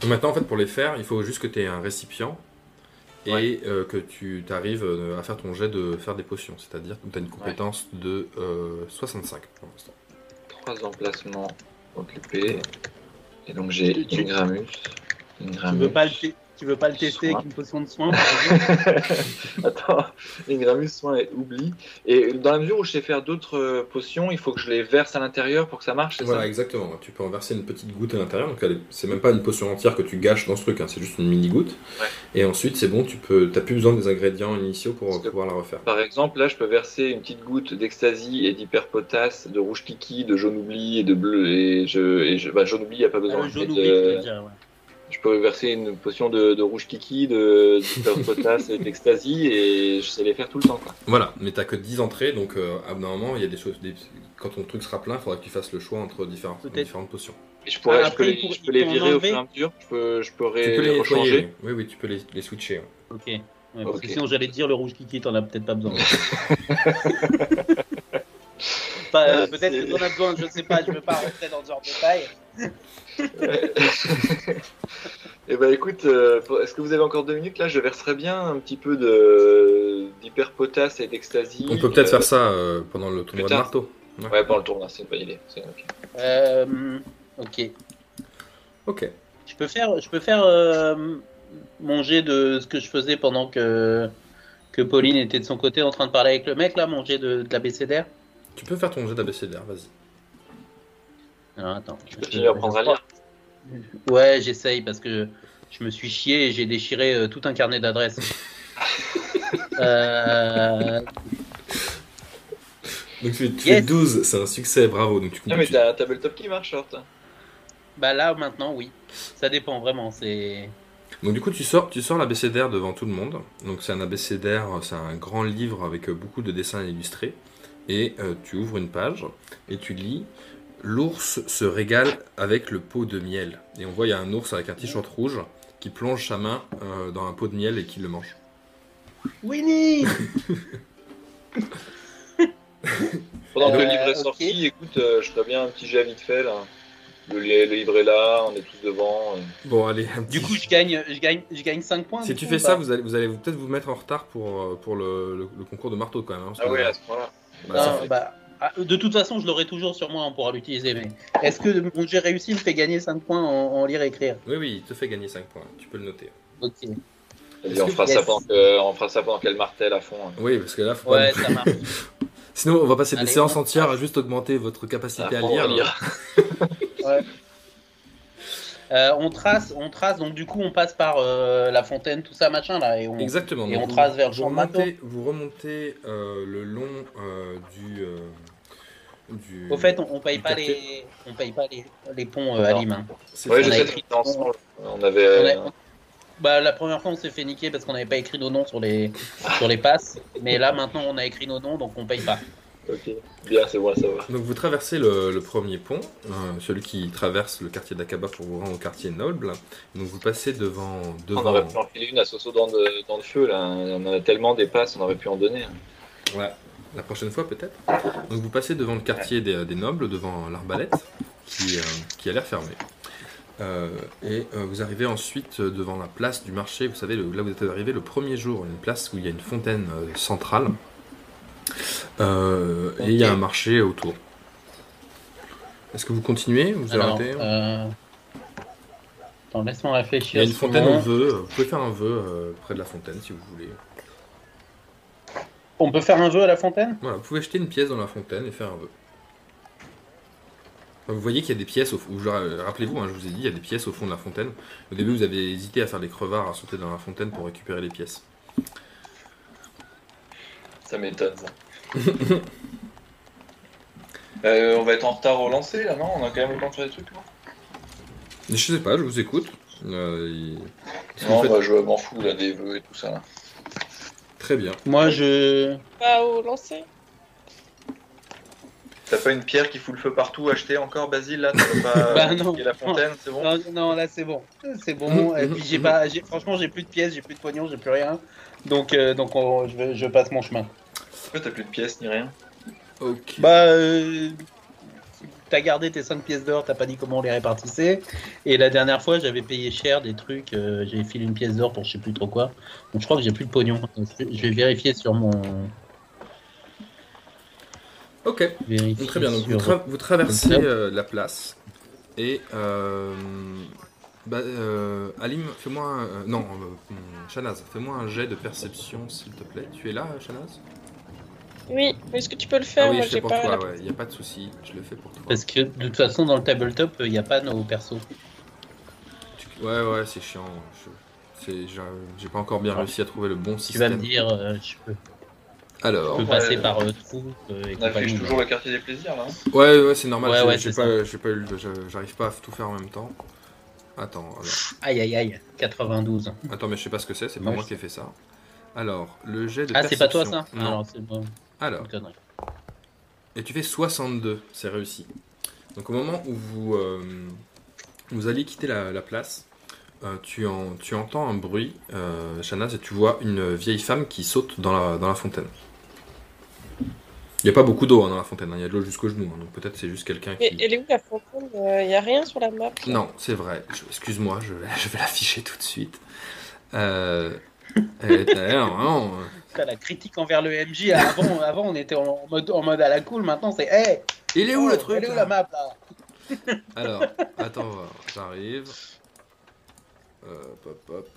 Donc maintenant en fait pour les faire il faut juste que tu aies un récipient et Ouais. euh, que tu arrives à faire ton jet de faire des potions. C'est-à-dire que tu as une compétence de euh, 65 pour l'instant. trois emplacements occupés. Et donc j'ai. Tu Ingramus. veux pas le, tu veux pas le tester Soin. avec une potion de soin par exemple Attends, Ingramus, soin et oubli. Et dans la mesure où je sais faire d'autres euh, potions, il faut que je les verse à l'intérieur pour que ça marche, Voilà, ça? exactement. Tu peux en verser une petite goutte à l'intérieur. Donc, c'est même pas une potion entière que tu gâches dans ce truc, hein, c'est juste une mini goutte. Ouais. Et ensuite, c'est bon, tu peux. T'as plus besoin des ingrédients initiaux pour Parce que- pouvoir la refaire. Par exemple, là, je peux verser une petite goutte d'ecstasy et d'hyperpotasse, de rouge kiki, de jaune oubli et de bleu. Et je, et je, bah, jaune oubli, il n'y a pas besoin. Jaune Et oubli, déjà, ouais. Je peux verser une potion de, de rouge kiki, de d'hyperpotasse et d'ecstasy et je sais les faire tout le temps. Quoi. Voilà, mais t'as que 10 entrées, donc euh, normalement, il y a des choses. des- Quand ton truc sera plein, il faudra que tu fasses le choix entre différentes, différentes potions. Et je, pourrais, Ah, je peux les, je peux les virer au fur et à mesure. Je peux, je peux ré- tu peux les rechanger. nettoyer. Oui, oui, tu peux les, les switcher. ouais. Ok. Ouais, parce que sinon j'allais te dire le rouge kiki, t'en as peut-être pas besoin. Enfin, euh, Euh, peut-être que t'en as besoin, je sais pas, je veux pas rentrer dans ce genre de détail. Et bah écoute, euh, est-ce que vous avez encore deux minutes là? Je verserais bien un petit peu de d'hyperpotasse et d'ecstasy. On peut peut-être euh, faire ça euh, pendant le tournoi de marteau. Ouais, pendant le tournoi, c'est une bonne idée. C'est ok. Euh, ok. Ok. Je peux faire, je peux faire euh, mon jet de ce que je faisais pendant que, que Pauline était de son côté en train de parler avec le mec là, mon jet de, de la BCDR. Tu peux faire ton jet d'ABCDR, vas-y. Alors, attends. Tu continues à apprendre à lire. Ouais, j'essaye parce que je me suis chié et j'ai déchiré euh, tout un carnet d'adresses. euh, Donc tu, tu Yes. fais 12, c'est un succès, bravo. Donc tu, Ah, mais tu- t'as t'as top qui marche, short. bah là maintenant oui, ça dépend vraiment. C'est Donc du coup tu sors, tu sors l'abécédaire devant tout le monde. Donc c'est un abécédaire, c'est un grand livre avec euh, beaucoup de dessins illustrés. Et euh, tu ouvres une page et tu lis L'ours se régale avec le pot de miel. Et on voit il y a un ours avec un t-shirt rouge qui plonge sa main euh, dans un pot de miel et qui le mange. Winnie. Pendant que le livre est sorti, écoute, euh, je ferais bien un petit jet vite fait là. Le, le livre est là, on est tous devant. euh. Bon allez, un petit- Du coup je gagne, je gagne, je gagne 5 points. si tu coup, fais ça, vous allez, vous allez peut-être vous mettre en retard pour, euh, pour le, le- le concours de marteau quand même. hein, Ah ouais, à ce point-là. bah, ça Non, fait- bah, ah, de toute façon, je l'aurai toujours sur moi, on pourra l'utiliser. Mais est-ce que mon jet réussi me fait gagner 5 points en, en lire et écrire? Oui, oui, il te fait gagner 5 points, tu peux le noter. Ok. On fera, ça pendant que, on fera ça pendant qu'elle martèle à fond. hein. Oui, parce que là, faut Ouais, ça marche. Sinon, on va passer des séances entières à juste augmenter votre capacité à, Apprendre lire. Euh, on trace, on trace. Donc du coup, on passe par euh, la fontaine, tout ça, machin là, et on. Exactement. Et on vous- trace vers le vous champ de remontez, vous remontez euh, le long euh, du, euh, du. Au fait, on, on paye pas quartier. les, on paye pas les, les ponts euh, à Non. Lime. hein. C'est Ouais, fait. je a sais, écrit- ensemble. On avait. On a- Bah, la première fois, on s'est fait niquer parce qu'on n'avait pas écrit nos noms sur les, sur les passes. Mais là, maintenant, on a écrit nos noms, donc on paye pas. Ok, bien, c'est bon à savoir. Donc vous traversez le, le premier pont, euh, celui qui traverse le quartier d'Akaba pour vous rendre au quartier noble. Donc vous passez devant, On devant. aurait pu en filer une à Soso dans, de- dans le feu là. On en a tellement des passes, on aurait pu en donner. Ouais, la prochaine fois peut-être. Donc vous passez devant le quartier des, des nobles, devant l'arbalète. qui, euh, qui a l'air fermée. Euh, et euh, vous arrivez ensuite euh, devant la place du marché. Vous savez, le- là vous êtes arrivé le premier jour, une place où il y a une fontaine euh, centrale. Euh, Et il y a un marché autour. Est-ce que vous continuez? Ou Vous Alors, arrêtez euh... Attends, laisse-moi Il réfléchir. y a une fontaine au vœu. Vous pouvez faire un vœu euh, près de la fontaine si vous voulez. On peut faire un vœu à la fontaine? Voilà, vous pouvez jeter une pièce dans la fontaine et faire un vœu. Enfin, Vous voyez qu'il y a des pièces, au fond- je- rappelez-vous, hein, je vous ai dit, il y a des pièces au fond de la fontaine. Au début, vous avez hésité à faire les crevards, à sauter dans la fontaine pour récupérer les pièces. Ça m'étonne ça. Euh, on va être en retard au lancer là, non? On a quand même le temps de faire des trucs Mais je sais pas, je vous écoute. Euh, il- Non, bah, je m'en fous là des vœux et tout ça. Là. Très bien. Moi, je. Pas au lancer. T'as pas une pierre qui fout le feu partout acheté encore, Basile là T'as pas Bah, non. la fontaine, c'est bon Non, non, là c'est bon. C'est bon. Et puis j'ai pas. j'ai- Franchement, j'ai plus de pièces, j'ai plus de pognon, j'ai plus rien. Donc, euh, donc on- je, vais- je passe mon chemin. Pourquoi t'as plus de pièces ni rien Ok. Bah. Euh... T'as gardé tes 5 pièces d'or, t'as pas dit comment on les répartissait. Et la dernière fois, j'avais payé cher des trucs. euh, j'avais filé une pièce d'or pour je sais plus trop quoi. Donc je crois que j'ai plus de pognon. Je vais- vérifier sur mon. Ok. vérifier Très bien, donc vous, sur- tra- vous traversez euh, la place. Et. Euh, bah, euh, Alim, fais-moi un. euh, non, euh, Shanaz, fais-moi un jet de perception, s'il te plaît. Tu es là, Shanaz Oui, mais est-ce que tu peux le faire Ah oui, Moi, je fais j'ai pour pas toi, la- ouais, il n'y a pas de souci, je le fais pour toi. Parce que de toute façon, dans le tabletop, il n'y a pas nos persos. Tu- Ouais, ouais, c'est chiant. J'ai j'ai pas encore bien réussi à trouver le bon Tu vas système. me dire, euh, je peux, Alors, je peux Ouais. passer par euh, Trou euh, et On affiche compagnie. toujours le quartier des plaisirs là. hein ouais, ouais, c'est normal, Ouais, j'ai- c'est pas, j'ai pas eu le- je- j'arrive pas à tout faire en même temps. Attends, alors. Aïe aïe aïe, 92. Attends, mais je sais pas ce que c'est, c'est pas Ouais, moi qui ai fait ça. Alors, le jet de Ah, c'est pas toi ça? Non. Alors, c'est bon. Alors, et tu fais 62, c'est réussi. Donc au moment où vous, euh, vous allez quitter la, la place, euh, tu, en- tu entends un bruit, euh, Shanaz, et tu vois une vieille femme qui saute dans la, dans la fontaine. Il n'y a pas beaucoup d'eau hein, dans la fontaine, hein, il y a de l'eau jusqu'au genou, hein, donc peut-être c'est juste quelqu'un Mais qui... elle est où la fontaine Il n'y a rien sur la map? Non, c'est vrai, excuse-moi, je, vais- je vais l'afficher tout de suite. Vraiment, euh, La critique envers le MJ, avant, avant on était en mode, en mode à la cool, maintenant c'est Hey! Il est où oh, le truc Elle est où la map là? Alors, attends, voir, j'arrive. Euh, hop, hop.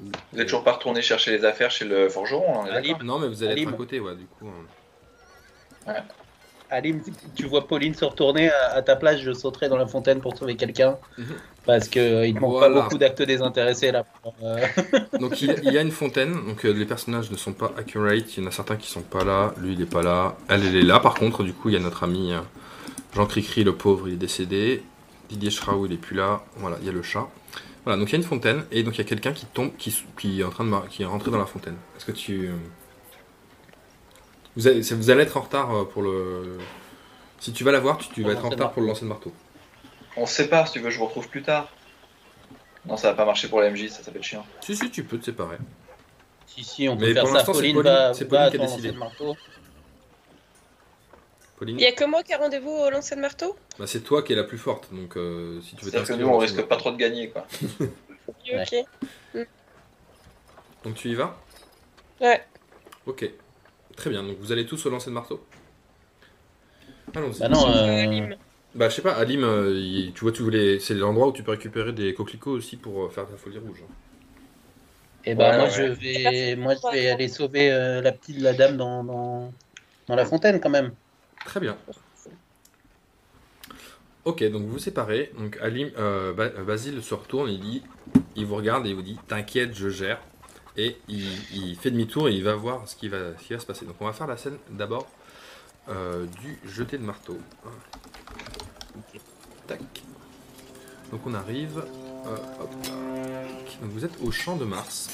Vous êtes toujours pas retourné chercher les affaires chez le forgeron, hein, Non, mais vous allez être à côté, ouais, du coup. hein. Alim, tu vois Pauline se retourner à, à ta place, je sauterai dans la fontaine pour sauver quelqu'un. Mhm. Parce que euh, il te manque Voilà. pas beaucoup d'actes désintéressés là. Euh, Donc il, il y a une fontaine, donc euh, les personnages ne sont pas accurate, il y en a certains qui sont pas là, lui il est pas là, elle elle est là par contre, du coup il y a notre ami Jean Cricri, le pauvre, il est décédé, Didier Schraou il est plus là, voilà, il y a le chat. Voilà, donc il y a une fontaine, et donc il y a quelqu'un qui tombe, qui, qui est en train de qui est rentré dans la fontaine. Est-ce que tu... Vous allez, c'est- vous allez être en retard euh, pour le... Si tu vas la voir, tu, vas être en retard pour le lancer de marteau. On se sépare si tu veux, je vous retrouve plus tard. Non, ça va pas marcher pour la MJ, ça, ça peut être chiant. Si, si, tu peux te séparer. si, si, on peut Mais faire pour ça. Pauline, Pauline- va, c'est Pauline qui a décidé. de marteau. Pauline Il y a que moi qui a rendez-vous au lancer de marteau? Bah, C'est toi qui es la plus forte, donc euh, si tu veux C'est-à-dire que t'inscrire nous, on risque pas trop de gagner, quoi. Ok, Ouais. ok. Donc tu y vas? Ouais. Ok. Très bien, donc vous allez tous au lancer de marteau Allons-y. Bah non, euh. Bah je sais pas, Alim, euh, il- tu vois, tu voulais... c'est l'endroit où tu peux récupérer des coquelicots aussi pour euh, faire ta folie rouge. Et bah Ouais, moi ouais. je vais moi je vais aller sauver euh, la petite la dame dans, dans, dans la fontaine quand même. Très bien. Ok, donc vous vous séparez. Donc Alim, euh, Ba- euh, Basile se retourne, il dit, il vous regarde et il vous dit, t'inquiète, je gère. Et il, fait demi-tour et il va voir ce qui va, ce qui va se passer. Donc on va faire la scène d'abord euh, du jeté de marteau. Tac. Donc on arrive. euh. Donc vous êtes au champ de Mars.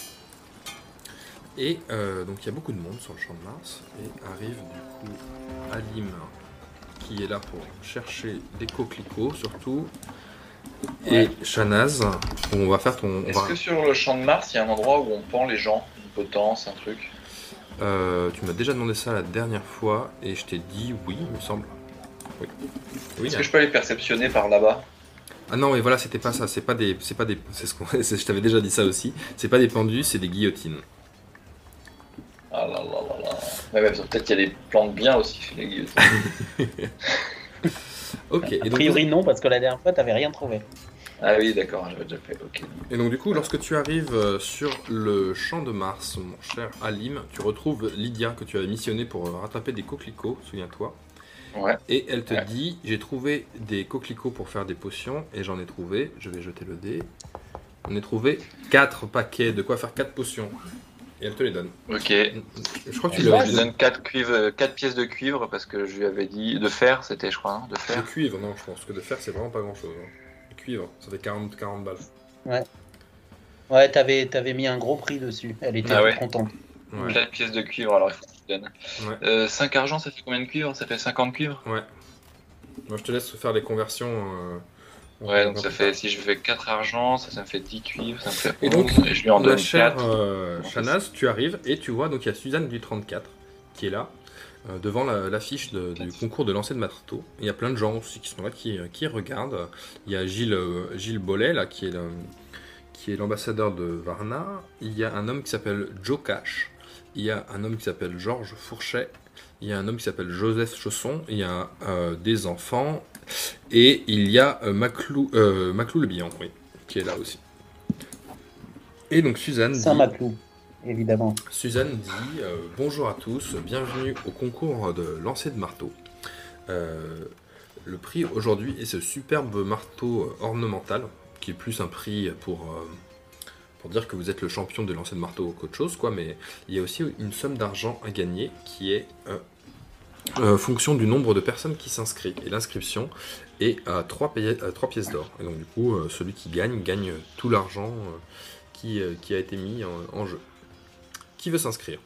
Et euh, donc il y a beaucoup de monde sur le champ de Mars. Et arrive du coup Alim qui est là pour chercher des coquelicots surtout. Et Shanaz, on va faire ton. on Est-ce va- que sur le champ de Mars, il y a un endroit où on pend les gens Une potence, un truc? Euh, tu m'as déjà demandé ça la dernière fois et je t'ai dit oui, il me semble. Oui. Est-ce hein. que je peux les perceptionner par là-bas? Ah non, mais voilà, c'était pas ça. C'est pas des, c'est pas des, c'est ce qu'on, je t'avais déjà dit ça aussi. C'est pas des pendus, c'est des guillotines. Ah là là là là. Ouais, ouais, peut-être qu'il y a des plantes bien aussi chez les guillotines. Ok. Et A donc, priori, non, parce que la dernière fois, t'avais rien trouvé. Ah oui, d'accord, j'avais déjà fait. Ok. Et donc du coup, lorsque tu arrives euh, sur le champ de Mars, mon cher Alim, tu retrouves Lydia que tu avais missionné pour euh, rattraper des coquelicots, souviens-toi. Ouais. Et elle te Ouais. dit, j'ai trouvé des coquelicots pour faire des potions, et j'en ai trouvé, je vais jeter le dé, on a trouvé 4 paquets, de quoi faire 4 potions. Et elle te les donne. Ok. Je crois que tu Je lui donne 4 cuivres, quatre pièces de cuivre parce que je lui avais dit de fer, c'était je crois, hein, de De fer. cuivre, non, je pense que de fer, c'est vraiment pas grand-chose. hein. De cuivre, ça fait 40, 40 balles. Ouais, t'avais t'avais mis un gros prix dessus. Elle était Ah ouais. contente. Ouais. 4 pièces de cuivre, alors il faut que je lui donne. Ouais. Euh, 5 argent, ça fait combien de cuivre Ça fait 50 cuivre Ouais. Moi, je te laisse faire les conversions. euh, Ouais, donc ça fait, si je fais 4 argent, ça, ça me fait 10 cuivres, ça me fait 11, Et donc, et je lui en donne chère 4. euh, Shanaz, tu arrives et tu vois, donc il y a Suzanne du 34 qui est là, euh, devant la- l'affiche de- du concours de lancer de marteau. Il y a plein de gens aussi qui sont là, qui, euh, qui regardent. Il y a Gilles, euh, Gilles Bollet, là, qui est le- qui est l'ambassadeur de Varna. Il y a un homme qui s'appelle Joe Cash. Il y a un homme qui s'appelle Georges Fourchet. Il y a un homme qui s'appelle Joseph Chausson. Il y a euh, des enfants. Et il y a euh, Maclou, euh, Maclou le Bihan, oui, qui est là aussi. Et donc Suzanne dit, Saint-Maclou, évidemment. Suzanne dit euh, bonjour à tous, bienvenue au concours de lancer de marteau. Euh, le prix aujourd'hui est ce superbe marteau ornemental, qui est plus un prix pour, euh, pour dire que vous êtes le champion de lancer de marteau qu'autre chose, quoi, mais il y a aussi une somme d'argent à gagner qui est euh, fonction du nombre de personnes qui s'inscrivent. Et l'inscription est à 3, pièces d'or. Et donc du coup, euh, celui qui gagne gagne tout l'argent euh, qui, euh, qui a été mis en- en jeu. Qui veut s'inscrire?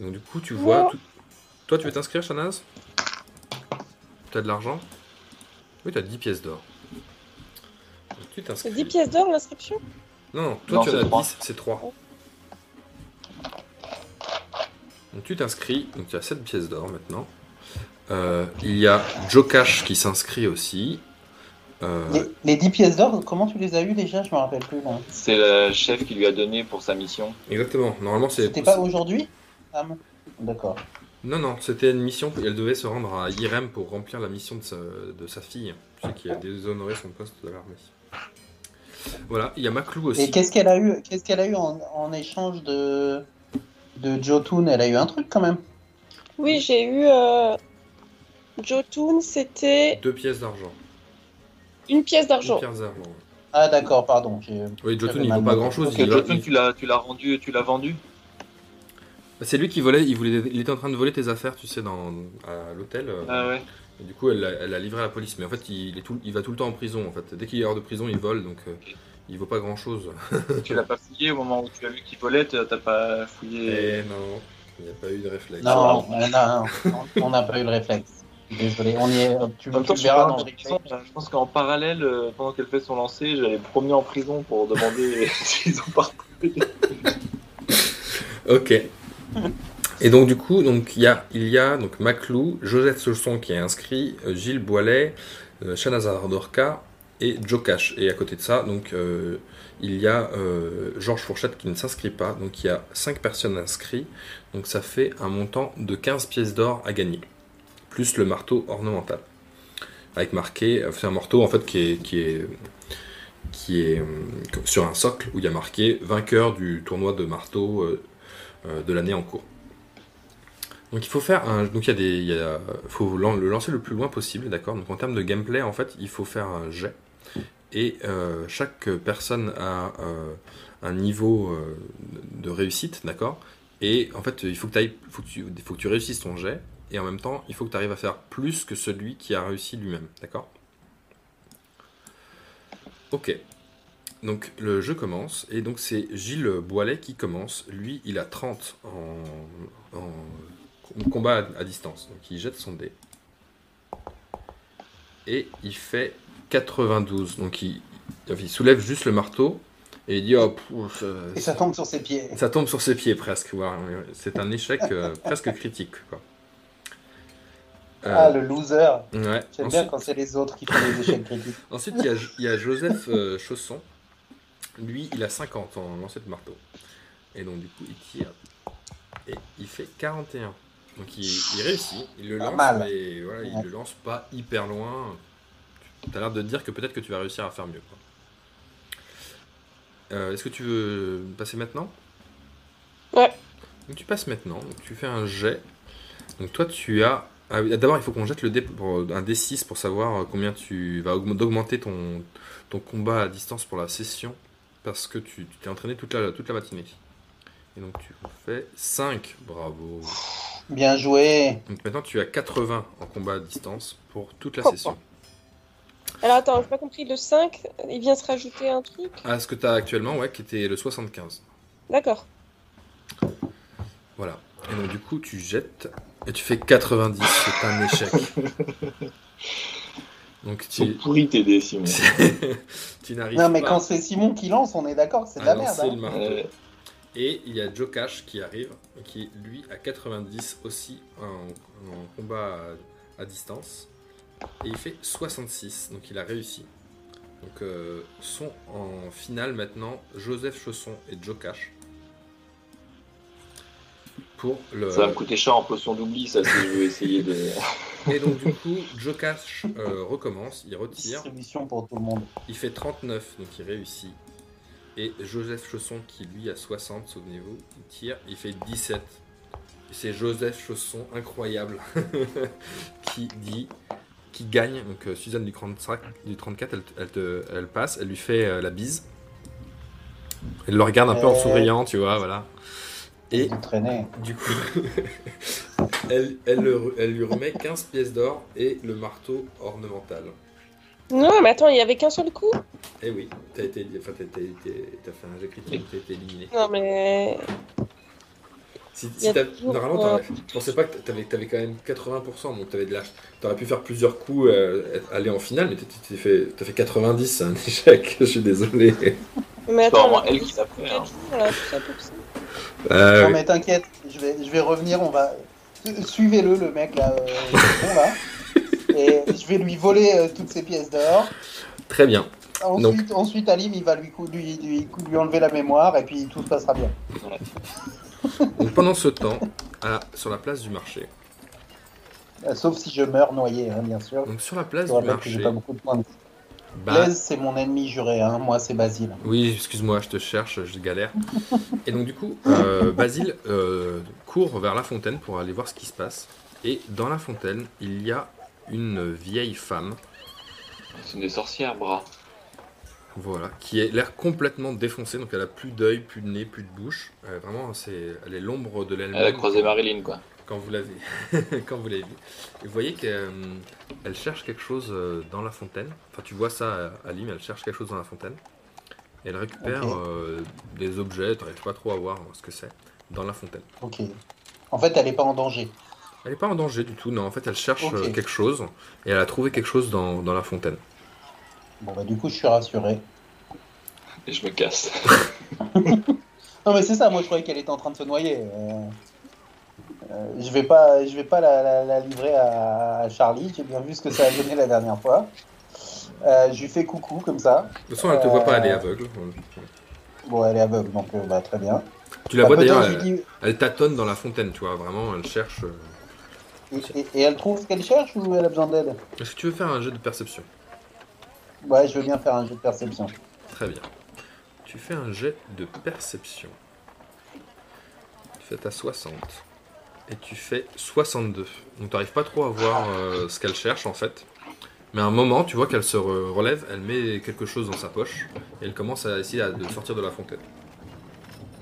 Donc du coup, tu vois... Toi, tu veux t'inscrire, Shanaz? Tu as de l'argent? Oui, tu as 10 pièces d'or. Donc, Tu C'est t'inscris. 10 pièces d'or l'inscription? Non, non, toi Non, tu c'est as trois. 10, c'est 3. Donc tu t'inscris, donc tu as 7 pièces d'or maintenant. Euh, il y a Joe Cash qui s'inscrit aussi. Euh, Les, les 10 pièces d'or, comment tu les as eues déjà? Je me rappelle plus. là. C'est le chef qui lui a donné pour sa mission. Exactement, normalement c'est... C'était pas aujourd'hui? Sam D'accord. Non, non, c'était une mission, elle devait se rendre à Irem pour remplir la mission de sa, de sa fille, qui a déshonoré son poste de l'armée. Voilà, il y a Maclou aussi. Et qu'est-ce qu'elle a eu Qu'est-ce qu'elle a eu en, en échange de de Jotun Elle a eu un truc quand même. Oui, j'ai eu. Euh... Jotun, c'était Deux pièces d'argent. une pièce d'argent. Ah d'accord, pardon. j'ai- Oui, Jotun, il vaut pas noté. grand chose. Ok, Et Jotun, tu l'as, tu l'as rendu, tu l'as vendu C'est lui qui volait, il, voulait, il était en train de voler tes affaires, tu sais, dans, à l'hôtel. euh, Ah ouais. et du coup, elle l'a elle l'a livré à la police. Mais en fait, il, est tout, il va tout le temps en prison. En fait, dès qu'il est hors de prison, il vole, donc euh, il vaut pas grand chose. tu l'as pas fouillé au moment où tu as vu qu'il volait, t'as pas fouillé. Et non, il n'y a pas eu de réflexe. Non, euh, non, non, on n'a pas eu le réflexe. Désolé, on y est. Tu, En tu verras dans le prison, replay. je pense qu'en parallèle, euh, pendant qu'elle fait son lancer, j'allais me promener en prison pour demander s'ils ont pas Ok. Et donc du coup, donc il y a, il y a donc Maclou, Joseph Chausson qui est inscrit, euh, Gilles Boilet, euh, Shanazar Dorca et Joe Cash. Et à côté de ça, donc euh, il y a euh, Georges Fourchette qui ne s'inscrit pas. Donc il y a 5 personnes inscrites. Donc ça fait un montant de 15 pièces d'or à gagner, plus le marteau ornemental. Avec marqué, c'est un marteau en fait qui est, qui est qui est euh, sur un socle où il y a marqué vainqueur du tournoi de marteau de l'année en cours. Donc il faut faire un, donc il y a des, faut le lancer le plus loin possible, d'accord? Donc en termes de gameplay, en fait, il faut faire un jet et euh, chaque personne a euh, un niveau euh, de réussite, d'accord? Et en fait, il faut que, tu, réussisses ton jet et en même temps, il faut que tu arrives à faire plus que celui qui a réussi lui-même, d'accord? Ok. Donc le jeu commence et donc c'est Gilles Boilet qui commence. Lui, il a 30 en, combat à distance. Donc il jette son dé. Et il fait 92. Donc il, il soulève juste le marteau et il dit oh, pff, euh, Et ça tombe sur ses pieds. ça tombe sur ses pieds presque. C'est un échec euh, presque critique. Quoi. Ah, le loser. ouais. J'aime bien quand c'est les autres qui font les échecs critiques. ensuite, il y a, il y a Joseph euh, Chausson. Lui, il a 50 en lancer de marteau. Et donc, du coup, il tire. Et il fait 41. Donc, il, il réussit. Il le lance, mais voilà, il le lance pas hyper loin. Tu as l'air de te dire que peut-être que tu vas réussir à faire mieux. Euh, Est-ce que tu veux passer maintenant? Ouais. Donc, tu passes maintenant. Donc, tu fais un jet. Donc, toi, tu as. ah oui, D'abord, il faut qu'on jette le dé pour, un D6 pour savoir euh, combien tu vas augm- augmenter ton, ton combat à distance pour la session. Parce que tu t'es entraîné toute la, toute la matinée. Et donc, tu fais 5. Bravo. Bien joué. Donc, maintenant, tu as 80 en combat à distance pour toute la Oh, session. Alors attends, j'ai pas compris, le 5, il vient se rajouter un truc À ce que tu as actuellement, ouais, qui était le 75. D'accord. Voilà. Et donc du coup, tu jettes et tu fais 90. C'est un échec. Donc tu, pourris tes dés, Simon. tu n'arrives Non, mais pas quand c'est Simon qui lance, on est d'accord que c'est de la merde. hein. le Et il y a Joe Cash qui arrive, qui lui a 90 aussi en, en combat à, à distance. Et il fait 66, donc il a réussi. Donc euh, sont en finale maintenant Joseph Chausson et Joe Cash. Pour le... Ça va me coûter cher en potion d'oubli, ça, si je veux essayer de. Et donc du coup, Joe Cash euh, recommence, il retire, Distribution pour tout le monde. il fait 39, donc il réussit. Et Joseph Chausson qui lui a 60, souvenez-vous, il tire, il fait 17. Et c'est Joseph Chausson, incroyable, qui dit, qui gagne. Donc euh, Suzanne du 35, du 34, elle, elle te- elle passe, elle lui fait euh, la bise. Elle le regarde un peu en Euh. souriant, tu vois, voilà. Et du coup, elle, elle, le- elle lui remet 15 pièces d'or et le marteau ornemental. Non, mais attends, il y avait qu'un seul coup? Eh oui, t'as été, enfin, t'as, t'as- t'as- t'as fait un jet critique, t'as été éliminé. Non, mais. Si, si normalement, euh, je pensais pas que t'avais, t'avais quand même 80%, donc t'avais de l'âge. T'aurais pu faire plusieurs coups, euh, aller en finale, mais t'as, t'as fait, t'as fait 90, c'est un échec, je suis désolé. Mais attends, elle qui l'a fait. hein. ça. Euh, Non, oui. mais t'inquiète, je vais, je vais revenir, on va. Suivez-le, le mec là, euh, le con, là. Et je vais lui voler euh, toutes ses pièces d'or. Très bien. Ensuite, ensuite Alim, il va lui, lui, lui, lui enlever la mémoire et puis tout se passera bien. Donc pendant ce temps, à- sur la place du marché, Euh, Sauf si je meurs noyé, hein, bien sûr. donc sur la place du marché, pas beaucoup de points de bah, Blaise, c'est mon ennemi juré, hein. moi c'est Basile. Oui, excuse-moi, je te cherche, je galère. Et donc du coup, euh, Basile euh, court vers la fontaine pour aller voir ce qui se passe. Et dans la fontaine, il y a une vieille femme, C'est des sorcières, bras. Voilà, qui a l'air complètement défoncée. Donc elle a plus d'œil, plus de nez, plus de bouche. Euh, vraiment, c'est, elle est l'ombre de l'elle-même. Elle a croisé Marilyn, quoi. quand vous l'avez quand vous l'avez vu. Et vous voyez qu'elle elle cherche quelque chose euh, dans la fontaine. Enfin, tu vois ça à Lim, elle cherche quelque chose dans la fontaine. Et elle récupère euh, des objets, tu n'arrives pas trop à voir ce que c'est, dans la fontaine. Ok. En fait, elle est pas en danger. Elle n'est pas en danger du tout, non, en fait elle cherche euh, quelque chose et elle a trouvé quelque chose dans, dans la fontaine. Bon, bah, du coup, je suis rassuré. Et je me casse. Non, mais c'est ça, moi je croyais qu'elle était en train de se noyer. Euh, euh, je vais pas, je vais pas la, la- la livrer à, à Charlie, j'ai bien vu ce que ça a donné la dernière fois. Euh, je lui fais coucou comme ça. De toute façon, elle te voit pas, elle est aveugle. Bon, elle est aveugle, donc bah, très bien. Tu la Bah, vois d'ailleurs, elle, lui dis- elle tâtonne dans la fontaine, tu vois, vraiment, elle cherche. et, et- et elle trouve ce qu'elle cherche ou elle a besoin d'aide? Est-ce que tu veux faire un jet de perception? Ouais, je veux bien faire un jeu de perception. Très bien. Tu fais un jet de perception. Tu fais ta 60. Et tu fais 62. Donc tu n'arrives pas trop à voir euh, ce qu'elle cherche en fait. Mais à un moment, tu vois qu'elle se re- relève, elle met quelque chose dans sa poche. Et elle commence à essayer à- de sortir de la fontaine.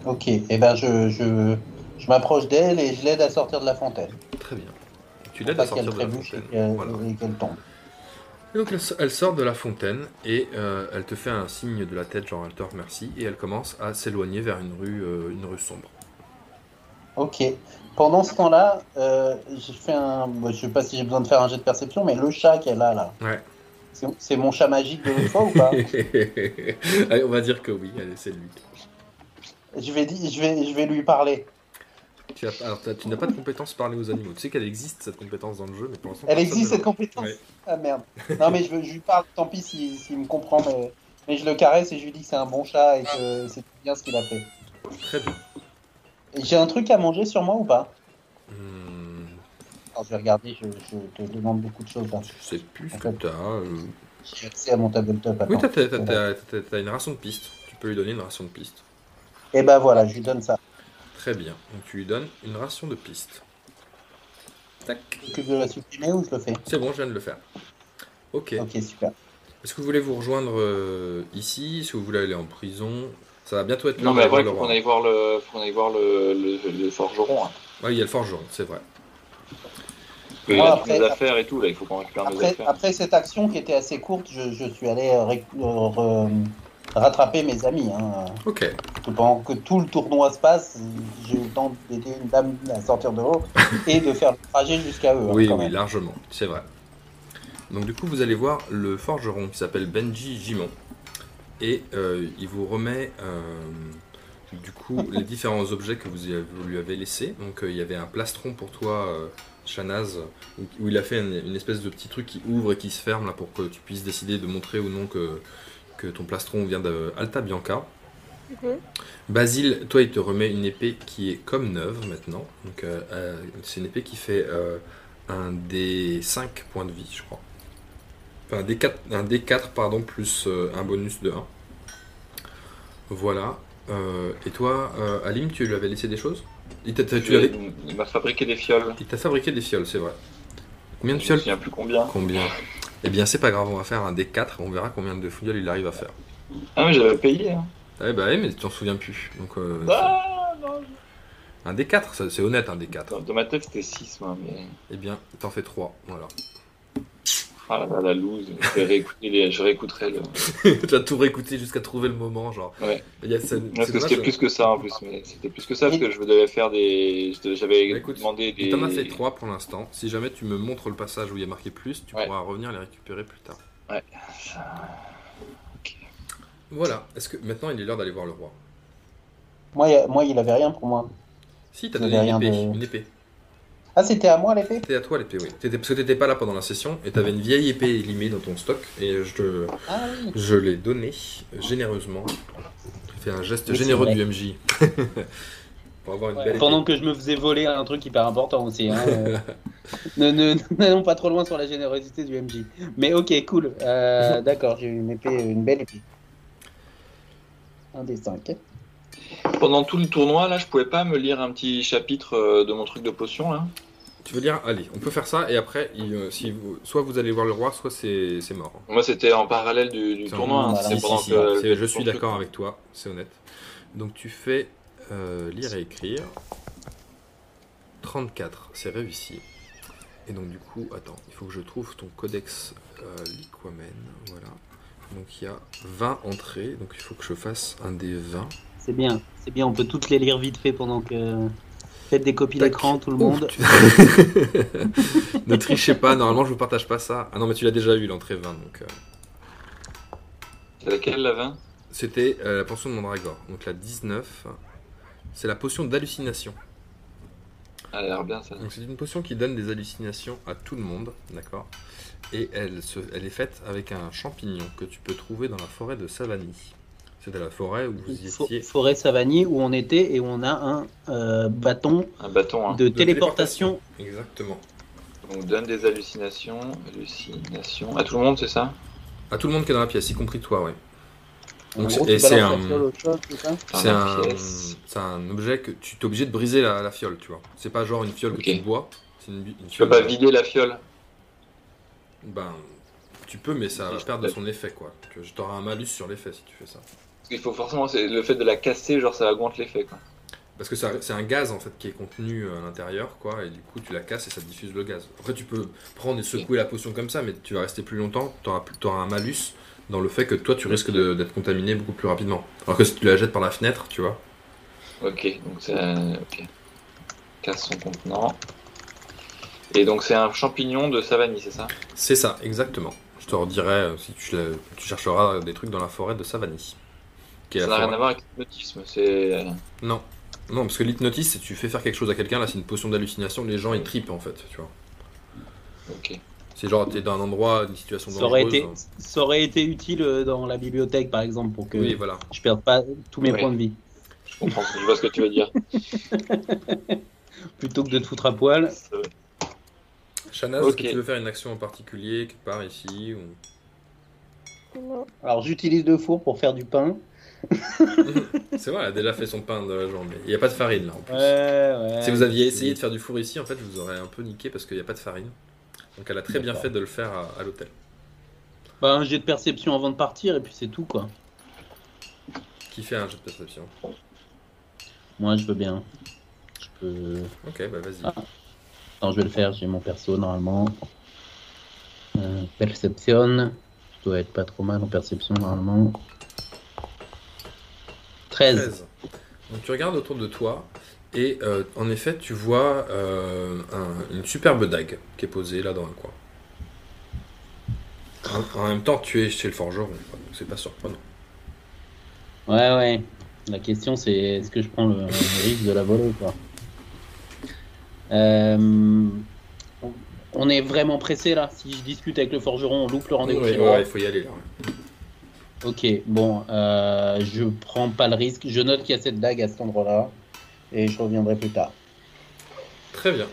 Ok, et ben je, je, je m'approche d'elle et je l'aide à sortir de la fontaine. Très bien. Tu l'aides Pas à qu'elle sortir de la trébuche et fontaine. qu'elle Voilà. et qu'elle tombe. Et donc elle, so- elle sort de la fontaine et euh, elle te fait un signe de la tête, genre elle te remercie. Et elle commence à s'éloigner vers une rue, euh, une rue sombre. Ok. Pendant ce temps-là, euh, j'ai fait un. bon, je sais pas si j'ai besoin de faire un jet de perception, mais le chat qu'elle a là, Ouais. c'est mon chat magique de l'autre fois ou pas? Allez, on va dire que oui, allez, c'est lui. je vais, je, vais, je vais lui parler. Tu, as- alors, tu n'as pas de compétence parler aux animaux. Tu sais qu'elle existe cette compétence dans le jeu, mais pour l'instant. Elle existe cette compétence Ouais. Ah merde. Non mais je, veux- je lui parle, tant pis s'il s'il me comprend, mais, mais je le caresse et je lui dis que c'est un bon chat et que c'est bien ce qu'il a fait. Très bien. J'ai un truc à manger sur moi ou pas? Hmm, Alors je vais regarder, je, je te demande beaucoup de choses là. je sais plus ce que t'as. euh. J'ai accès à mon tabletop. Oui, attends. t'as, t'as- t'as- t'as- t'as une ration de piste. Tu peux lui donner une ration de piste. Et ben voilà, je lui donne ça. Très bien. Donc tu lui donnes une ration de piste. Tac. Que de la supprimer ou je le fais C'est bon, je viens de le faire. Ok. Ok, super. Est-ce que vous voulez vous rejoindre euh, ici? Est-ce que vous voulez aller en prison? Ça va bientôt être Non, mais après, il faut qu'on aille voir le, faut qu'on aille voir le, le, le forgeron. Hein. Ouais, il y a le forgeron, c'est vrai. Parce qu'il Moi, a après- toutes nos affaires et tout, là, il faut qu'on récupère nos Après, affaires. après cette action qui était assez courte, je, je suis allé euh, ré- euh, re- rattraper mes amis. Hein. Ok. Pendant que tout le tournoi se passe, j'ai eu le temps d'aider une dame à sortir de l'eau et de faire le trajet jusqu'à eux. hein, Oui, oui, largement, c'est vrai. Donc du coup, vous allez voir le forgeron qui s'appelle Benji Gimon. Et euh, il vous remet euh, du coup les différents objets que vous, y avez- vous lui avez laissés. Donc euh, il y avait un plastron pour toi, Shanaz, où, où il a fait une, une espèce de petit truc qui ouvre et qui se ferme là pour que tu puisses décider de montrer ou non que, que ton plastron vient de Alta Bianca. Basile, toi, il te remet une épée qui est comme neuve maintenant. Donc, euh, euh, c'est une épée qui fait euh, un des 5 points de vie, je crois. Enfin, un des 4, un des 4 pardon, plus euh, un bonus de 1. Voilà. Euh, et toi, euh, Alim, tu lui avais laissé des choses? Il t'a, tu il m'a fabriqué des fioles. il t'a fabriqué des fioles, c'est vrai. Combien de Je me fioles? plus combien. Combien? Eh bien, c'est pas grave, on va faire un des 4 on verra combien de fioles il arrive à faire. Ah, mais j'avais payé. Hein. Ah, ouais, bah, ouais, mais tu t'en souviens plus. Donc, euh, Ah, non. un des 4 ça- c'est honnête, un des 4 Dans, dans ma tête, c'était 6, moi, mais. Eh bien, t'en fais 3, voilà. Ah là là, la loose. Je, vais réécouter les- je réécouterai le. tu as tout réécouté jusqu'à trouver le moment, genre. Ouais. Il y a- ça- Parce que c'était plus que ça en plus, mais c'était plus que ça parce que je devais faire des. J'avais demandé des. T'en as fait 3 pour l'instant. Si jamais tu me montres le passage où il y a marqué plus, tu Ouais. pourras revenir les récupérer plus tard. Ouais. Voilà. Est-ce que maintenant il est l'heure d'aller voir le roi? Moi, il- moi, il avait rien pour moi. Si, t'as donné avez une rien épée. de- Une épée. Ah, c'était à moi l'épée? C'était à toi l'épée, oui. T'étais- parce que t'étais pas là pendant la session et t'avais une vieille épée élimée dans ton stock et je, te- Ah oui. je l'ai donnée généreusement. J'ai fait un geste Oui, généreux du MJ. pour avoir une belle épée. Pendant que je me faisais voler un truc hyper important aussi. Hein, euh, ne ne- n'allons pas trop loin sur la générosité du MJ. Mais ok, cool. Euh, D'accord, j'ai une épée, une belle épée. Un des cinq. Pendant tout le tournoi, là, je pouvais pas me lire un petit chapitre euh, de mon truc de potion, là. Tu veux dire, allez, on peut faire ça et après, il, euh, si vous, soit vous allez voir le roi, soit c'est c'est mort. Moi, c'était en parallèle du, tournoi. hein, Si, pendant si, que- je suis d'accord avec toi, c'est honnête. Donc tu fais euh, lire et écrire. 34, c'est réussi. Et donc du coup, attends, il faut que je trouve ton codex euh, Liquamen, voilà. Donc il y a 20 entrées, donc il faut que je fasse un des 20. C'est bien, c'est bien, on peut toutes les lire vite fait pendant que. Faites des copies d'écran, tout le Ouf, monde. tu- ne trichez pas, normalement je vous partage pas ça. Ah non, mais tu l'as déjà eu l'entrée 20, donc... euh, C'est laquelle, la 20 C'était euh, la potion de Mandragore. Donc la 19, c'est la potion d'hallucination. Elle a l'air bien, ça. Donc c'est une potion qui donne des hallucinations à tout le monde, d'accord? Et elle, se, elle est faite avec un champignon que tu peux trouver dans la forêt de Savanie. Dans la forêt où vous y étiez. Forêt Savanie où on était et où on a un euh, bâton Un bâton, hein. de téléportation. Exactement. Donc, donne des hallucinations. Hallucinations. À tout le monde, c'est ça? À tout le monde qui est dans la pièce, y compris toi. En Donc, gros, et c'est un, c'est un, pièce. c'est un objet que tu es obligé de briser la, la fiole, tu vois. C'est pas genre une fiole Ok. que tu bois. C'est une, une Tu peux pas vider la fiole. Ben, tu peux, mais ça va perdre de son effet, quoi. Que t'auras un malus sur l'effet si tu fais ça. Parce qu'il faut forcément, le fait de la casser, genre ça augmente l'effet, quoi. Parce que c'est un gaz en fait qui est contenu euh, à l'intérieur, quoi, et du coup tu la casses et ça diffuse le gaz. Après tu peux prendre et secouer la potion comme ça, mais tu vas rester plus longtemps, tu auras, un malus dans le fait que toi tu risques d'être contaminé beaucoup plus rapidement. Alors que si tu la jettes par la fenêtre, tu vois. Ok, donc c'est. Ok. Casse son contenant. Et donc c'est un champignon de Savanie, c'est ça? C'est ça, exactement. Je te redirai euh, si tu, tu chercheras des trucs dans la forêt de Savanie. Qui est Ça n'a rien à voir avec l'hypnotisme, c'est. Non, Non, parce que l'hypnotisme, c'est tu fais faire quelque chose à quelqu'un, là c'est une potion d'hallucination, les gens ils tripent en fait, tu vois. Ok. C'est genre t'es dans un endroit, une situation Ça aurait, dangereuse. été, ça aurait été utile euh, dans la bibliothèque, par exemple, pour que Oui, voilà. je perde pas tous mes points de vie. Je comprends. Je vois ce que tu veux dire. Plutôt que de te foutre à poil. Euh, Shanaz, est-ce que tu veux faire une action en particulier, quelque part ici ou... Non. Alors, j'utilise le four pour faire du pain. C'est vrai, elle a déjà fait son pain de la journée. Il n'y a pas de farine là en plus. Ouais, ouais. Si vous aviez essayé de faire du four ici, en fait, vous aurais un peu niqué parce qu'il n'y a pas de farine. Donc elle a très bien fait de le faire à, à l'hôtel. Bah, un jet de perception avant de partir, et puis c'est tout, quoi. Qui fait un jet de perception Moi, je veux bien. Je peux. Ok, bah vas-y. Ah. Attends, je vais le faire, j'ai mon perso normalement. Euh, perception. Je dois être pas trop mal en perception normalement. 13. 13. Donc tu regardes autour de toi et euh, en effet tu vois euh, un- une superbe dague qui est posée là dans un coin. En, en même temps tu es chez le forgeron, c'est pas surprenant. Ouais, ouais. La question c'est est-ce que je prends le, le risque de la voler quoi Euh, on- est vraiment pressé là. Si je discute avec le forgeron, on loupe le rendez-vous. Le ouais, il faut y aller là. Ok, bon, euh, je prends pas le risque. Je note qu'il y a cette dague à cet endroit-là. Et je reviendrai plus tard. Très bien.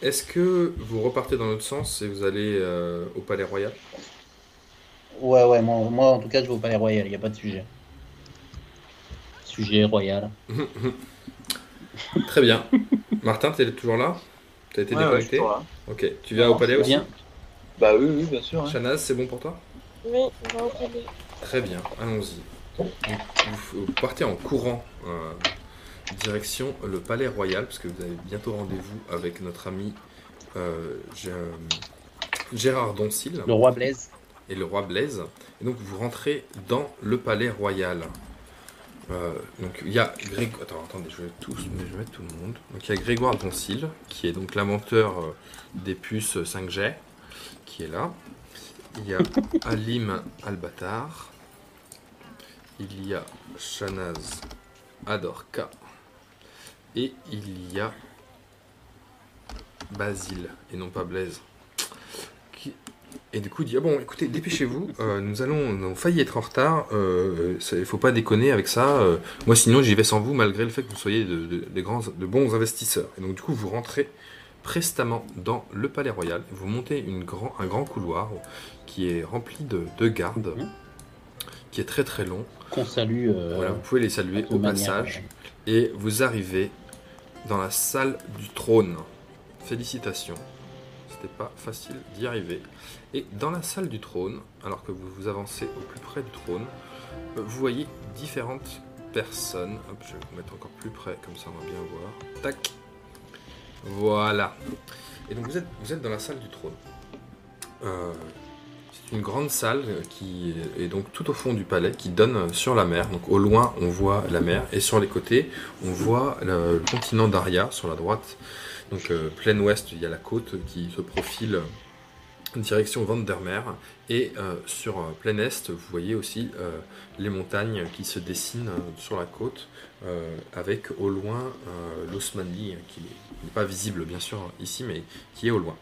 Est-ce que vous repartez dans l'autre sens et vous allez euh, au palais royal? Ouais, ouais, moi, moi, en tout cas je vais au palais royal, il n'y a pas de sujet. Sujet royal. Très bien. Martin, t'es toujours là? Été Ouais, ouais, je suis déconnecté? Ok, tu viens au palais aussi? Bien. Bah oui, oui, bien sûr. hein. Shanaz, c'est bon pour toi? Oui, on va. Très bien, allons-y. Donc, Vous, vous partez en courant euh, direction le palais royal, parce que vous avez bientôt rendez-vous avec notre ami euh, Gé- euh, Gérard Doncil Le roi Blaise. et le roi Blaise. Et donc vous rentrez dans le palais royal. Euh, donc il y a Grégoire. Attends, attendez, je vais, tous, je vais mettre tout le monde. Donc il y a Grégoire Doncil, qui est donc l'inventeur euh, des puces 5G, qui est là. Il y a Alim Albatar. Il y a Shanaz Adorka. Et il y a Basile, et non pas Blaise. Qui- et du coup, il dit ah bon, écoutez, dépêchez-vous. euh, nous allons, nous failli être en retard. euh, Il faut pas déconner avec ça. euh, moi, sinon, j'y vais sans vous, malgré le fait que vous soyez de, de- grands, de bons investisseurs. Et donc, du coup, vous rentrez prestamment dans le palais royal. Vous montez une grand, un grand couloir qui est rempli de, de gardes, Mhm. qui est très très long. Qu'on salue. euh, Voilà, vous pouvez les saluer au manière, passage. Et vous arrivez dans la salle du trône. Félicitations. C'était pas facile d'y arriver. Et dans la salle du trône, alors que vous vous avancez au plus près du trône, euh, vous voyez différentes personnes. Hop, je vais vous mettre encore plus près, comme ça on va bien voir. Tac. Voilà. Et donc vous êtes, dans la salle du trône. Euh, c'est une grande salle euh, qui est donc tout au fond du palais, qui donne euh, sur la mer. Donc au loin, on voit la mer, et sur les côtés, on voit le, continent d'Aria sur la droite. Donc plein ouest, il y a la côte qui se profile euh, direction Vandermeer, et sur plein est, vous voyez aussi les montagnes qui se dessinent sur la côte, avec au loin euh, l'Osmanli, qui n'est pas visible bien sûr ici, mais qui est au loin.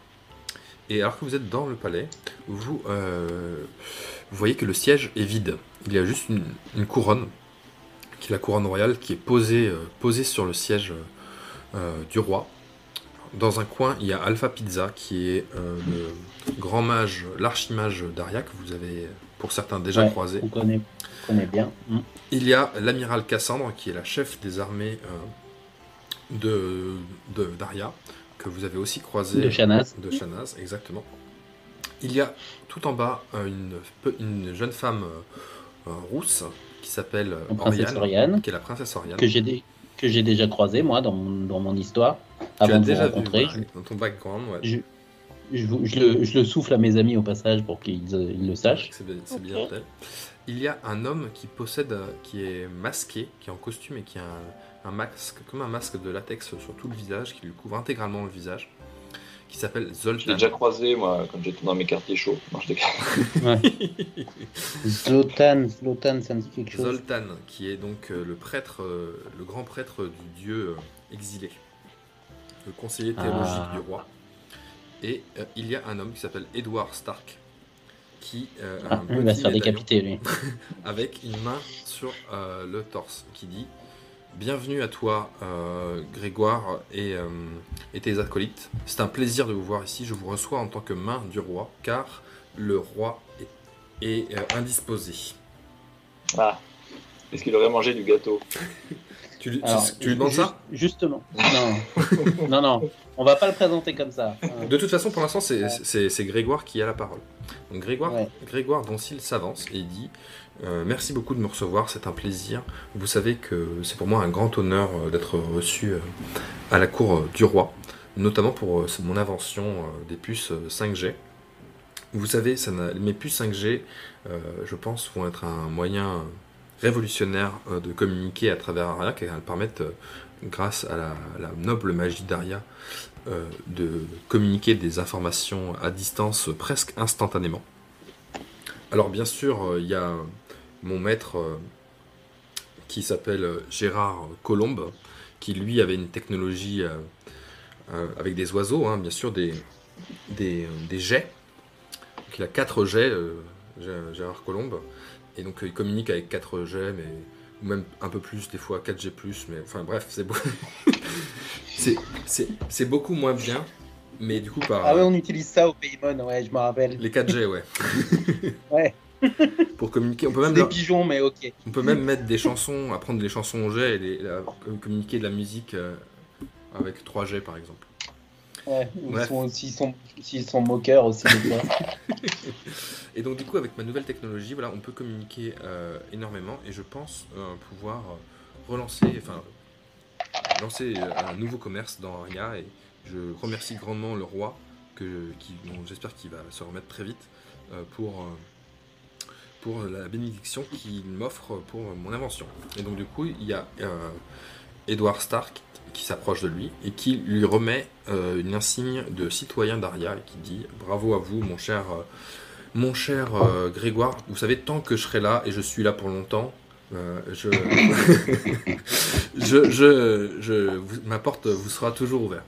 Et alors que vous êtes dans le palais, vous, euh, voyez que le siège est vide. Il y a juste une, couronne, qui est la couronne royale, qui est posée, euh, posée sur le siège euh, du roi. Dans un coin, il y a Alpha Pizza, qui est euh, le grand mage, l'archimage d'Aria, que vous avez pour certains déjà Ouais, croisé. On connaît, on connaît bien. Mm. Il y a l'amiral Cassandre, qui est la chef des armées euh, de, d'Aria, que vous avez aussi croisé. De Shanaz. De Shanaz, exactement. Il y a tout en bas euh, une, jeune femme euh, rousse qui s'appelle La princesse Oriane, Oriane. qui est la princesse Oriane. Que j'ai dé- déjà croisé moi dans mon, dans mon histoire. tu Avant de vous déjà vu rencontrer. dans ton background. Ouais. Je, je, le, je le souffle à mes amis au passage pour qu'ils euh, ils le sachent. C'est bien, c'est Ok. bien. Il y a un homme qui possède, euh, qui est masqué, qui est en costume et qui a un, un masque, comme un masque de latex sur tout le visage, qui lui couvre intégralement le visage, qui s'appelle Je l'ai Zoltan. déjà croisé, moi, quand j'étais dans mes quartiers chauds. Non, je. Zlotan, Zlotan, ça me dit quelque chose. Zoltan, qui est donc euh, le prêtre, le grand prêtre du dieu exilé, le conseiller théologique Ah. du roi. Et euh, il y a un homme qui s'appelle Edward Stark, qui euh, a Ah, un il va se faire décapiter lui. avec une main sur euh, le torse, qui dit Bienvenue à toi, euh, Grégoire et, euh, et tes acolytes. C'est un plaisir de vous voir ici. Je vous reçois en tant que main du roi, car le roi est, est, euh, indisposé. Ah. Est-ce qu'il aurait mangé du gâteau? Tu, lui- tu- Alors, tu lui demandes ju- ça Justement. Non. non, non. On va pas le présenter comme ça. De toute façon, pour l'instant, c'est Grégoire qui a la parole. Donc Grégoire, Ouais. Grégoire Doncil s'avance et il dit euh, Merci beaucoup de me recevoir, c'est un plaisir. Vous savez que c'est pour moi un grand honneur euh, d'être reçu euh, à la cour du roi, notamment pour mon invention des puces euh, 5G. Vous savez, ça mes puces 5G, euh, je pense, vont être un moyen révolutionnaire euh, de communiquer à travers Aria, car elles permettent, euh, grâce à la, noble magie d'Aria, euh, de communiquer des informations à distance presque instantanément. Alors bien sûr, il y a mon maître qui s'appelle Gérard Colombe, qui lui avait une technologie avec des oiseaux, hein, bien sûr, des, des, jets. Il a quatre jets, Gé- Gérard Colombe, et donc euh, il communique avec quatre jets, mais ou même un peu plus, des fois 4G+, mais enfin bref, c'est beau. c'est, beaucoup moins bien, mais du coup par Ah ouais, on utilise ça au Paymon, ouais, je me rappelle. les 4G, ouais. Ouais. Pour communiquer, on peut même Des pigeons, mais ok. on peut même mettre des chansons, apprendre des chansons au jet et les- la- communiquer de la musique euh, avec 3G par exemple. Ouais, ils sont, s'ils sont, moqueurs aussi, des fois. Et donc du coup avec ma nouvelle technologie, voilà, on peut communiquer euh, énormément et je pense euh, pouvoir relancer, enfin lancer euh, un nouveau commerce dans Aria et je remercie grandement le roi que qui, j'espère qu'il va se remettre très vite euh, pour euh, pour la bénédiction qu'il m'offre pour mon invention. Et donc du coup il y a euh, Edward Stark qui s'approche de lui et qui lui remet euh, une insigne de citoyen d'Aria et qui dit bravo à vous mon cher euh, mon cher euh, Grégoire, vous savez, tant que je serai là, et je suis là pour longtemps, je, je, je, je- vous- ma porte vous sera toujours ouverte.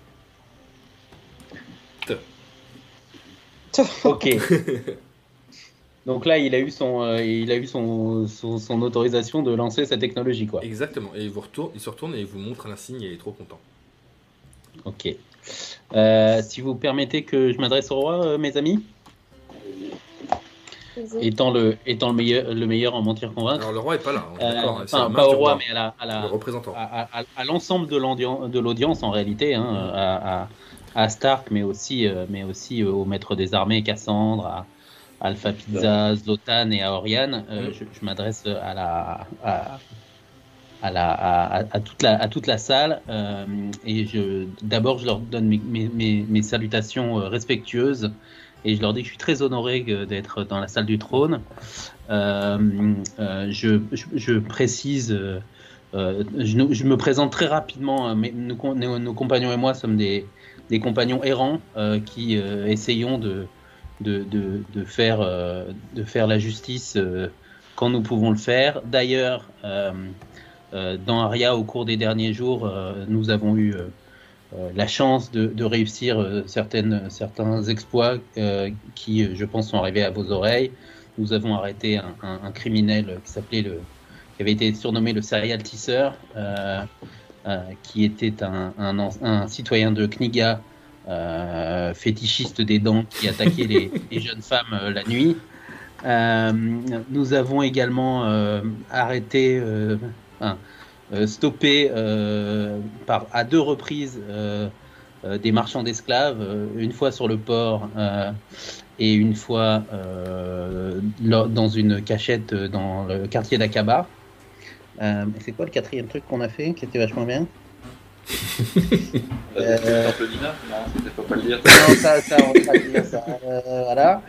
ok. Donc là, il a eu son, euh, il a eu son, son, son autorisation de lancer sa technologie, quoi. Exactement. Et il, vous retourne, il se retourne et il vous montre l'insigne et il est trop content. Ok. Euh, si vous permettez que je m'adresse au roi, euh, mes amis, étant le, étant le meilleur, le meilleur en mentir convaincre. Alors le roi est pas là, hein, Euh, enfin, la pas au roi, roi, mais à la, à la- le représentant. à, à- à l'ensemble de l'audience, de l'audience en réalité, hein, à, à- à Stark, mais aussi, euh, mais aussi euh, au maître des armées, Cassandre, à Alpha Pizza, Zlotan et à Oriane. Euh, Mm. je, je m'adresse à la, à, à la, à, à toute la, à toute la salle euh, et je, d'abord je leur donne mes, mes, salutations euh, respectueuses et je leur dis que je suis très honoré d'être dans la salle du trône. Euh, je, je, je précise. euh, je, me présente très rapidement. mais nos, nos- nos compagnons et moi sommes des, des compagnons errants euh, qui euh, essayons de, de, de, faire, euh, de faire la justice euh, quand nous pouvons le faire. D'ailleurs, euh, dans Aria, au cours des derniers jours, nous avons eu la chance de, réussir certaines, certains exploits qui, je pense, sont arrivés à vos oreilles. Nous avons arrêté un, criminel qui s'appelait le, qui avait été surnommé le serial tisseur, qui était un, un citoyen de Kniga, euh, fétichiste des dents, qui attaquait les, les jeunes femmes euh, la nuit. Euh, nous avons également euh, arrêté, enfin, stoppé par, à deux reprises des marchands d'esclaves, une fois sur le port et une fois dans une cachette dans le quartier d'Akaba. C'est quoi le quatrième truc qu'on a fait qui était vachement bien? Euh, Non, c'était faut pas le dire. Non, ça, ça, on va dire ça. Euh, voilà.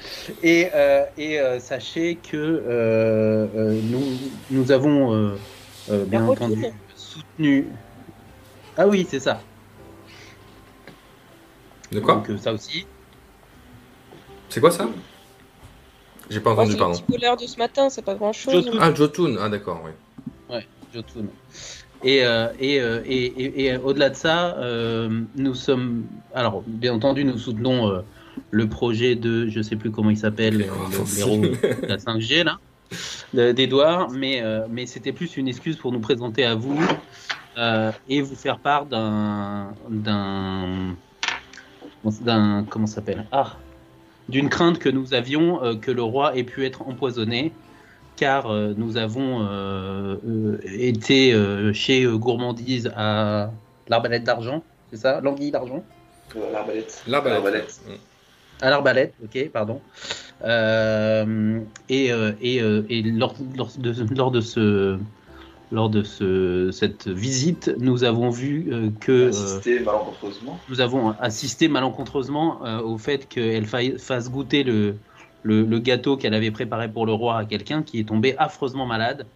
Et, euh, et euh, sachez que euh, euh, nous, nous avons euh, euh, bien entendu soutenu. Ah oui, c'est ça. De quoi Donc euh, ça aussi. C'est quoi ça? J'ai pas Moi, entendu, c'est le pardon. petit voleur de ce matin, c'est pas grand chose. Jotun. Ah, Jotun, ah d'accord, oui. Jotun. Et, euh, et, euh, et, et- et au-delà de ça, euh, nous sommes. Alors, bien entendu, nous soutenons euh, le projet de. Je sais plus comment il s'appelle, euh, le blaireau de la 5G, là, de- d'Edouard, mais, euh, mais c'était plus une excuse pour nous présenter à vous euh, et vous faire part d'un. d'un. d'un. comment ça s'appelle? Ah D'une crainte que nous avions euh, que le roi ait pu être empoisonné car euh, nous avons euh, euh, été euh, chez euh, Gourmandise à l'Arbalète d'Argent, c'est ça? L'Anguille d'Argent? L'arbalète. L'arbalète. À l'Arbalète, ok, pardon. Euh, et euh, et, euh, et lors, lors de, lors de ce lors de ce, cette visite, nous avons vu euh, que euh, malencontreusement. nous avons assisté malencontreusement euh, au fait qu'elle fasse goûter le, le, le gâteau qu'elle avait préparé pour le roi à quelqu'un qui est tombé affreusement malade.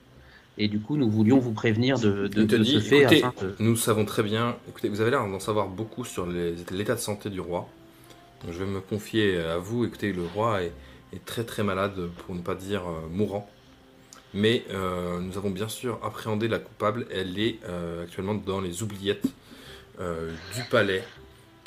Et du coup, nous voulions vous prévenir de, de, Il te de dit, ce fait. écoutez, afin de- Nous savons très bien. Écoutez, vous avez l'air d'en savoir beaucoup sur l'état de santé du roi. Donc, je vais me confier à vous. Écoutez, le roi est, est très très malade, pour ne pas dire euh, mourant. Mais euh, nous avons bien sûr appréhendé la coupable. Elle est euh, actuellement dans les oubliettes du palais.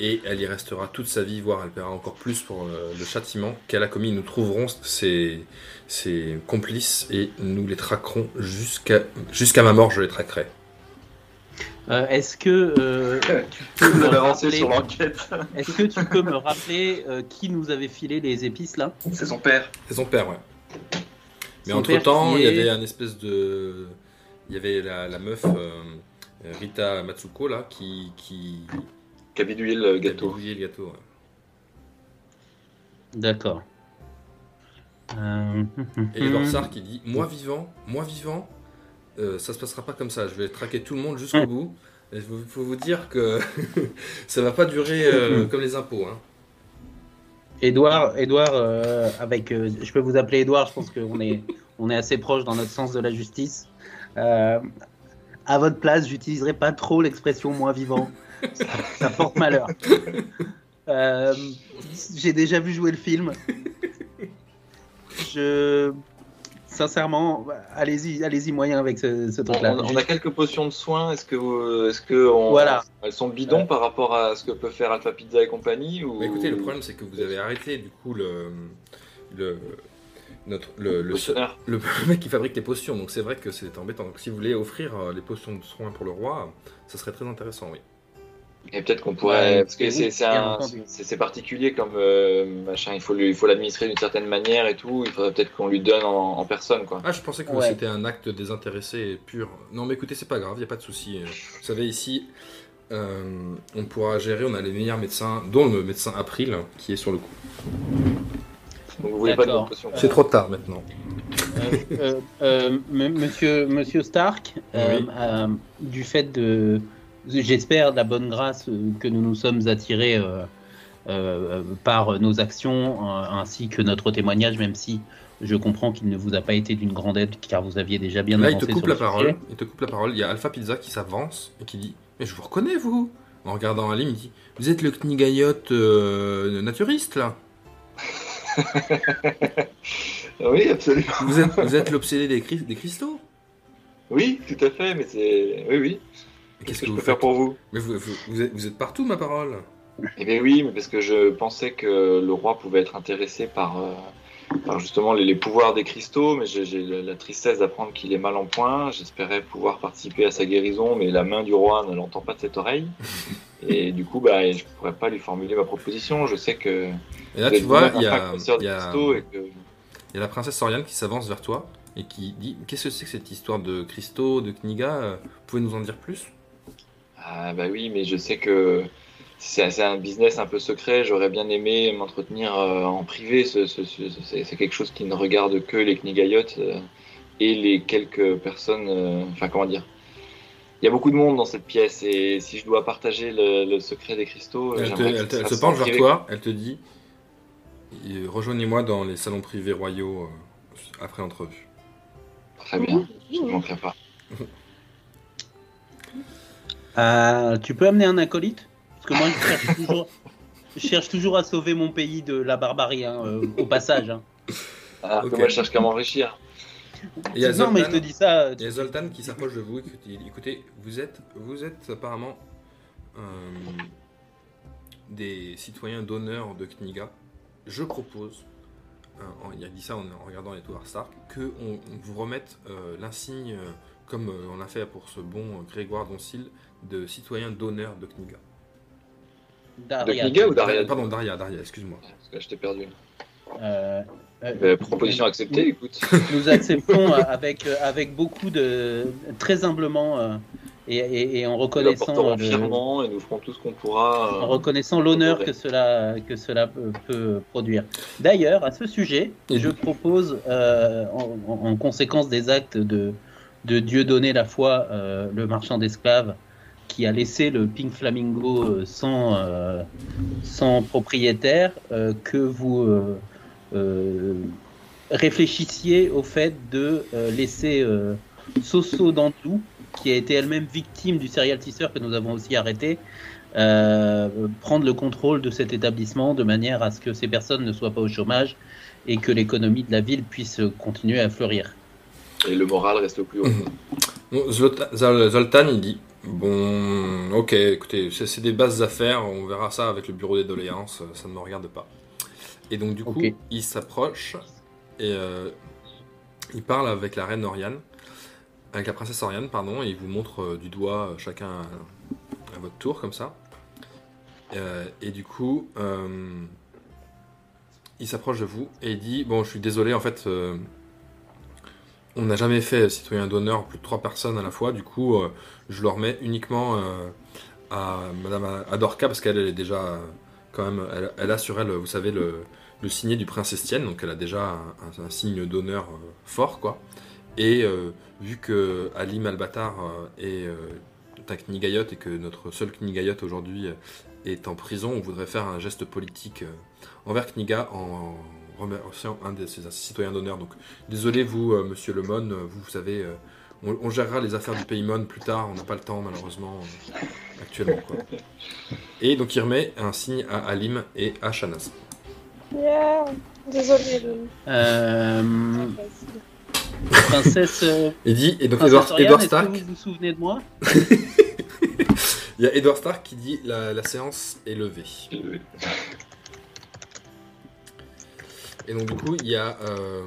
Et elle y restera toute sa vie, voire elle paiera encore plus pour euh, le châtiment qu'elle a commis. Nous trouverons ses, ses complices et nous les traquerons jusqu'à jusqu'à ma mort. Je les traquerai. Euh, Est-ce que euh, tu peux Vous me rappeler, sur l'enquête. est-ce que tu peux me rappeler euh, qui nous avait filé les épices là? C'est son père. C'est son père, ouais. Mais Son entre temps, il y avait un espèce de. Il y avait la, la meuf euh, Rita Matsuko là qui. qui Qui a bidouillé le qui a gâteau. bidouillé le gâteau. ouais. D'accord. Euh, Et les qui dit Moi vivant, moi vivant, euh, ça se passera pas comme ça. Je vais traquer tout le monde jusqu'au bout. Il faut, vous dire que ça va pas durer euh, comme les impôts. Hein. Édouard, Édouard euh, avec, euh, je peux vous appeler Édouard, je pense qu'on est, on est assez proche dans notre sens de la justice. Euh, à votre place, j'utiliserai pas trop l'expression moi vivant, ça, ça porte malheur. Euh, J'ai déjà vu jouer le film. Je, sincèrement, allez-y, allez-y moyen avec ce, truc-là. on a quelques potions de soins. Est-ce que, vous- est-ce que on- Voilà. elles sont bidons par rapport à ce que peut faire Alpha Pizza et compagnie ou... Mais écoutez, le problème c'est que vous avez arrêté du coup le. le notre, le, le mec qui fabrique les potions, donc c'est vrai que c'est embêtant. Donc si vous voulez offrir euh, les potions de soins pour le roi, ça serait très intéressant, oui. Et peut-être qu'on pourrait, Ouais, parce que c'est c'est bien un- entendu. c'est c'est particulier comme euh, machin. Il faut lui- il faut l'administrer d'une certaine manière et tout. Il faudrait peut-être qu'on lui donne en, en personne quoi. Ah, je pensais que Ouais. c'était un acte désintéressé et pur. Non, mais écoutez, c'est pas grave, il a pas de souci. Euh, Vous savez, ici, euh, on pourra gérer, on a les meilleurs médecins, dont le médecin April, qui est sur le coup. Donc vous voulez pas de C'est trop tard maintenant. Euh, euh, euh, monsieur, monsieur Stark, euh, Oui. euh, du fait de, j'espère, de la bonne grâce euh, que nous nous sommes attirés euh, euh, par nos actions euh, ainsi que notre témoignage, même si je comprends qu'il ne vous a pas été d'une grande aide car vous aviez déjà bien Là, il avancé te coupe sur la le parole. sujet. Il te coupe la parole. Il y a Alpha Pizza qui s'avance et qui dit Mais je vous reconnais, vous En regardant Ali, il me dit Vous êtes le Knigayot euh, naturiste, là Oui, absolument. Vous êtes, vous êtes l'obsédé des, cri- des cristaux? Oui, tout à fait. Mais c'est, oui, oui. Qu'est-ce que que je vous peux faire pour vous? Mais vous, êtes, vous êtes partout, ma parole Eh bien oui, mais parce que je pensais que le roi pouvait être intéressé par, euh, par justement les, les pouvoirs des cristaux, mais j'ai la tristesse d'apprendre qu'il est mal en point. J'espérais pouvoir participer à sa guérison, mais la main du roi ne l'entend pas de cette oreille. Et du coup, bah, je pourrais pas lui formuler ma proposition. Je sais que Et là, tu vois, il y a, y a- cristaux et que il y a la princesse Soriane qui s'avance vers toi et qui dit Qu'est-ce que c'est que cette histoire de cristaux, de Kniga? Vous pouvez nous en dire plus? Ah bah oui, mais je sais que c'est c'est un business un peu secret. J'aurais bien aimé m'entretenir euh, en privé. Ce- ce- ce- ce- C'est c'est quelque chose qui ne regarde que les Knigayotes euh, et les quelques personnes. euh, Enfin, comment dire Il y a beaucoup de monde dans cette pièce et si je dois partager le, le secret des cristaux, euh, Elle, te- j'aimerais que elle te- ça elle se penche vers privé. toi, elle te dit Rejoignez-moi dans les salons privés royaux euh, après entrevue. Très bien, je ne manquerai pas. Euh, tu peux amener un acolyte Parce que moi, je cherche toujours, je cherche toujours à sauver mon pays de la barbarie, hein, euh, au passage. hein. Ah, Ok. Moi, je cherche qu'à m'enrichir. Il y a non, mais je Zoltan- te dis ça. euh, Il y a Zoltan qui s'approche de vous et qui dit écoutez, vous êtes, vous êtes apparemment euh, des citoyens d'honneur de Kniga. Je propose, euh, il a dit ça en, en regardant les Tower Stark, qu'on on vous remette euh, l'insigne, comme euh, on a fait pour ce bon euh, Grégoire Doncil, de citoyen d'honneur de Kniga. Daria. De Kniga ou Daria Pardon, Daria, Daria, excuse-moi. Parce que je t'ai perdu. Euh, euh, Euh, proposition acceptée, écoute. Nous acceptons avec, avec beaucoup de. très humblement euh, et, et- et en reconnaissant. l'apporterons euh, le- fièrement et nous ferons tout ce qu'on pourra. euh, en reconnaissant l'honneur que cela, que cela peut, peut produire. D'ailleurs, à ce sujet, Et je propose, euh, en, en- en conséquence des actes de, de Dieu donné la foi, euh, le marchand d'esclaves, qui a laissé le Pink Flamingo euh, sans, euh, sans propriétaire, euh, que vous euh, euh, réfléchissiez au fait de euh, laisser euh, Soso Dantou, qui a été elle-même victime du serial teaser que nous avons aussi arrêté, euh, prendre le contrôle de cet établissement de manière à ce que ces personnes ne soient pas au chômage et que l'économie de la ville puisse continuer à fleurir. Et le moral reste au plus haut. Zoltan, il dit Bon, ok, écoutez, c'est des basses affaires, on verra ça avec le bureau des doléances, ça ne me regarde pas. Et donc, du coup, il s'approche et euh, il parle avec la reine Oriane, avec la princesse Oriane, pardon, et il vous montre euh, du doigt euh, chacun à, à votre tour, comme ça. Et du coup, il s'approche de vous et il dit Bon, je suis désolé, en fait. On n'a jamais fait citoyen d'honneur plus de trois personnes à la fois, du coup, euh, je le remets uniquement euh, à Madame Adorka parce qu'elle elle est déjà euh, quand même, elle, a sur elle, vous savez, le, le du prince Estienne, donc elle a déjà un, signe d'honneur fort, quoi. Et vu que Ali Malbatar est un Knigayot et que notre seul Knigayot aujourd'hui est en prison, on voudrait faire un geste politique envers Kniga en remerciant un de ses citoyens d'honneur. Donc Désolé, vous, euh, monsieur Lemon, euh, vous, vous savez, euh, on, on gérera les affaires du Paymon plus tard, on n'a pas le temps, malheureusement, euh, actuellement. Quoi. Et donc, il remet un signe à Alim et à Shanaz. Yeah. Désolée. le- princesse, euh, Il dit, et donc, Edward, que Stark, vous vous souvenez de moi? Il y a Edward Stark qui dit la, la séance est levée. Euh, Et donc, du coup, il y a euh,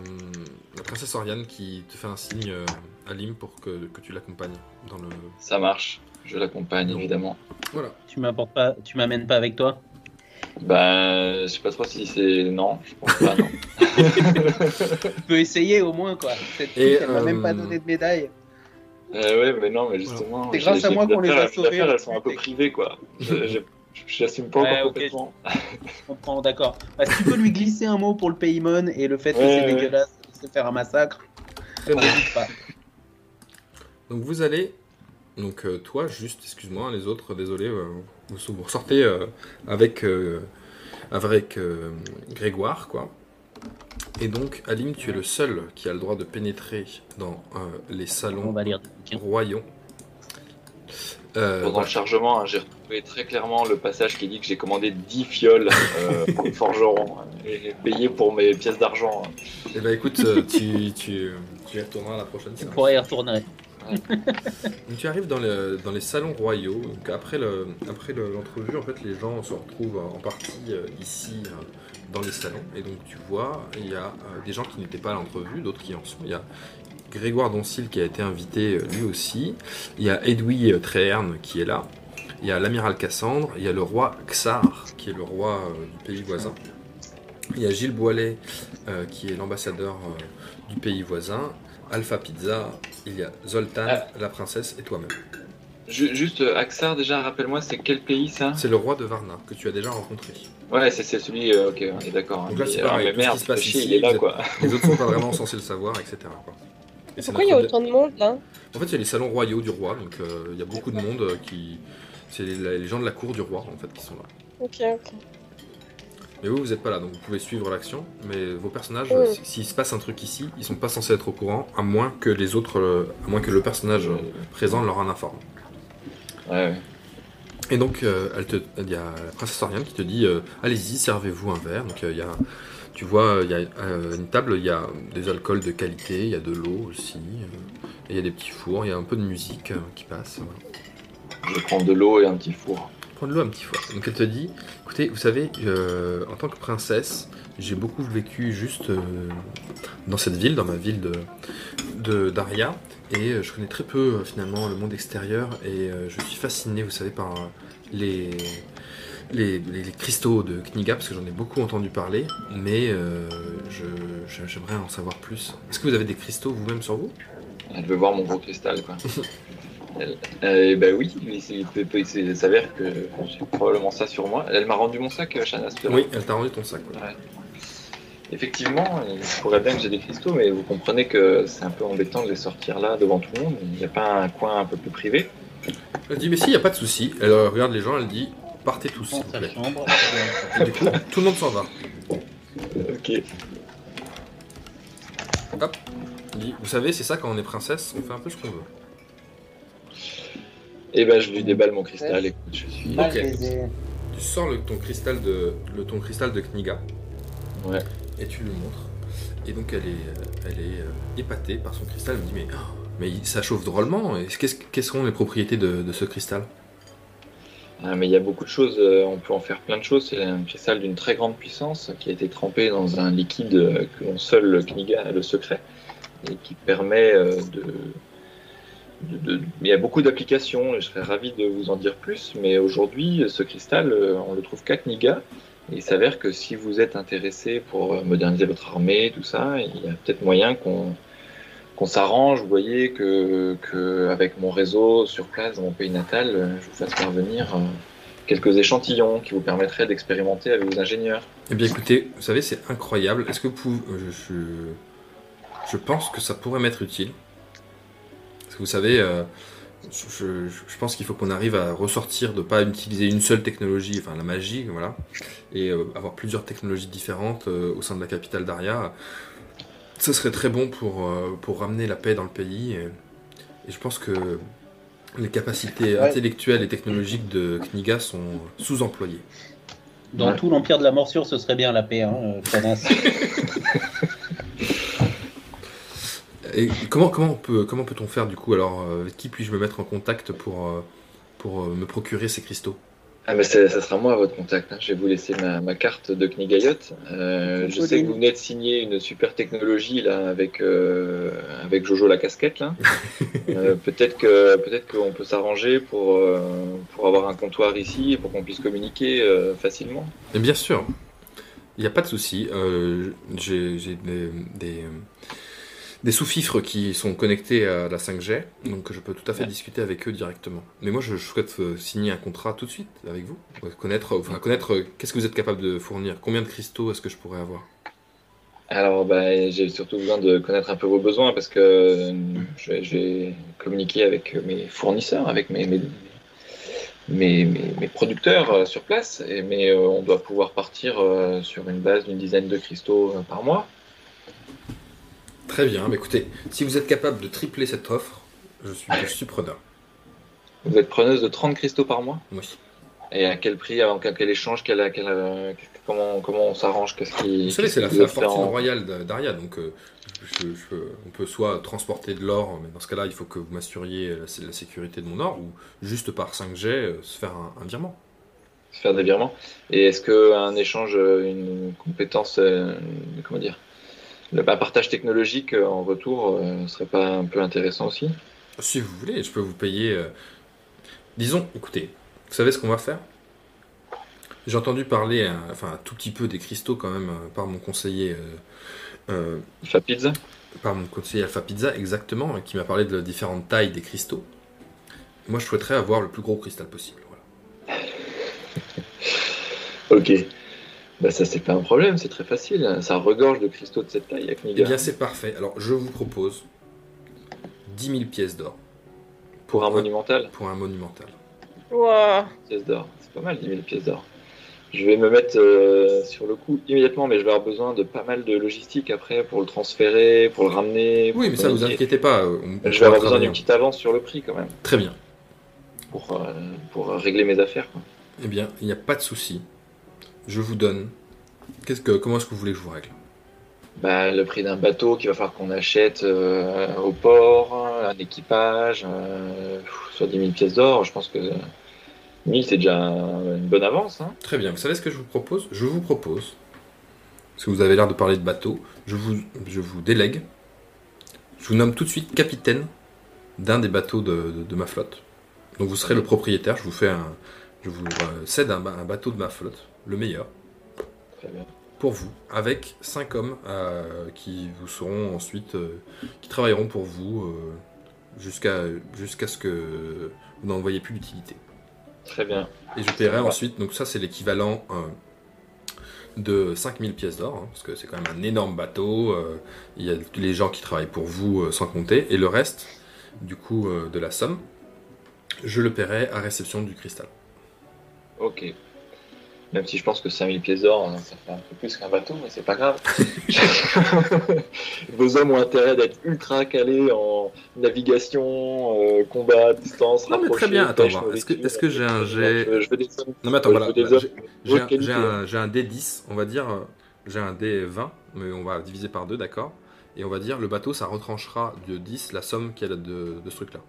la princesse Oriane qui te fait un signe euh, à Alim pour que, que tu l'accompagnes dans le. Ça marche. Je l'accompagne, évidemment. Voilà. Tu m'apportes pas, tu m'amènes pas avec toi? Ben, je sais pas trop si c'est. Non, je pense pas, non. Tu peux essayer au moins quoi. Cette Et, fille, elle m'a même euh, pas donné de médaille. Euh, ouais, mais non, mais justement. C'est grâce à moi qu'on les a sauvés, affaires, en elles sont un peu privées, quoi. je- J'assume pas Ouais, encore ok. complètement. Je comprends, d'accord. Bah, si tu peux lui glisser un mot pour le Paymon et le fait que Ouais, c'est ouais. dégueulasse de se faire un massacre, je n'hésite pas. Donc vous allez, donc euh, toi juste, excuse-moi, les autres, désolé, euh, vous, vous ressortez euh, avec, euh, avec euh, Grégoire, quoi. Et donc, Alim, tu es le seul qui a le droit de pénétrer dans euh, les On salons royaux. Euh, Pendant le chargement, hein, j'ai retrouvé très clairement le passage qui dit que j'ai commandé 10 fioles euh, au forgeron hein, et payé pour mes pièces d'argent. hein. Eh ben écoute, euh, tu, tu, tu y retourneras la prochaine Tu séance. pourrais y retourner. Donc tu arrives dans, le- dans les salons royaux. Donc après le- après le- l'entrevue, en fait, les gens se retrouvent en partie euh, ici euh, dans les salons. Et donc tu vois, il y a euh, des gens qui n'étaient pas à l'entrevue, d'autres qui en sont. Il y a Grégoire Doncil qui a été invité euh, lui aussi. Il y a Edoui euh, Tréherne qui est là. Il y a l'amiral Cassandre. Il y a le roi Xar qui est le roi euh, du pays voisin. Il y a Gilles Boilet euh, qui est l'ambassadeur euh, du pays voisin. Alpha Pizza, il y a Zoltan, Ah. la princesse et toi-même. Ju- Juste, Axar, déjà, rappelle-moi, c'est quel pays ça? C'est le roi de Varna que tu as déjà rencontré. Ouais, c'est celui. euh, ok, on est d'accord. hein. Donc là, c'est Mais, pareil, mais tout ce merde, qui se passe fais chier, ici, il est là, êtes- quoi. Les autres sont pas vraiment censés le savoir, etc. quoi. Et Pourquoi il y a autant de monde là En fait, il y a les salons royaux du roi, donc euh, il y a beaucoup de monde euh, qui. C'est les, les gens de la cour du roi en fait qui sont là. Ok, ok. Mais vous, vous n'êtes pas là, donc vous pouvez suivre l'action. Mais vos personnages, s'il se passe un truc ici, ils sont pas censés être au courant, à moins que les autres, euh, à moins que le personnage présent leur en informe. Ouais, ouais. Et donc, euh, il y a la princesse Oriane qui te dit euh, Allez-y, servez-vous un verre. Donc, euh, il y a, tu vois, il y a euh, une table, il y a des alcools de qualité, il y a de l'eau aussi, euh, et il y a des petits fours, il y a un peu de musique euh, qui passe. Je prends de l'eau et un petit four. Prends de l'eau un petit four. Donc, elle te dit Écoutez, vous savez, euh, en tant que princesse, j'ai beaucoup vécu juste euh, dans cette ville, dans ma ville de, de Daria. Et euh, je connais très peu euh, finalement le monde extérieur et euh, je suis fasciné, vous savez, par euh, les, les, les- les cristaux de Kniga parce que j'en ai beaucoup entendu parler, mais euh, je- je- j'aimerais en savoir plus. Est-ce que vous avez des cristaux vous-même sur vous? Elle veut voir mon gros cristal, quoi. Elle- euh, ben oui, mais il s'avère que j'ai probablement ça sur moi. Elle m'a rendu mon sac, euh, Shana. Oui, elle t'a rendu ton sac. ouais. Effectivement, il pourrait bien que j'ai des cristaux, mais vous comprenez que c'est un peu embêtant de les sortir là devant tout le monde. Il n'y a pas un coin un peu plus privé. Elle dit Mais si, il n'y a pas de souci. Elle euh, regarde les gens, elle dit Partez tous, s'il Dans vous sa plaît. chambre. Et du coup, tout le monde s'en va. Ok. Dit Vous savez, c'est ça quand on est princesse, on fait un peu ce qu'on veut. Et ben je lui déballe mon cristal. Écoute, je suis. Ok. baisé. Tu sors le, ton cristal de le, ton cristal de Kniga Ouais. et tu lui montres. Et donc elle est, euh, elle est euh, épatée par son cristal. Elle me dit mais, oh, mais ça chauffe drôlement. Et Qu'est-ce quelles sont les propriétés de, de ce cristal? Ah, mais il y a beaucoup de choses, euh, on peut en faire plein de choses. C'est un cristal d'une très grande puissance qui a été trempé dans un liquide euh, que l'on seul le Kniga a le secret et qui permet euh, de, de- Il y a beaucoup d'applications et je serais ravi de vous en dire plus, mais aujourd'hui, ce cristal, on le trouve qu'à Kniga. Et il s'avère que si vous êtes intéressé pour moderniser votre armée, tout ça, il y a peut-être moyen qu'on qu'on s'arrange, vous voyez, que, avec mon réseau sur place dans mon pays natal, euh, je vous fasse parvenir euh, quelques échantillons qui vous permettraient d'expérimenter avec vos ingénieurs. Eh bien écoutez, vous savez c'est incroyable. Est-ce que euh, je, pense que ça pourrait m'être utile. Parce que vous savez, je, pense qu'il faut qu'on arrive à ressortir de pas utiliser une seule technologie, enfin la magie, voilà, et avoir plusieurs technologies différentes au sein de la capitale d'Aria. Ce serait très bon pour, euh, pour ramener la paix dans le pays. Et, et je pense que les capacités Ouais. intellectuelles et technologiques de Kniga sont sous-employées. Dans Ouais. tout l'Empire de la Morsure, ce serait bien la paix, hein, euh. Et comment, comment, on peut, comment peut-on faire du coup Alors, euh, avec qui puis-je me mettre en contact pour, euh, pour euh, me procurer ces cristaux? Ah mais ça sera moi votre contact. hein. Je vais vous laisser ma, ma carte de Knigayot. Euh, je sais que vous venez de signer une super technologie là avec euh, avec Jojo la casquette là. Euh, peut-être que peut-être qu'on peut s'arranger pour euh, pour avoir un comptoir ici et pour qu'on puisse communiquer facilement. Et bien sûr, il n'y a pas de souci. J'ai des, des, des sous-fifres qui sont connectés à la 5G, donc je peux tout à fait discuter avec eux directement. Mais moi, je souhaite euh, signer un contrat tout de suite avec vous. Connaître, enfin, connaître euh, qu'est-ce que vous êtes capable de fournir? Combien de cristaux est-ce que je pourrais avoir? Alors bah, j'ai surtout besoin de connaître un peu vos besoins parce que euh, je, vais- je vais communiquer avec mes fournisseurs, avec mes mes, mes, mes- mes producteurs euh, sur place. Et, mais euh, on doit pouvoir partir euh, sur une base d'une dizaine de cristaux euh, par mois. Très bien, mais écoutez, si vous êtes capable de tripler cette offre, je suis, je suis preneur. Vous êtes preneuse de 30 cristaux par mois? Oui. Et à quel prix, à quel, quel échange, quel, quel, euh, comment, comment on s'arrange Qu'est-ce qui Vous savez, c'est la, la fortune en- royale d'A- d'Aria, donc euh, je- je- on peut soit transporter de l'or, mais dans ce cas-là, il faut que vous m'assuriez la, la sécurité de mon or, ou juste par 5G, euh, se faire un, un virement. se faire des virements Et est-ce qu'un échange, euh, une compétence, euh, comment dire, le un partage technologique euh, en retour euh, serait pas un peu intéressant aussi Si vous voulez, je peux vous payer. euh, Disons, écoutez, vous savez ce qu'on va faire? J'ai entendu parler, euh, enfin, un tout petit peu des cristaux quand même, par mon conseiller. euh, Fa pizza? par mon conseiller Alpha Pizza exactement, qui m'a parlé de différentes tailles des cristaux. Moi, je souhaiterais avoir le plus gros cristal possible. Voilà. Ok. Bah ça c'est pas un problème, c'est très facile. Ça regorge de cristaux de cette taille avec Eh bien, c'est parfait. Alors, je vous propose 10 000 pièces d'or Pour un monumental, pour un monumental. Ouah. pièces d'or. C'est pas mal 10 000 pièces d'or. Je vais me mettre euh, sur le coup immédiatement, mais je vais avoir besoin de pas mal de logistique après pour le transférer, pour le ramener. pour Oui, mais ça, vous inquiétez pas. euh, on- Je vais avoir besoin d'une petite avance sur le prix quand même. Très bien. pour, euh, pour régler mes affaires. quoi. Eh bien, il n'y a pas de souci. Je vous donne. Qu'est-ce que, comment est-ce que vous voulez que je vous règle? Bah, le prix d'un bateau qu'il va falloir qu'on achète euh, au port, un équipage, euh, soit 10 000 pièces d'or, je pense que 1000 c'est déjà une bonne avance. Hein. Très bien. Vous savez ce que je vous propose? Je vous propose, parce que vous avez l'air de parler de bateau, je vous, je vous délègue. Je vous nomme tout de suite capitaine d'un des bateaux de, de- de ma flotte. Donc vous serez le propriétaire. Je vous fais un, je vous euh, cède un bateau de ma flotte, le meilleur. Très bien. pour vous, avec cinq hommes euh, qui vous seront ensuite, euh, qui travailleront pour vous euh, jusqu'à jusqu'à ce que vous n'en voyez plus l'utilité. Très bien. Et je paierai ensuite, donc ça c'est l'équivalent de 5000 pièces d'or, hein, parce que c'est quand même un énorme bateau, il y a tous les gens qui travaillent pour vous sans compter, et le reste, du coup, de la somme, je le paierai à réception du cristal. Ok. Même si je pense que 5000 pièces d'or, hein, ça fait un peu plus qu'un bateau, mais c'est pas grave. Vos hommes ont intérêt d'être ultra calés en navigation, euh, combat, distance, Non, mais très bien. Attends. Est-ce que, est-ce que j'ai un jet... Je, je veux des sommes. Non mais attends, voilà, hommes j'ai- un, qualité. j'ai un- j'ai un D10, on va dire, euh, j'ai un D20, mais on va diviser par deux, d'accord? Et on va dire, le bateau, ça retranchera de 10 la somme qu'il y a de, de ce truc-là.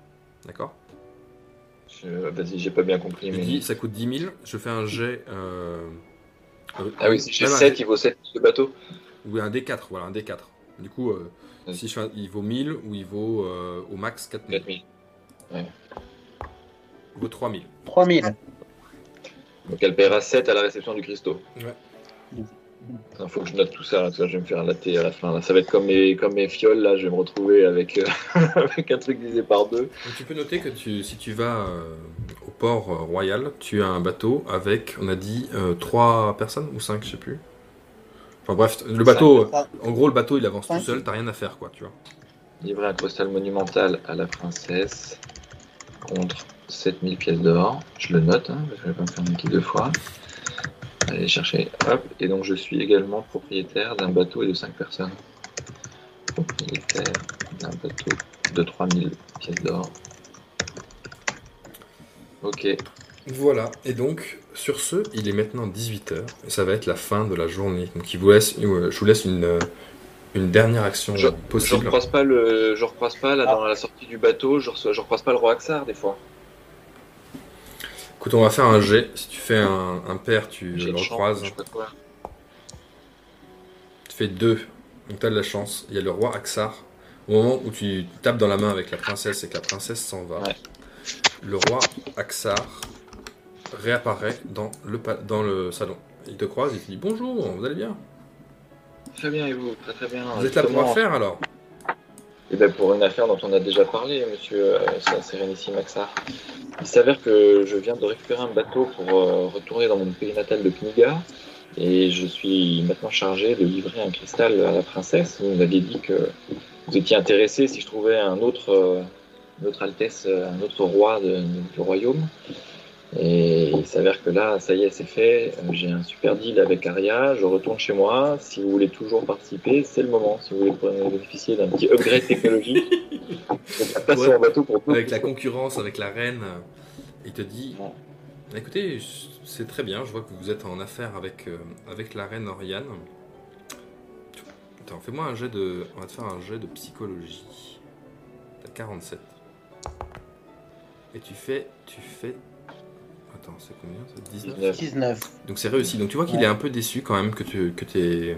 D'accord? Je- Vas-y, j'ai pas bien compris. Je Mais... dis, ça coûte 10 000, je fais un jet... Euh, euh, Ah oui, si j'ai même un 7, D- il vaut 7 de bateau. Ou un D4, voilà, un D4. Du coup, euh, si je fais un- il vaut 1000 ou il vaut euh, au max 4000 4000. Il vaut 3000. 3000. Donc elle paiera 7 à la réception du Christo. Ouais. Il faut que je note tout ça, là, parce que je vais me faire latter à la fin. là. Ça va être comme mes, comme mes fioles, là, je vais me retrouver avec, euh, avec un truc divisé par deux. Donc tu peux noter que tu, si tu vas euh, au port euh, royal, tu as un bateau avec, on a dit, euh, trois personnes ou cinq, je sais plus. Enfin bref, le bateau, euh, en gros, le bateau il avance Cinq. tout seul, t'as rien à faire quoi, tu vois. Livrer un cristal monumental à la princesse contre 7000 pièces d'or. Je le note, hein, parce que je vais pas me faire niquer deux fois. Allez chercher, hop. Et donc je suis également propriétaire d'un bateau et de 5 personnes. Propriétaire d'un bateau de 3000 pièces d'or. Ok, Voilà, et donc sur ce, il est maintenant 18h, et ça va être la fin de la journée. Donc il vous laisse, je vous laisse une, euh, une dernière action Je- je possible. recroise pas le, je recroise pas là dans la sortie du bateau, je, je recroise pas le roi Axar des fois. Écoute, on va faire un jet. Si tu fais un, un pair, tu le recroises. Tu fais deux. Donc tu as de la chance. Il y a le roi Axar. Au moment où tu tapes dans la main avec la princesse et que la princesse s'en va, Ouais. le roi Axar réapparaît dans le, pa- dans le salon. Il te croise, il te dit bonjour, vous allez bien? Très bien et vous, très très bien. Vous êtes là pour Justement, faire alors? Eh ben, pour une affaire dont on a déjà parlé, monsieur euh, Sérénissime Axar. Il s'avère que je viens de récupérer un bateau pour euh, retourner dans mon pays natal de Kniga. Et je suis maintenant chargé de livrer un cristal à la princesse. Vous m'aviez dit que vous étiez intéressé si je trouvais un autre, euh, une altesse, euh, un autre roi du royaume. Et il s'avère que là, ça y est, c'est fait. Euh, J'ai un super deal avec Aria. Je retourne chez moi. Si vous voulez toujours participer, c'est le moment. Si vous voulez bénéficier d'un petit upgrade technologique, en bateau pour. Avec la concurrence, avec la reine, euh, il te dit Ouais. écoutez, c'est très bien, je vois que vous êtes en affaire avec, euh, avec la reine Oriane. Attends, fais-moi un jet de. On va te faire un jet de psychologie. T'as 47. Et tu fais. Tu fais. Attends, c'est combien ça 19 19. 19. Donc c'est réussi. Donc tu vois qu'il est un peu déçu quand même que tu que aies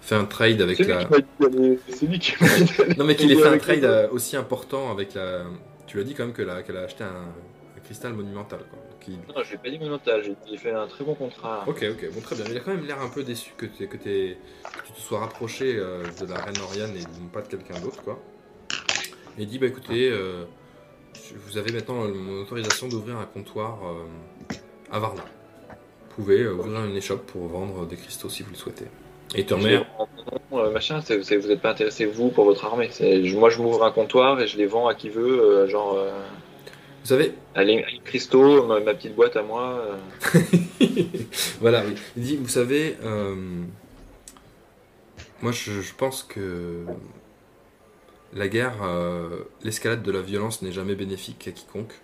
fait un trade avec la. qui m'a dit d'aller- c'est lui qui m'a dit d'aller- Non, mais qu'il ait fait un trade euh, aussi important avec la. Tu lui as dit quand même que la- qu'elle a acheté un, un cristal monumental. Quoi. Non, je l'ai pas dit monumental, j'ai fait un très bon contrat. Ok, ok, bon, très bien. Mais il a quand même l'air un peu déçu que, t'aies- que, tu te sois rapproché euh, de la reine Oriane et non pas de quelqu'un d'autre, quoi. Et il dit Bah écoutez, euh, vous avez maintenant mon autorisation d'ouvrir un comptoir euh, à Varna. Vous pouvez euh, ouvrir une échoppe pour vendre des cristaux si vous le souhaitez. Et en nom, euh, machin, c'est- c'est- vous n'êtes pas intéressé, vous, pour votre armée. Moi, je m'ouvre un comptoir et je les vends à qui veut, euh, genre, euh, Vous savez, allez, Christo, ma, ma petite boîte à moi. euh. voilà, oui. Il dit, vous savez, moi je, je pense que la guerre, euh, l'escalade de la violence n'est jamais bénéfique à quiconque.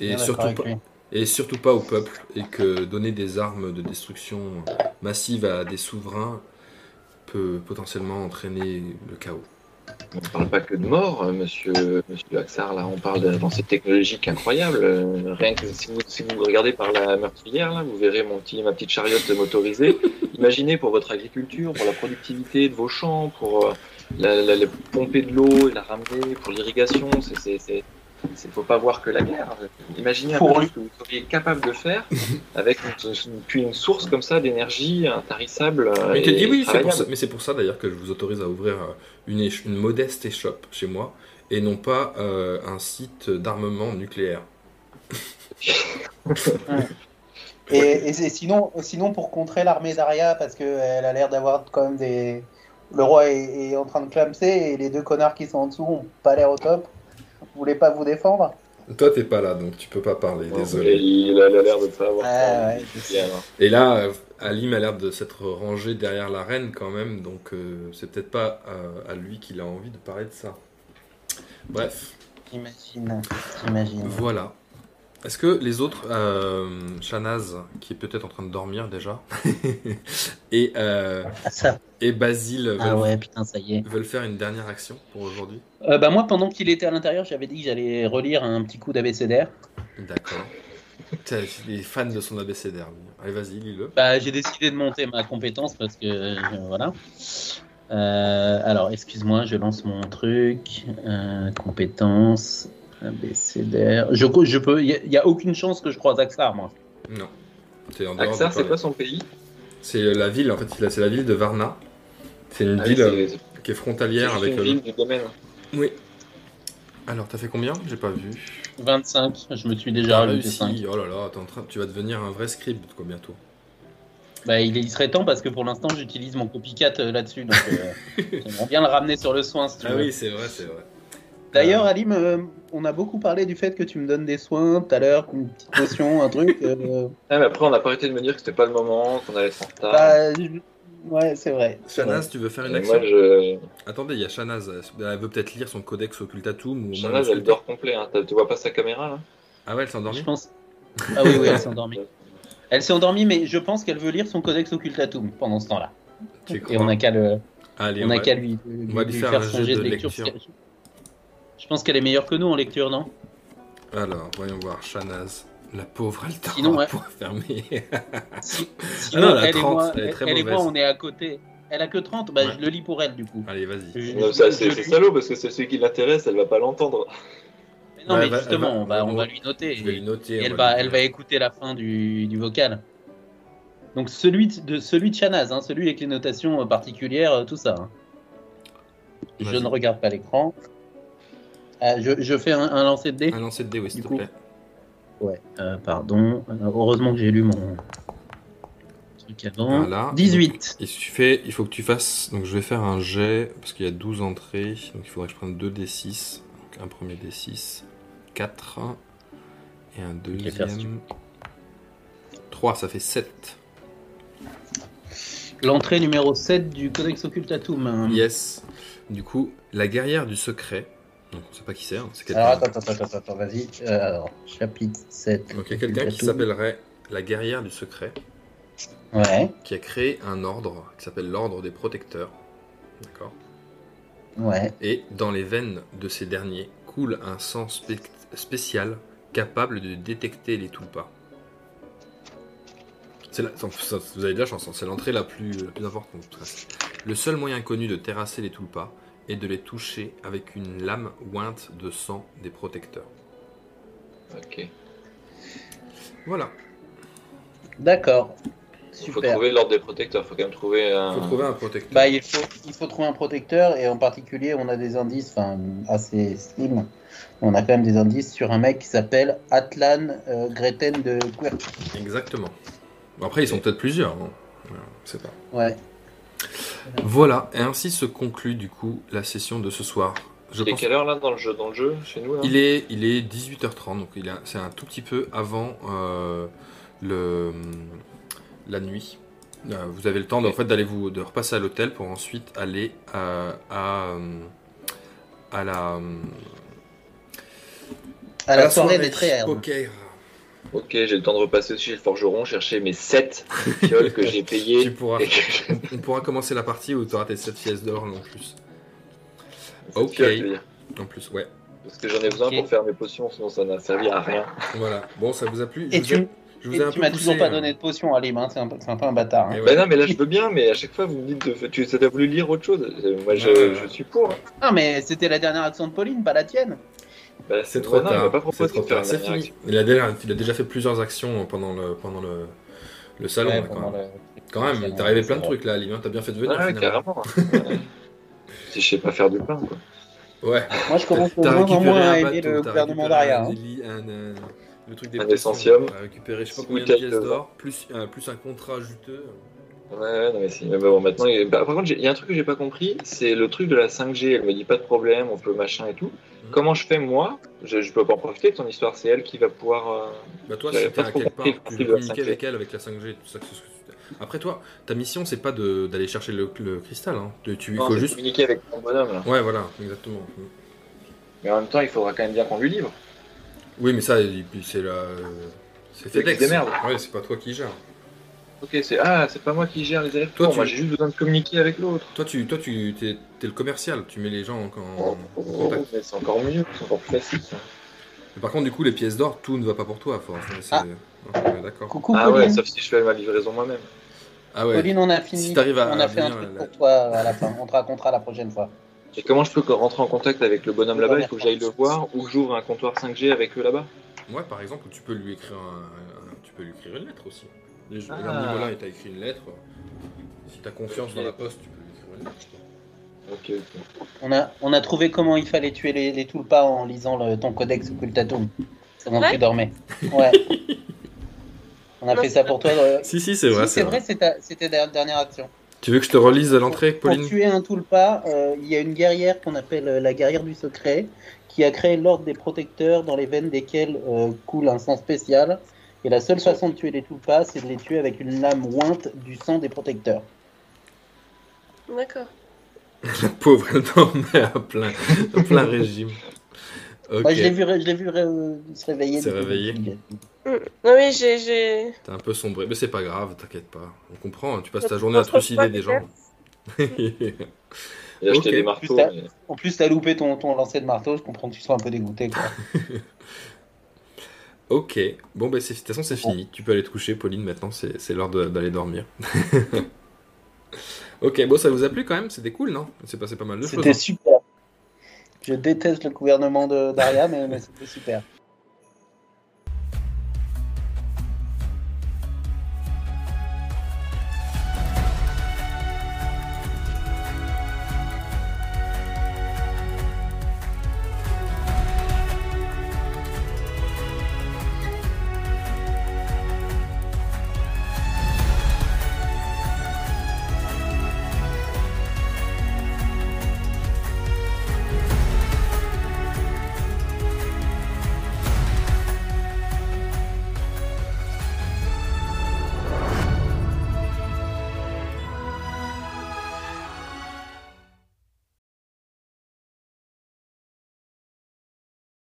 Et surtout pas- lui. Et surtout pas au peuple, et que donner des armes de destruction massive à des souverains peut potentiellement entraîner le chaos. On ne parle pas que de mort, euh, monsieur, monsieur Axar, là, on parle d'avancées technologiques incroyables. Euh, Rien que si vous, si vous regardez par la meurtrière, là, vous verrez mon petit, ma petite chariote motorisée. Imaginez pour votre agriculture, pour la productivité de vos champs, pour euh, la, la- la pomper de l'eau et la ramener, pour l'irrigation. C'est, c'est- faut pas voir que la guerre. Imaginez un peu ce que vous seriez capable de faire avec une, une- puis une source comme ça d'énergie intarissable. euh, Mais, et dit oui, c'est pour ça, mais c'est pour ça d'ailleurs que je vous autorise à ouvrir euh, une, modeste échoppe chez moi, et non pas euh, un site d'armement nucléaire. Et, sinon, sinon, pour contrer l'armée d'Aria, parce qu'elle a l'air d'avoir quand même des. Le roi est, est en train de clamser et les deux connards qui sont en dessous ont pas l'air au top. Vous voulez pas vous défendre? Toi, t'es pas là, donc tu peux pas parler, Et désolé. il a l'air de pas avoir. Ah, ouais. Et là, Alim a l'air de s'être rangé derrière la reine quand même, donc euh, c'est peut-être pas euh, à lui qu'il a envie de parler de ça. Bref, J'imagine. J'imagine. voilà. Est-ce que les autres, euh, Shanaz, qui est peut-être en train de dormir déjà, et, euh, Ah, ça. et Basile veulent, Ah ouais, putain, ça y est. veulent faire une dernière action pour aujourd'hui Euh, bah moi, pendant qu'il était à l'intérieur, j'avais dit que j'allais relire un petit coup d'ABCDR. D'accord. Il est fan de son abécédaire. lui. Allez, vas-y, lis-le. Bah, j'ai décidé de monter ma compétence parce que euh, voilà. Euh, alors, excuse-moi, je lance mon truc. Euh, compétence, ABCDR. Je, je peux. Il n'y a, aucune chance que je croise Axar, moi. Non. Axar, c'est quoi son pays? C'est la ville, en fait, c'est la- ville de Varna. C'est une Ah ville euh, qui est frontalière juste avec. une euh, ville du domaine. Oui. Alors, t'as fait combien? J'ai pas vu. 25, je me suis déjà rajouté 5. réussi. Oh là là, t'es en train... tu vas devenir un vrai scribe quoi, bientôt. Bah, il, est- il serait temps parce que pour l'instant, j'utilise mon copycat euh, là-dessus. Donc, euh, j'aimerais bien le ramener sur le soin si tu Ah veux. oui, c'est vrai, c'est vrai. D'ailleurs, Euh, Alim, euh, on a beaucoup parlé du fait que tu me donnes des soins tout à l'heure, une petite potion, un truc. euh, Ah, mais après, on n'a pas arrêté de me dire que c'était pas le moment, qu'on allait être en retard. bah, je- Ouais, c'est vrai. Shanaz, tu veux faire une action moi, je. Attendez, il y a Shanaz. Elle veut peut-être lire son codex occultatum ou Shanaz, le elle dort complet. Hein. Tu vois pas sa caméra là? Ah ouais, elle s'est endormie Je pense. Ah oui, oui, elle s'est endormie. Elle s'est endormie, mais je pense qu'elle veut lire son Codex Occultatum pendant ce temps-là. Et on n'a qu'à le, Allez, on on a va- qu'à lui, lui- on va lui lui faire faire un son jet de de lecture. lecture. Je pense qu'elle est meilleure que nous en lecture, non? Alors, voyons voir, Shanaz. La pauvre, elle t'a Sinon, Ah non, elle a elle, 30, et moi, elle est très elle et moi, mauvaise. on est à côté. Elle a que 30, bah Ouais. je le lis pour elle du coup. Allez, vas-y. Je- je C'est salaud parce que c'est celui qui l'intéresse, elle va pas l'entendre. Non, Ouais, mais elle va- justement, elle va- on, va, on on va- lui noter. Je vais lui noter. Et elle va, elle va écouter la fin du, du vocal. Donc celui de, celui de Shanaz, hein, celui avec les notations euh, particulières, euh, tout ça. hein. Je ne regarde pas l'écran. Ah, je, je fais un, un lancer de dés. Un lancer de dés, oui, s'il Du te coup. plaît. Ouais, euh, pardon. Euh, heureusement que j'ai lu mon truc avant. Voilà. 18. Il, suffit, il faut que tu fasses. Donc, je vais faire un jet parce qu'il y a 12 entrées. Donc, il faudrait que je prenne 2 D6. Donc, un premier D6. 4. Et un deuxième. 3, ça fait 7. L'entrée numéro 7 du Codex Occultatum. Yes. Du coup, la guerrière du secret. Donc, on sait pas qui c'est. hein, c'est quelqu'un. Alors attends, attends, attends, attends, vas-y. Euh, alors, chapitre 7. Donc, il y a quelqu'un qui s'appellerait la guerrière du secret. Ouais, Qui a créé un ordre qui s'appelle l'ordre des protecteurs. D'accord. ouais. Et dans les veines de ces derniers coule un sang spécial capable de détecter les tulpas. La- vous avez de la chance, hein, c'est l'entrée la plus, la plus importante. Le seul moyen connu de terrasser les tulpas est de les toucher avec une lame ointe de sang des protecteurs. Ok. Voilà. D'accord. Il faut trouver l'ordre des protecteurs, faut quand même trouver un. Il faut trouver un protecteur. Bah, il faut, il faut trouver un protecteur et en particulier, on a des indices, enfin, assez slim. On a quand même des indices sur un mec qui s'appelle Atlan euh, Greten de Querc. Exactement. Après, ils sont peut-être plusieurs. hein. Voilà, je sais pas. Ouais. Voilà, et ainsi se conclut du coup la session de ce soir. Je Il est pense- quelle heure là dans le jeu, dans le jeu chez nous là Il est, il est 18h30, donc il c'est un tout petit peu avant euh, le, la nuit. Euh, vous avez le temps de, en fait, d'aller vous de repasser à l'hôtel pour ensuite aller euh, à, à la À la soirée des très Ok. J'ai le temps de repasser chez le forgeron, chercher mes 7 fioles que j'ai Tu payées. pourras, et que- on, on pourra commencer la partie où tu auras tes 7 pièces d'or en plus. Ok. Fioles. En plus, ouais. Parce que j'en ai besoin pour faire mes potions, sinon ça n'a servi à rien. Voilà. Bon, ça vous a plu Et Je vous ai- tu, je vous et ai un tu peu m'as toujours pas euh, donné de potion, Alim, hein, c'est un, un peu un bâtard. hein. ouais. Bah non, mais là je veux bien, mais à chaque fois vous me dites de... tu as voulu lire autre chose. Euh, Moi je, Ouais, je suis pour. hein. Non, mais c'était la dernière action de Pauline, pas la tienne. Bah, C'est trop il tard. pas proposé trop tard. C'est fini. Il a, déjà, il a déjà fait plusieurs actions pendant le, pendant le, le salon. Ouais, là, quand pendant même. le- Quand même, il t'est arrivé plein de trucs là, Alim. hein. T'as bien fait de venir. Ouais, finalement. carrément. Si je sais pas faire du pain, quoi. Ouais. Moi, je commence T'as moins à le gouvernement d'Aria. un hein. euh, le truc des Un. T'as récupéré je sais pas combien de pièces d'or, plus, euh, plus un contrat juteux. Ouais, ouais, non, mais si. Mais bon, maintenant, il- bah, par contre, il y a un truc que j'ai pas compris, c'est le truc de la 5G. Elle me dit pas de problème, on peut machin et tout. Mhm. Comment je fais moi? Je, je peux pas en profiter de ton histoire, c'est elle qui va pouvoir. euh, Bah toi, si t'es à quelque part, tu communiquer 5G. avec elle avec la 5G, tout ça. Après toi, ta mission c'est pas d'aller chercher le, le cristal. Hein. Tu, tu- non, faut juste. communiquer avec ton bonhomme. Là. Ouais, voilà, exactement. Mais en même temps, il faudra quand même bien qu'on lui livre. Oui, mais ça, c'est la. C'est C'est FedEx. Ouais, c'est pas toi qui gère. Ok, c'est ah, c'est pas moi qui gère les allers Toi, tu- Moi, j'ai juste besoin de communiquer avec l'autre. Toi, tu, toi, tu t'es, t'es le commercial. Tu mets les gens en, en- Oh, en contact. c'est encore mieux, c'est encore plus facile. Ça. Mais par contre, du coup, les pièces d'or, tout ne va pas pour toi. Faut, Ah. Ouais, d'accord. Coucou, Ah Pauline. ouais, sauf si je fais ma livraison moi-même. Ah ouais. Pauline, on a fini. Si t'arrives à on a fait un truc là- pour toi à la fin. On te racontera la prochaine fois. Et comment je peux rentrer en contact avec le bonhomme là-bas Il faut que j'aille le voir ou j'ouvre un comptoir 5G avec eux là-bas? Ouais, par exemple, tu peux lui écrire un, un- tu peux lui écrire une lettre aussi. Gens, Ah. regarde, Nicolas, il t'a écrit une lettre. Si t'as confiance dans la poste, tu peux lui écrire une lettre. quoi. Ok, ok. On a, on a trouvé comment il fallait tuer les, les Tulpas en lisant le, ton codex occultatum. C'est Pendant que vrai tu dormais. Ouais. on a Non, fait ça pour toi. euh, Si, si, c'est si, vrai. c'est vrai, c'était ta dernière action. Tu veux que je te relise l'entrée, Pour Pauline? tuer un Tulpa, euh, il y a une guerrière qu'on appelle euh, la guerrière du secret, qui a créé l'ordre des protecteurs dans les veines desquelles euh, coule un sang spécial. Et la seule façon de tuer les Tulpas, c'est de les tuer avec une lame ointe du sang des protecteurs. D'accord. La pauvre, elle dormait à plein, à plein régime. Ok. Moi, je l'ai vu, je l'ai vu euh, se réveiller. Se réveiller. Mm. Non, mais j'ai. j'ai- T'es un peu sombré, mais c'est pas grave, t'inquiète pas. On comprend, hein, tu passes ta journée à trucider des gens. Acheté des marteaux. En plus, t'as loupé ton, ton lancer de marteau, je comprends que tu sois un peu dégoûté. Quoi. ok, bon, bah, c'est- de toute façon, c'est fini. Tu peux aller te coucher, Pauline, maintenant, c'est l'heure d'aller dormir. ok, bon, ça vous a plu quand même? C'était cool, non? C'est passé pas mal de choses. C'était hein. super. Je déteste le gouvernement de Daria, mais, mais c'était super.